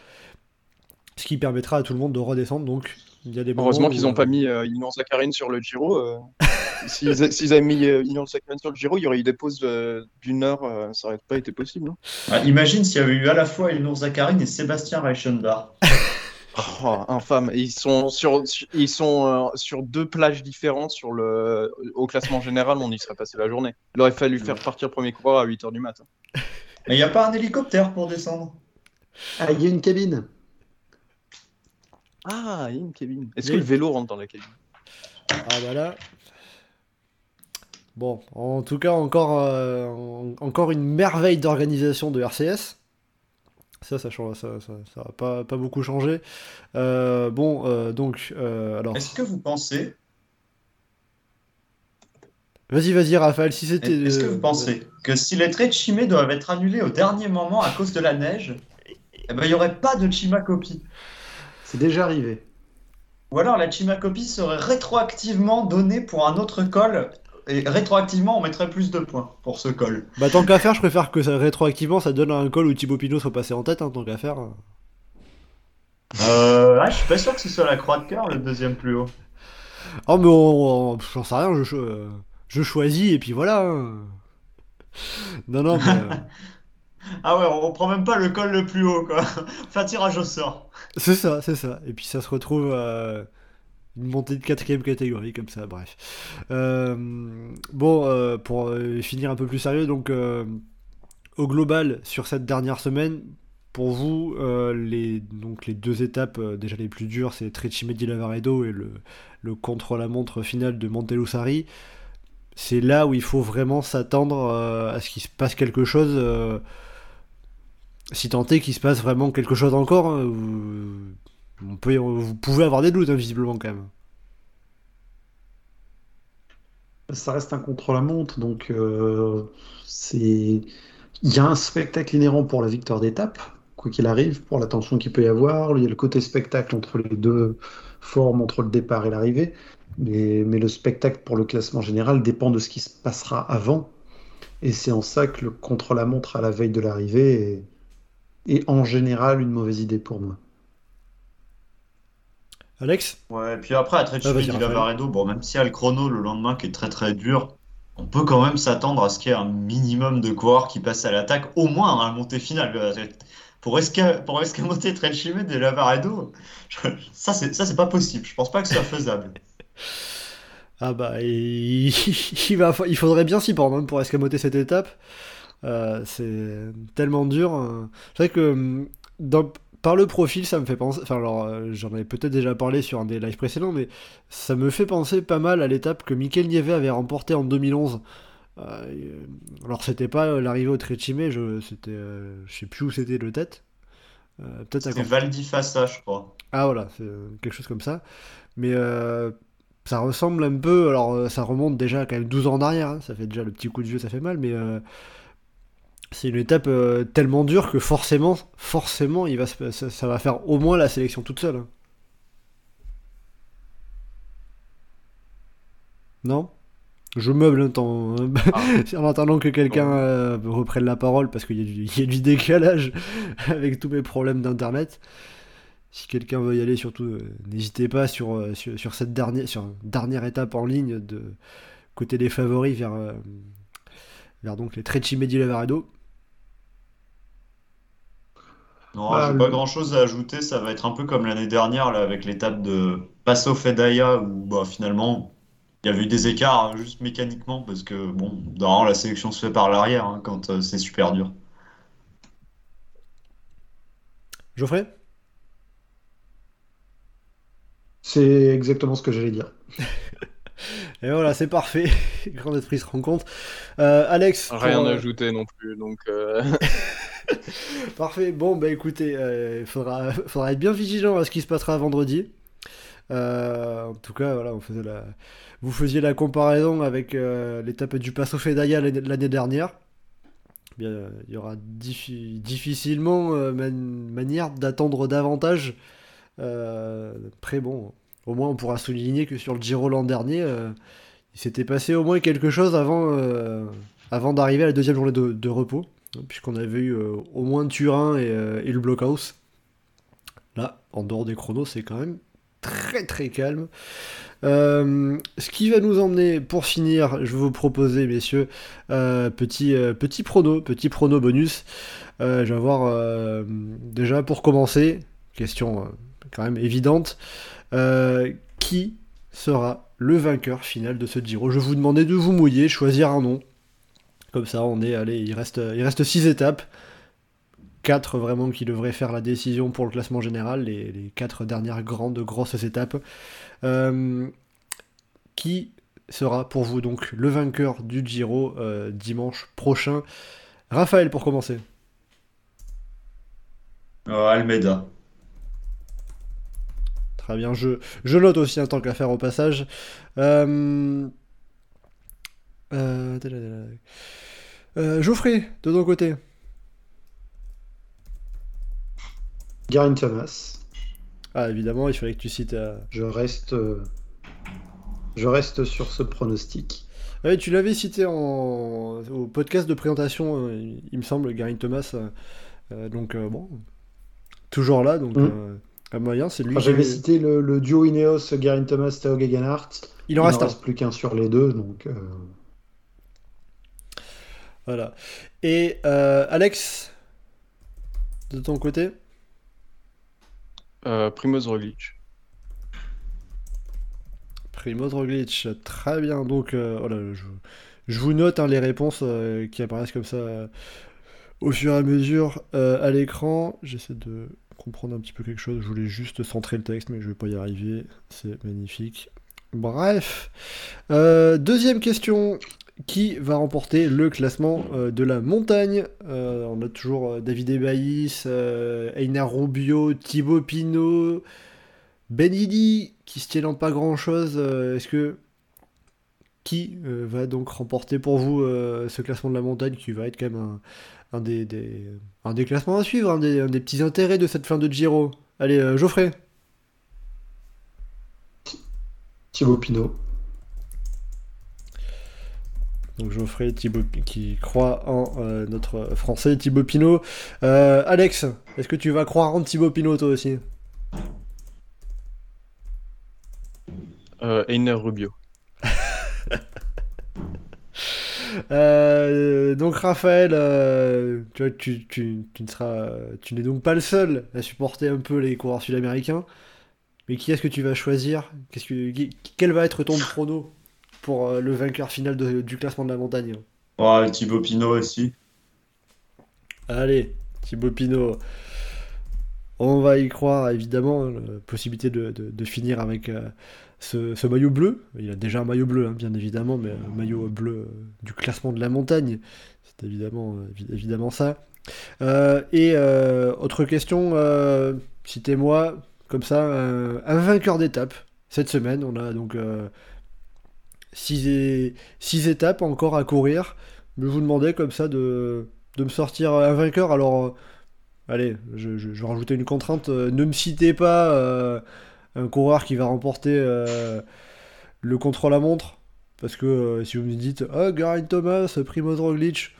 Ce qui permettra à tout le monde de redescendre. Donc il y a des Heureusement qu'ils n'ont euh, pas mis euh, Inon Sakharine sur le Giro. euh. S'ils avaient mis euh, Inon Sakharine sur le Giro, il y aurait eu des pauses d'une heure, euh, ça aurait pas été possible. hein. Ah, imagine s'il y avait eu à la fois Elnour Zakharine et Sébastien Reichenbach. Oh, infâme. Ils sont sur, sur- ils sont euh, sur deux plages différentes sur le, au classement général. On y serait passé la journée. Il aurait fallu faire partir le premier coureur à 8h du matin. Mais il n'y a pas un hélicoptère pour descendre? Ah, il y a une cabine. Ah, il y a une cabine. Est-ce Oui. que le vélo rentre dans la cabine? Ah bah là. Bon, en tout cas, encore, euh, en- encore une merveille d'organisation de RCS. Ça, ça change, ça, ça, ça va pas, pas beaucoup changer. Euh, bon, euh, donc, euh, alors, Est-ce que vous pensez, vas-y, vas-y, Raphaël, si c'était. est-ce que vous pensez que si les traits de Chimay doivent être annulés au dernier moment à cause de la neige, eh ben, il n'y aurait pas de Chima copie C'est déjà arrivé. Ou alors la Chimacopie serait rétroactivement donnée pour un autre col. Et rétroactivement, on mettrait plus de points pour ce col. Bah tant qu'à faire, je préfère que ça rétroactivement ça donne un call où Thibaut Pinot soit passé en tête, hein, tant qu'à faire. Euh, ah, je suis pas sûr que ce soit la croix de cœur le deuxième plus haut. Oh mais on, on- j'en sais rien, je, cho- euh, je choisis et puis voilà. hein. Non non mais euh, Ah ouais, on prend même pas le col le plus haut, quoi. Enfin, tirage au sort. c'est ça, c'est ça. Et puis ça se retrouve euh, une montée de quatrième catégorie comme ça, bref. Euh, bon, euh, pour euh, finir un peu plus sérieux, donc au global sur cette dernière semaine, pour vous, les, donc les deux étapes déjà les plus dures, c'est Trecimedi Lavaredo et le, le contre-la-montre final de Montelusari. C'est là où il faut vraiment s'attendre à ce qu'il se passe quelque chose. si tant est qu'il se passe vraiment quelque chose encore, hein, on peut, vous pouvez avoir des doutes, hein, visiblement, quand même. Ça reste un contre-la-montre, donc euh, c'est il y a un spectacle inhérent pour la victoire d'étape, quoi qu'il arrive, pour la tension qu'il peut y avoir. Il y a le côté spectacle entre les deux formes, entre le départ et l'arrivée. Mais, mais le spectacle pour le classement général dépend de ce qui se passera avant. Et c'est en ça que le contre-la-montre à la veille de l'arrivée est, est en général une mauvaise idée pour moi. Alex Ouais, et puis après, à Trecime Ah, Raphaël. Lavaredo, bon, même s'il y a le chrono le lendemain qui est très très dur, on peut quand même s'attendre à ce qu'il y ait un minimum de coureurs qui passent à l'attaque, au moins à la montée finale. Pour, esca pour escamoter Trecime di Lavaredo, je- ça c'est pas possible. Je pense pas que ce soit faisable. Ah bah, il, il va, il faudrait bien s'y prendre hein, pour escamoter cette étape. Euh, c'est tellement dur. hein. C'est vrai que hum, dans- par le profil, ça me fait penser. Enfin, alors, euh, j'en avais peut-être déjà parlé sur un des lives précédents, mais ça me fait penser pas mal à l'étape que Mikel Nieve avait remportée en 2011. Euh, alors, c'était pas euh, l'arrivée au Trecime, je, c'était, euh, je sais plus où c'était le tête. Peut-être C'est Val di Fassa, je crois. ah voilà, c'est quelque chose comme ça. Mais ça ressemble un peu, alors ça remonte déjà quand même 12 ans en arrière, hein, ça fait déjà le petit coup de vieux, ça fait mal, mais c'est une étape euh, tellement dure que forcément, forcément, il va se- ça, ça va faire au moins la sélection toute seule. Non? Je meuble un temps, hein, en attendant que quelqu'un euh, reprenne la parole, parce qu'il y, a du- il y a du décalage avec tous mes problèmes d'internet. Si quelqu'un veut y aller, surtout, euh, n'hésitez pas sur, sur, sur cette dernière, sur une dernière étape en ligne de côté des favoris vers, vers donc les Trecime di Lavaredo. Non, Bah, j'ai le- pas grand chose à ajouter. Ça va être un peu comme l'année dernière là, avec l'étape de Passo Fedaya où bah, finalement il y avait eu des écarts hein, juste mécaniquement parce que bon, normalement la sélection se fait par l'arrière hein, quand euh, c'est super dur. Geoffrey? C'est exactement ce que j'allais dire. Et voilà, c'est parfait. Grand esprit se rend compte. Euh, Alex, Rien à euh, ajouter non plus, donc euh, Parfait. Bon, bah écoutez, il faudra, faudra être bien vigilant à ce qui se passera vendredi. Euh, en tout cas, voilà, on faisait la... vous faisiez la comparaison avec euh, l'étape du Passo Fedaya l'année dernière. Bien, euh, il y aura diffi- difficilement man- manière d'attendre davantage. Après, bon, au moins on pourra souligner que sur le Giro l'an dernier, euh, il s'était passé au moins quelque chose avant, euh, d'arriver à la deuxième journée de, repos hein, puisqu'on avait eu euh, au moins Turin et, le Blockhouse. Là, en dehors des chronos, c'est quand même très très calme. Ce qui va nous emmener, pour finir, je vais vous proposer, messieurs, petit, petit prono, petit prono bonus. Je vais avoir déjà pour commencer, question quand même évidente, euh, qui sera le vainqueur final de ce Giro? Je vous demander de vous mouiller, choisir un nom. Comme ça, on est, allez, il reste, il reste 6 étapes. 4 vraiment qui devraient faire la décision pour le classement général, les, les 4 dernières grandes, grosses étapes. Euh, qui sera pour vous donc le vainqueur du Giro euh, dimanche prochain? Raphaël pour commencer. Euh, Almeida. Très bien, je, je note aussi un tant qu'à faire au passage. Euh, euh. Euh, Geoffrey, de ton côté. Garin Thomas. Ah, évidemment, il fallait que tu cites. euh, Je reste, je reste sur ce pronostic. Ouais, tu l'avais cité en... au podcast de présentation, il me semble, Gary Thomas. donc, bon, toujours là, donc, Mm. À moyen, c'est lui Enfin, J'avais cité le, le duo Ineos, Garin Thomas, Gegenhardt. Il en reste un. plus qu'un sur les deux, donc euh, Voilà. Et euh, Alex, de ton côté? Euh, Primoz Roglic. Primoz Roglic, très bien. Donc, euh, voilà, je, je vous note hein, les réponses euh, qui apparaissent comme ça euh, au fur et à mesure euh, à l'écran. J'essaie de comprendre un petit peu quelque chose. Je voulais juste centrer le texte, mais je vais pas y arriver. C'est magnifique. Bref. Euh, deuxième question. Qui va remporter le classement euh, de la montagne? Euh, On a toujours David Ebaïs, Einar Rubio, Thibaut Pinot, Benidi qui se tiennent en pas grand chose. Est-ce que qui euh, va donc remporter pour vous euh, ce classement de la montagne qui va être quand même un, un des, des- un des classements à suivre, un des, un des petits intérêts de cette fin de Giro Allez, euh, Geoffrey. Thibaut Pinot. Donc Geoffrey Thibaut qui croit en euh, notre français Thibaut Pinot. Euh, Alex, est-ce que tu vas croire en Thibaut Pinot toi aussi? Euh, Einer Rubio. Euh, donc Raphaël, euh, tu, vois, tu, tu- tu ne seras, tu n'es donc pas le seul à supporter un peu les coureurs sud-américains. Mais qui est-ce que tu vas choisir? Qu'est-ce que, qui- quel va être ton prono pour euh, le vainqueur final de- du classement de la montagne? Ouais, Thibaut Pinot aussi. Allez, Thibaut Pinot. On va y croire, évidemment, hein, la possibilité de, de- de finir avec euh, ce, maillot bleu. Il a déjà un maillot bleu, hein, bien évidemment, mais un maillot bleu euh, du classement de la montagne. C'est évidemment, euh, évi- évidemment ça. Euh, et autre question, citez-moi, comme ça, un, vainqueur d'étape. Cette semaine, on a donc 6 six étapes encore à courir. Je vous demandais comme ça de, de me sortir un vainqueur. Alors, allez, je, je- une contrainte. ne me citez pas un coureur qui va remporter euh, le contre-la-montre. Parce que euh, si vous me dites, ah, Geraint Thomas, Primoz Roglic,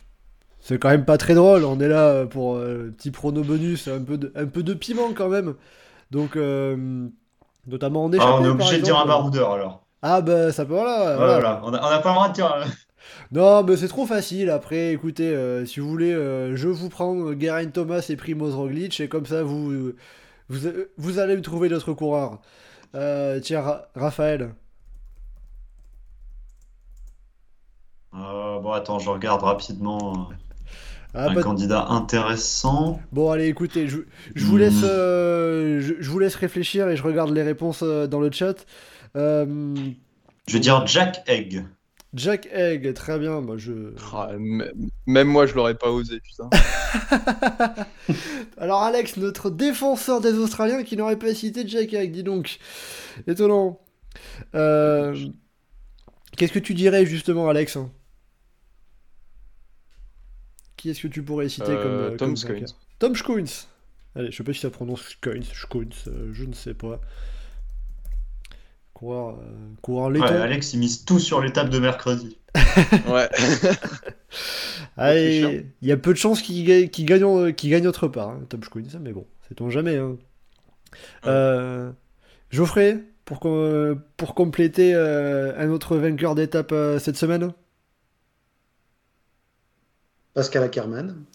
c'est quand même pas très drôle. On est là pour euh, un petit prono bonus, un peu de, un peu de piment quand même. Donc, euh, notamment en échappée, Ah, on est obligé de dire un baroudeur alors. Ah, bah, ça peut, voilà. Voilà. On n'a pas le droit de dire. Non, mais c'est trop facile. Après, écoutez, euh, si vous voulez, euh, je vous prends Geraint Thomas et Primoz Roglic, et comme ça, vous, vous, vous allez me trouver d'autres coureurs. Euh, tiens, Ra- Raphaël. Euh, bon, attends, je regarde rapidement euh, Ah, un candidat intéressant. Bon, allez, écoutez, je, je vous laisse, Hmm. euh, je, je vous laisse réfléchir et je regarde les réponses euh, dans le chat. Euh, Je vais dire Jack Egg. Jack Egg, très bien. Bah, je... Ah, même moi, je l'aurais pas osé, putain. Alors, Alex, notre défenseur des Australiens qui n'aurait pas cité Jack Egg, dis donc. Étonnant. Euh, Qu'est-ce que tu dirais justement, Alex Qui est-ce que tu pourrais citer Euh, comme, euh, Tom comme Scoins. Tom Scoins. Allez, je sais pas si ça prononce Scoins, Scoins, euh, je ne sais pas. Coureur, euh, coureur Ouais, laiton. Alex, il mise tout sur l'étape de mercredi. Ouais. Allez, il y a peu de chances qu'il gagne, qu'il gagne, autre part, hein, Tom Scoins, mais bon, sait-on jamais. Hein. Euh, Geoffrey, pour, com- pour compléter euh, un autre vainqueur d'étape euh, cette semaine? Pascal Ackermann.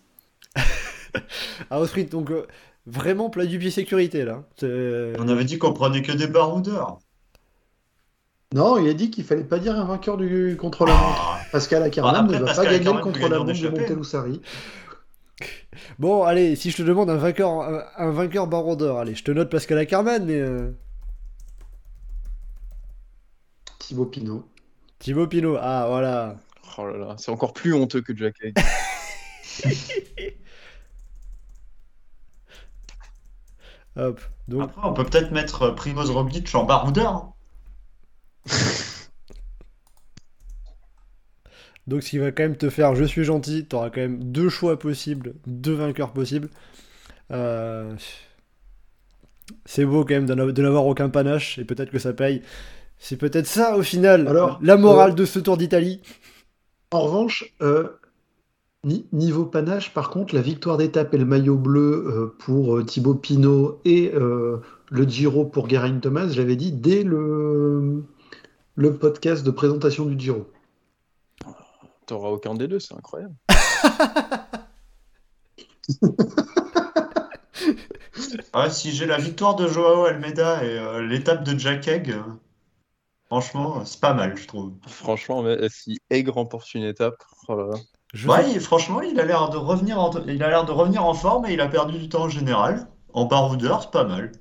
Ah, au sprint, donc euh, vraiment plat du pied sécurité là. On avait dit qu'on prenait que des baroudeurs. Non, il a dit qu'il fallait pas dire un vainqueur du contre-la-montre. Ah, Pascal Ackermann ne va Pascal pas gagner le gagner en contre-la-montre de échappée. Montelussari. Bon, allez, si je te demande un vainqueur, un, un vainqueur baroudeur, allez, je te note Pascal Ackermann, mais euh, Thibaut Pinot. Thibaut Pinot, ah voilà. Oh là là, c'est encore plus honteux que Jack Egg. Hop, donc Après, on peut peut-être mettre euh, Primoz Roglic en baroudeur. Donc ce qui va quand même te faire, je suis gentil, tu auras quand même deux choix possibles, deux vainqueurs possibles. Euh, C'est beau quand même de n'avoir aucun panache et peut-être que ça paye. C'est peut-être ça au final, Alors, la morale euh, de ce Tour d'Italie. En revanche, euh, ni- niveau panache, par contre, la victoire d'étape et le maillot bleu pour Thibaut Pinot et le Giro pour Geraint Thomas, j'avais dit dès le, le podcast de présentation du Giro. T'auras aucun des deux, c'est incroyable. Ouais, si j'ai la victoire de Joao Almeida et euh, l'étape de Jack Egg, euh, franchement, c'est pas mal, je trouve. Franchement, mais si Egg remporte une étape, oh là là. Je Ouais, il- franchement, il a l'air de revenir en, il a l'air de revenir en forme et il a perdu du temps en général. En baroudeur, c'est pas mal.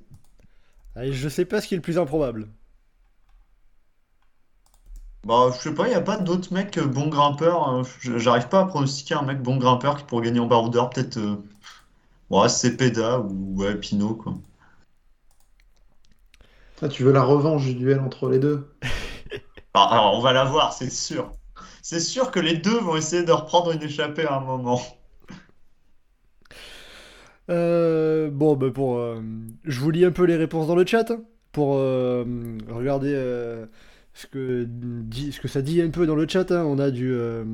Allez, je sais pas ce qui est le plus improbable. Bah, je sais pas, il n'y a pas d'autres mecs euh, bons grimpeurs. hein. Je- J'arrive pas à pronostiquer un mec bon grimpeur qui pourrait gagner en baroudeur. Peut-être euh... ouais, Cepeda ou ouais, Pinot, quoi. Ah, tu veux la revanche du duel entre les deux? Alors, on va la voir, c'est sûr. C'est sûr que les deux vont essayer de reprendre une échappée à un moment. Euh, bon, bah pour, euh, je vous lis un peu les réponses dans le chat hein, pour euh, regarder euh, ce que dit, ce que ça dit un peu dans le chat. hein. On a du euh,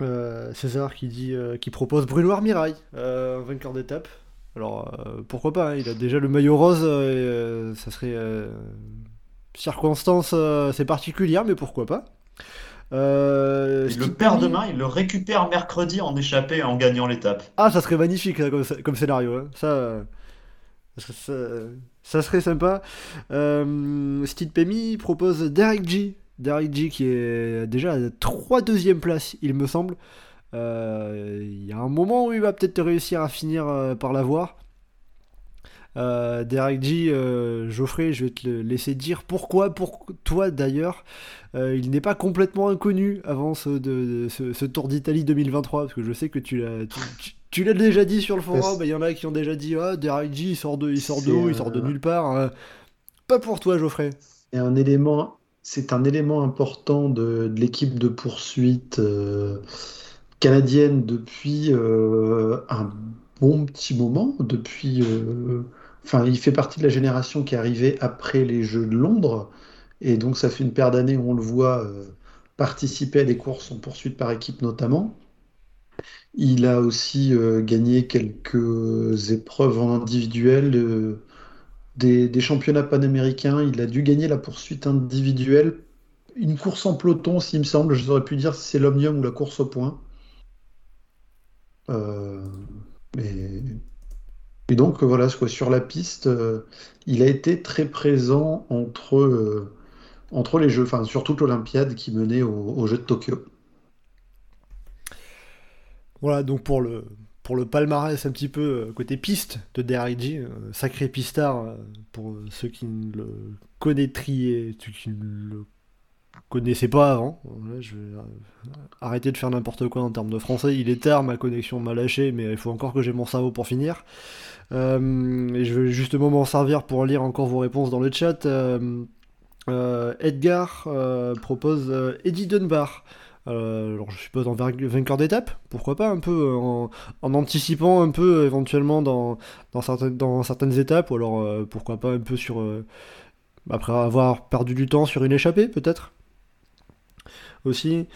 euh, César qui dit, euh, qui propose Bruno Armirail, vainqueur d'étape. Alors pourquoi pas hein, Il a déjà le maillot rose et ça serait circonstance, c'est particulière, mais pourquoi pas Euh, Il le perd demain, il le récupère mercredi en échappée en gagnant l'étape. Ah, ça serait magnifique là, comme, comme scénario. hein. Ça, ça, ça- ça serait sympa. Euh, Steve Pemi propose Derek G. Derek G qui est déjà à la 3 deuxième place, il me semble. Euh, Il y a un moment où il va peut-être réussir à finir euh, par l'avoir. Derek G, Geoffrey, je vais te laisser dire pourquoi, pour toi d'ailleurs, il n'est pas complètement inconnu avant ce, Tour d'Italie 2023, parce que je sais que tu l'as, tu- l'as déjà dit sur le forum, il y en a qui ont déjà dit ah Derek G, il sort de, il sort de C'est, où, il sort de euh, nulle part. hein. Pas pour toi, Geoffrey. Et un élément, c'est un élément important de, de l'équipe de poursuite euh, canadienne depuis euh, un bon petit moment. Depuis, euh, enfin, il fait partie de la génération qui est arrivée après les Jeux de Londres, et donc ça fait une paire d'années où on le voit participer à des courses en poursuite par équipe notamment. Il a aussi euh, gagné quelques épreuves en individuel. euh, des, championnats panaméricains. Il a dû gagner la poursuite individuelle. Une course en peloton, s'il me semble. Je saurais plus dire si c'est l'omnium ou la course au point. Euh. Et donc, voilà, sur la piste, il a été très présent entre, les Jeux, enfin, sur toute l'Olympiade qui menait au- aux Jeux de Tokyo. Voilà, donc pour le, pour le palmarès un petit peu euh, côté piste de DRG, euh, sacré pistard euh, pour ceux qui ne le connaîtriez, ceux qui ne le connaissaient pas avant. Je vais arrêter de faire n'importe quoi en termes de français. Il est tard, ma connexion m'a lâché, mais il faut encore que j'ai mon cerveau pour finir. Et je vais justement m'en servir pour lire encore vos réponses dans le chat. Edgar propose Eddie Dunbar. Euh, alors je suppose en vainque- vainqueur d'étape, pourquoi pas un peu euh, en, en anticipant un peu euh, éventuellement dans, dans, certaines, dans certaines étapes, ou alors pourquoi pas un peu sur... après avoir perdu du temps sur une échappée peut-être? Aussi.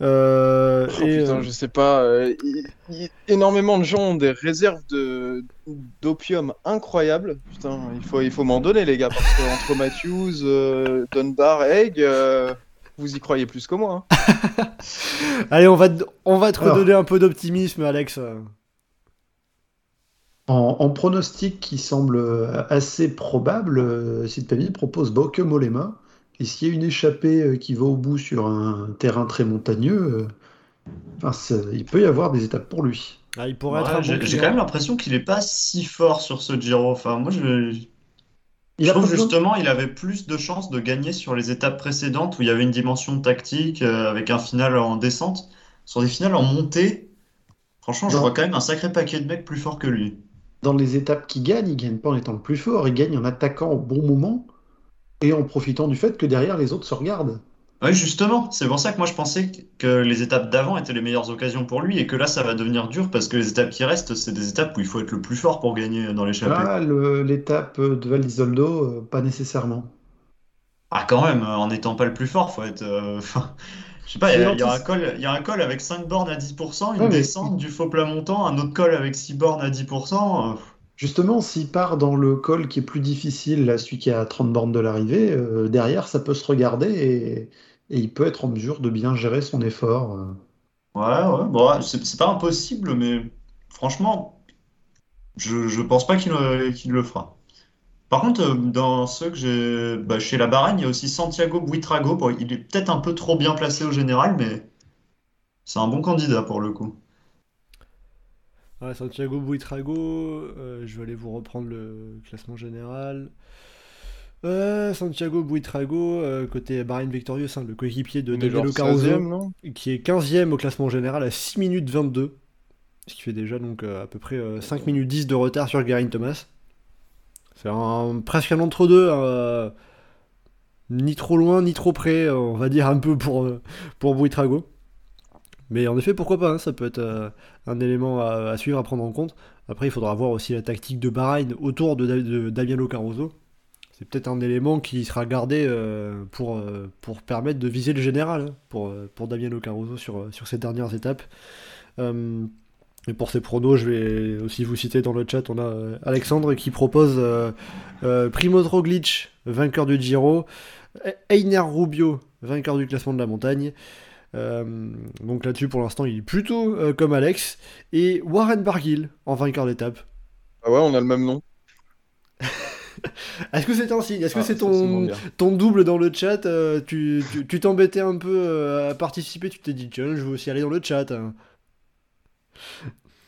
Euh, Oh, et, putain, euh, je sais pas. euh, énormément de gens ont des réserves de d'opium incroyables. Putain, il faut, il faut m'en donner, les gars, parce que entre Matthews, Dunbar, Egg, vous y croyez plus que moi. hein. Allez, on va, te- on va te Alors. redonner un peu d'optimisme, Alex. En, en pronostic qui semble assez probable, euh, Sid Pemi propose Bauke Mollema. Et s'il y a une échappée euh, qui va au bout sur un terrain très montagneux, euh, enfin, il peut y avoir des étapes pour lui. Ah, il pourrait Ouais, être bon j'ai quand même l'impression qu'il est pas si fort sur ce Giro. Enfin, moi, je, Il je trouve justement il avait plus de chances de gagner sur les étapes précédentes où il y avait une dimension tactique euh, avec un final en descente. Sur des finales en montée, franchement, je vois quand même un sacré paquet de mecs plus forts que lui. Dans les étapes qu'il gagne, il gagne pas en étant le plus fort, il gagne en attaquant au bon moment et en profitant du fait que derrière les autres se regardent. Oui, justement, c'est pour ça que moi je pensais que les étapes d'avant étaient les meilleures occasions pour lui et que là ça va devenir dur parce que les étapes qui restent, c'est des étapes où il faut être le plus fort pour gagner dans l'échappée. Là, le- l'étape de Val d'Isoldo, euh, pas nécessairement. Ah, quand même, euh, en n'étant pas le plus fort, faut être. euh, enfin, je sais pas, il y, a il y a un col, il y a un col avec 5 bornes à 10%, une Ouais, mais- descente du faux plat montant, un autre col avec 6 bornes à 10%. euh, Justement, s'il part dans le col qui est plus difficile, là, celui qui est à 30 bornes de l'arrivée, euh, derrière, ça peut se regarder et, et il peut être en mesure de bien gérer son effort. euh. Ouais, ouais, bon, ouais, c'est c'est pas impossible, mais franchement, je, je pense pas qu'il le, qu'il le fera. Par contre, euh, dans ceux que j'ai. bah, chez la Bahreïn, il y a aussi Santiago Buitrago. Bon, il est peut-être un peu trop bien placé au général, mais c'est un bon candidat pour le coup. Ouais, Santiago Buitrago, euh, je vais aller vous reprendre le classement général. Euh, Santiago Buitrago, euh, côté Bahreïn Victorious, hein, le coéquipier de Danilo Caruso, 16e, non qui est 15e au classement général à 6 minutes 22, ce qui fait déjà donc euh, à peu près euh, 5 minutes 10 de retard sur Geraint Thomas. C'est un, presque un entre-deux, euh, ni trop loin ni trop près, on va dire un peu pour, pour Buitrago. Mais en effet, pourquoi pas, hein, ça peut être un élément à, à suivre, à prendre en compte. Après, il faudra voir aussi la tactique de Bahreïn autour de, Da- de Damiano Caruso. C'est peut-être un élément qui sera gardé euh, pour, euh, pour permettre de viser le général hein, pour, euh, pour Damiano Caruso sur, sur ces dernières étapes. Euh, et pour ces pronos, je vais aussi vous citer dans le chat, on a Alexandre qui propose Primoz Roglic, vainqueur du Giro, E- Einer Rubio, vainqueur du classement de la montagne. Donc là-dessus, pour l'instant, il est plutôt comme Alex. Et Warren Barguil en vainqueur d'étape. Ah ouais, on a le même nom. Est-ce que c'est un signe Est-ce que Ah, c'est ton, double dans le chat euh, Tu tu- tu t'embêtais un peu euh, à participer, tu t'es dit, tiens, je vais aussi aller dans le chat. hein.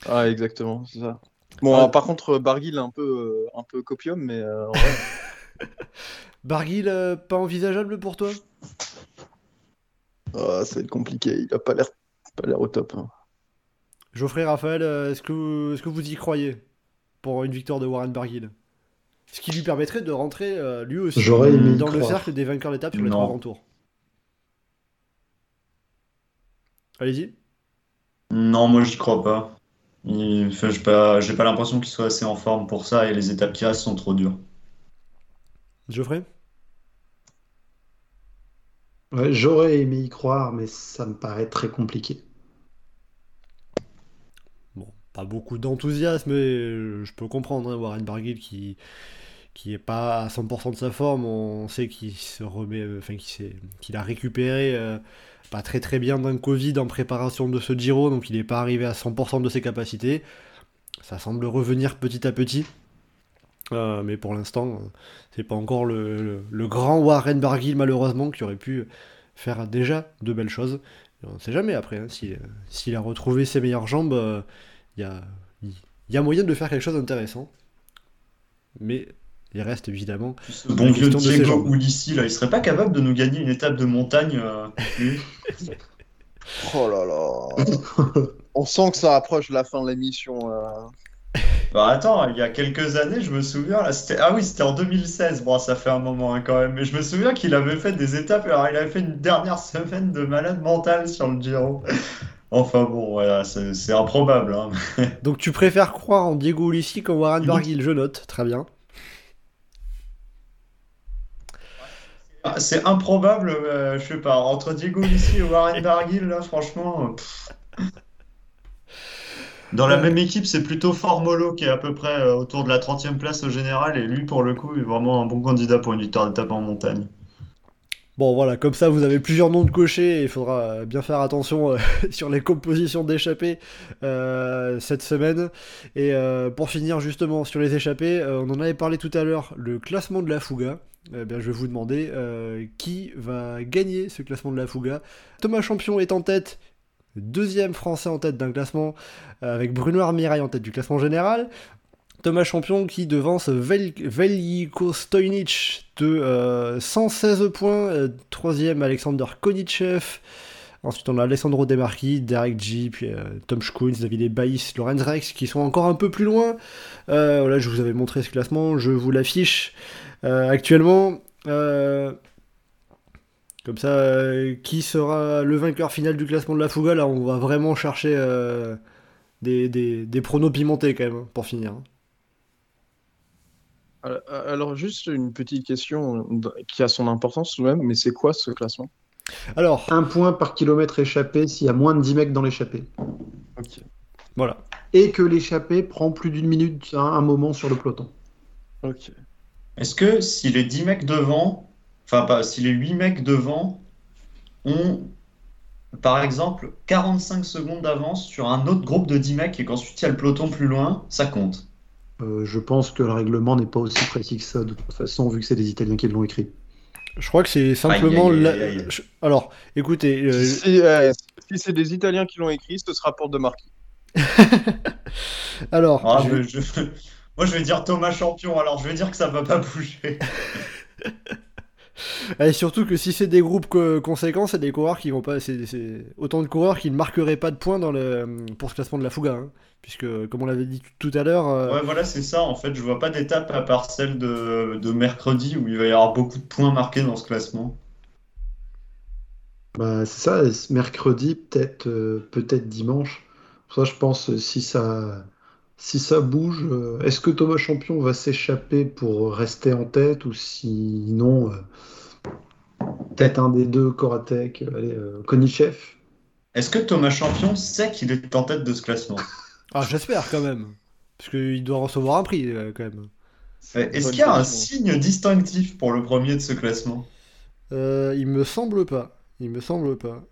Ah, exactement, c'est ça. Bon, Ah. euh, par contre, Barguil est un peu, euh, un peu copium, mais euh, Barguil, euh, pas envisageable pour toi? Ah, ça va être compliqué. Il a pas l'air, pas l'air au top. hein. Geoffrey Raphaël, est-ce que, vous- est-ce que vous y croyez pour une victoire de Warren Barguil? Ce qui lui permettrait de rentrer euh, lui aussi dans le cercle des vainqueurs d'étape sur les Non. trois grands tours. Allez-y. Non, moi j'y crois pas. Il- enfin, j'ai pas, j'ai pas l'impression qu'il soit assez en forme pour ça et les étapes qui restent sont trop dures. Geoffrey? Ouais, j'aurais aimé y croire, mais ça me paraît très compliqué. Bon, pas beaucoup d'enthousiasme, mais je peux comprendre hein, Warren Barguil qui qui est pas à 100% de sa forme. On sait qu'il se remet, euh, enfin qu'il a récupéré euh, pas très très bien d'un Covid en préparation de ce Giro, donc il n'est pas arrivé à 100% de ses capacités. Ça semble revenir petit à petit. Euh, mais pour l'instant, c'est pas encore le, grand Warren Barguil malheureusement qui aurait pu faire déjà de belles choses. On ne sait jamais après, hein, si, s'il a retrouvé ses meilleures jambes, il y a, il y a moyen de faire quelque chose d'intéressant. Mais il reste évidemment. Ce bon vieux Diego. Ulissi, là, il serait pas capable de nous gagner une étape de montagne, euh, Oh là là. On sent que ça approche la fin de l'émission. là. Bah attends, il y a quelques années, je me souviens, là, c'était... Ah oui, c'était en 2016, bon, ça fait un moment hein, quand même, mais je me souviens qu'il avait fait des étapes, alors il avait fait une dernière semaine de malade mental sur le Giro. Enfin bon, voilà, c'est c'est improbable, hein. Donc tu préfères croire en Diego Ulissi qu'en Warren. Barguil, je note, très bien. C'est improbable, euh, je sais pas, entre Diego Ulissi et Warren Barguil, là, franchement... euh, pff. Dans la même équipe, c'est plutôt Formolo qui est à peu près euh, autour de la 30e place au général, et lui, pour le coup, est vraiment un bon candidat pour une victoire d'étape en montagne. Bon voilà, comme ça vous avez plusieurs noms de cocher et il faudra euh, bien faire attention euh, sur les compositions d'échappées euh, cette semaine. Et euh, pour finir justement sur les échappées, euh, on en avait parlé tout à l'heure, le classement de la Fuga. Eh bien, je vais vous demander euh, qui va gagner ce classement de la Fuga. Thomas Champion est en tête, deuxième français en tête d'un classement, euh, avec Bruno Armirail en tête du classement général. Thomas Champion qui devance Vel Veljko Stojnic de euh, 116 points, euh, troisième Alexander Konichev, ensuite on a Alessandro Demarchi, Derek G, puis Tom Schkunz, David Baïs, Lorenz Rex qui sont encore un peu plus loin. Euh, je vous avais montré ce classement, je vous l'affiche. Euh, actuellement, euh, Comme ça, euh, qui sera le vainqueur final du classement de la Fuga Là, on va vraiment chercher euh, des, des, des pronos pimentés quand même, hein, pour finir. Alors, alors, juste une petite question qui a son importance tout de même, mais c'est quoi ce classement? Alors, Un point par kilomètre échappé s'il y a moins de 10 mecs dans l'échappée. Ok. voilà. Et que l'échappée prend plus d'une minute à un moment sur le peloton. Ok. Est-ce que si les 10 mecs devant, enfin pas, si les 8 mecs devant ont, par exemple, 45 secondes d'avance sur un autre groupe de 10 mecs et qu'ensuite il y a le peloton plus loin, ça compte? Euh, je pense que le règlement n'est pas aussi précis que ça, de toute façon, vu que c'est des Italiens qui l'ont écrit. Je crois que c'est simplement. Aïe, aïe, la- aïe, aïe. je- Alors, écoutez, euh, Si, euh, si c'est des Italiens qui l'ont écrit, ce sera pour De Marquis. alors, Ah, je- je- je- Moi je vais dire Thomas Champion, alors je vais dire que ça va pas bouger. Et surtout que si c'est des groupes co- conséquents, c'est des coureurs qui vont pas. C'est autant de coureurs qui ne marqueraient pas de points dans le, pour ce classement de la Fuga. hein. puisque, comme on l'avait dit tout à l'heure, euh, Ouais, voilà, c'est ça. En fait, je vois pas d'étape à part celle de, de mercredi où il va y avoir beaucoup de points marqués dans ce classement. Bah, c'est ça, mercredi, peut-être euh, peut-être dimanche. Pour ça, je pense, euh, si ça, si ça bouge, euh, est-ce que Thomas Champion va s'échapper pour rester en tête ou sinon, euh, peut-être un des deux, Koratek, euh, allez, euh, Konichev? Est-ce que Thomas Champion sait qu'il est en tête de ce classement? ah, j'espère quand même. Parce qu'il doit recevoir un prix euh, quand même. Est-ce qu'il y a un signe distinctif pour le premier de ce classement? Euh, il me semble pas. Il me semble pas.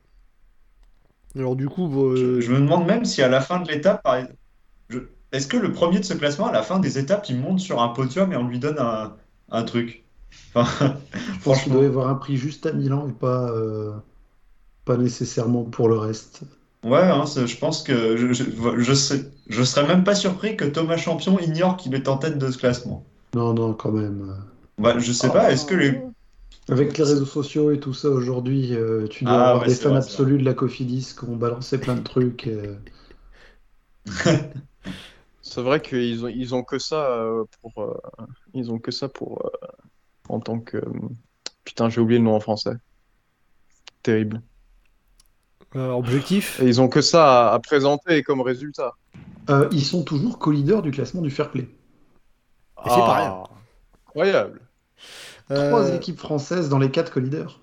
Alors, du coup, Je, euh, je me demande même si à la fin de l'étape, par exemple, est-ce que le premier de ce classement, à la fin des étapes, il monte sur un podium et on lui donne un, un truc? Enfin, Je pense qu'il franchement. doit y avoir un prix juste à Milan et pas, euh, pas nécessairement pour le reste. Ouais, hein, je pense que je, je, je serais, je serais même pas surpris que Thomas Champion ignore qu'il est en tête de ce classement. Non, non, quand même. Bah, je sais pas, est-ce que les. Avec les réseaux sociaux et tout ça aujourd'hui, euh, tu dois Ah, avoir ouais, des fans vrai, absolus de la Cofidis qui ont balancé plein de trucs. euh. C'est vrai qu'ils ont, ils ont que ça euh, pour, euh, ils ont que ça pour, euh, en tant que, putain, j'ai oublié le nom en français. Terrible. euh, objectif. Et ils ont que ça à, à présenter comme résultat. Euh, ils sont toujours co-leaders du classement du fair play. Et c'est pas rien. Ah, Incroyable. Trois Euh, équipes françaises dans les quatre co-leaders.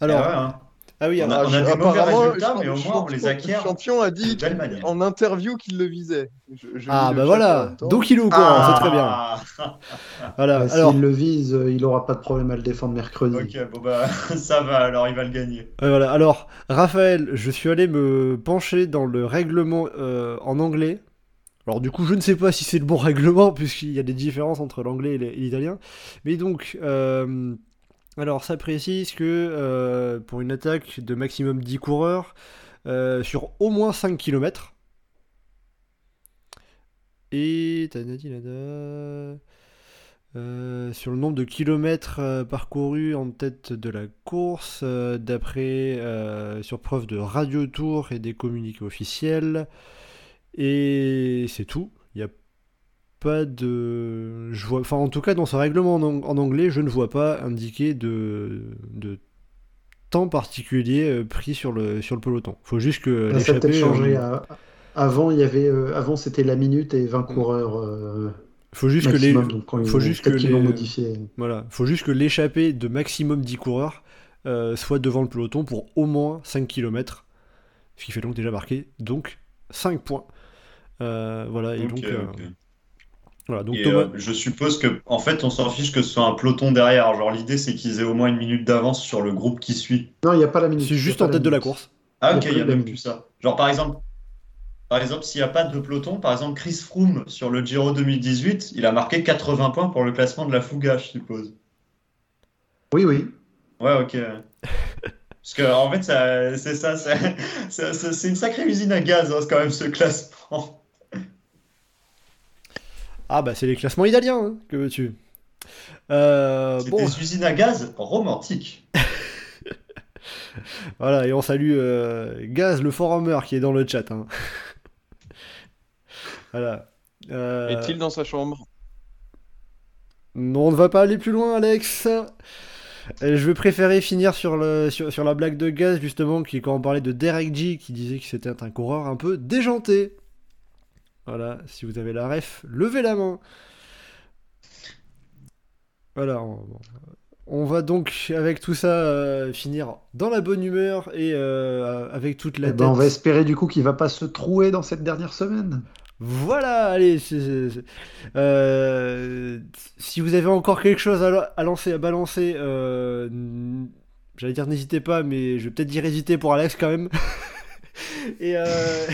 alors, Ah ouais, hein. Ah oui, On a- on a des mauvais apparemment, résultats, mais au moins on les acquiert champion a dit en interview qu'il le visait. Je- je ah le bah voilà. Donc il est au courant, Ah. c'est très bien. Voilà. Euh, Alors, S'il le vise, euh, il aura pas de problème à le défendre mercredi. Ok, bon bah ça va, alors il va le gagner. Euh, voilà. Alors, Raphaël, je suis allé me pencher dans le règlement euh, en anglais. Alors, du coup, je ne sais pas si c'est le bon règlement, puisqu'il y a des différences entre l'anglais et l'italien. Mais donc, euh, alors, ça précise que euh, pour une attaque de maximum 10 coureurs, euh, sur au moins 5 km. Et. Euh, sur le nombre de kilomètres euh, parcourus en tête de la course, d'après sur preuve de radio tour et des communiqués officiels. Et c'est tout. Pas de. Je vois... Enfin, en tout cas, dans ce règlement en, ang- en anglais, je ne vois pas indiqué de, de temps particulier euh, pris sur le, sur le peloton. faut juste que ça a peut-être changé. euh, à- Avant, il y avait, euh, avant c'était la minute et Mm. 20 coureurs euh, faut juste que les. Donc, faut juste que les- modifié. Voilà, faut juste que l'échappée de maximum 10 coureurs euh, soit devant le peloton pour au moins 5 km. Ce qui fait donc déjà marqué donc 5 points. Euh, voilà, et donc, euh. Voilà, donc Et Thomas. euh, je suppose que en fait on s'en fiche que ce soit un peloton derrière. Genre l'idée c'est qu'ils aient au moins une minute d'avance sur le groupe qui suit. Non, il n'y a pas la minute. c'est juste en tête de la course. Ah Il y a ok, il plus y a même plus ça. Genre par exemple, par exemple s'il n'y a pas de peloton, par exemple Chris Froome sur le Giro 2018, il a marqué 80 points pour le classement de la Fouga, je suppose. Oui, oui. Ouais, ok. Parce que en fait, c'est ça, c'est une sacrée usine à gaz, hein, quand même ce classement. Ah bah c'est les classements italiens, hein, que veux-tu? Euh, C'est bon, des usines à gaz romantiques. voilà, et on salue euh, Gaz, le forumer, qui est dans le chat. hein. voilà. Euh, Est-il dans sa chambre? Non, on ne va pas aller plus loin, Alex. Euh, je vais préférer finir sur, le, sur, sur la blague de gaz, justement, qui, quand on parlait de Derek G, qui disait que c'était un coureur un peu déjanté. Voilà, si vous avez la ref, levez la main. Voilà, on, on va donc, avec tout ça, euh, finir dans la bonne humeur et euh, avec toute la Eh tête. ben, on va espérer du coup qu'il va pas se trouer dans cette dernière semaine. Voilà, allez. euh, si vous avez encore quelque chose à, la- à lancer, à balancer, euh, j'allais dire n'hésitez pas, mais je vais peut-être dire hésiter pour Alex quand même. et, euh,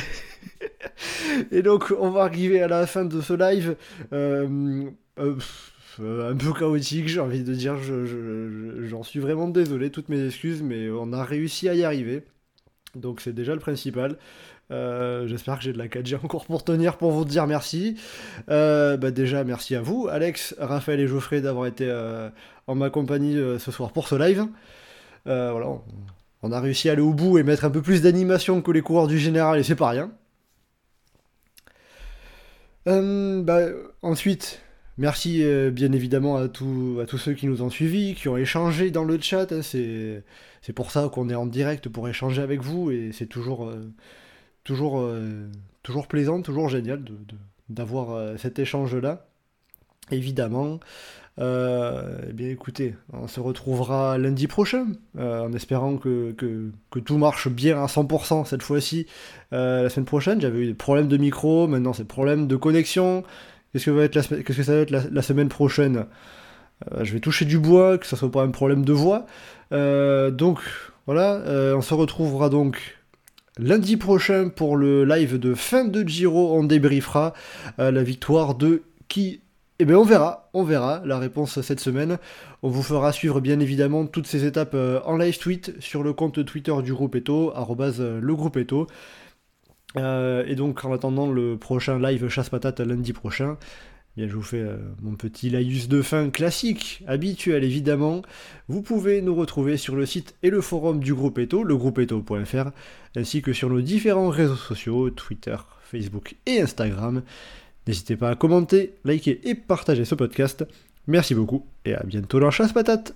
et donc, on va arriver à la fin de ce live. euh, euh, euh, un peu chaotique, j'ai envie de dire. je- je- je- J'en suis vraiment désolé, toutes mes excuses, mais on a réussi à y arriver. Donc, c'est déjà le principal. J'espère que j'ai de la 4G encore pour tenir pour vous dire merci. Bah déjà, merci à vous, Alex, Raphaël et Geoffrey, d'avoir été en ma compagnie ce soir pour ce live. Voilà, on a réussi à aller au bout et mettre un peu plus d'animation que les coureurs du général, et c'est pas rien. Euh, bah, ensuite, merci euh, bien évidemment à, tous à tous ceux qui nous ont suivis, qui ont échangé dans le chat. hein, c'est pour ça qu'on est en direct pour échanger avec vous et c'est toujours, euh, toujours, toujours plaisant, toujours génial d'avoir cet échange-là. Évidemment. Euh, eh bien écoutez, on se retrouvera lundi prochain, euh, en espérant que, que- tout marche bien à 100% cette fois-ci. Euh, la semaine prochaine, j'avais eu des problèmes de micro, maintenant c'est problème de connexion. Qu'est-ce que, va être la, qu'est-ce que ça va être la, semaine prochaine? Je vais toucher du bois, que ça soit pas un problème de voix. Donc voilà, on se retrouvera donc lundi prochain pour le live de fin de Giro. On débriefera la victoire de qui Eh bien on verra, on verra la réponse cette semaine. On vous fera suivre bien évidemment toutes ces étapes euh, en live tweet sur le compte Twitter du groupe Eto, euh, le groupe Eto. Euh, et donc en attendant le prochain live chasse patate lundi prochain, eh bien, je vous fais mon petit laïus de fin classique, habituel évidemment. Vous pouvez nous retrouver sur le site et le forum du groupe Eto, legroupeeto.fr, ainsi que sur nos différents réseaux sociaux, Twitter, Facebook et Instagram. N'hésitez pas à commenter, liker et partager ce podcast. Merci beaucoup et à bientôt dans Chasse Patate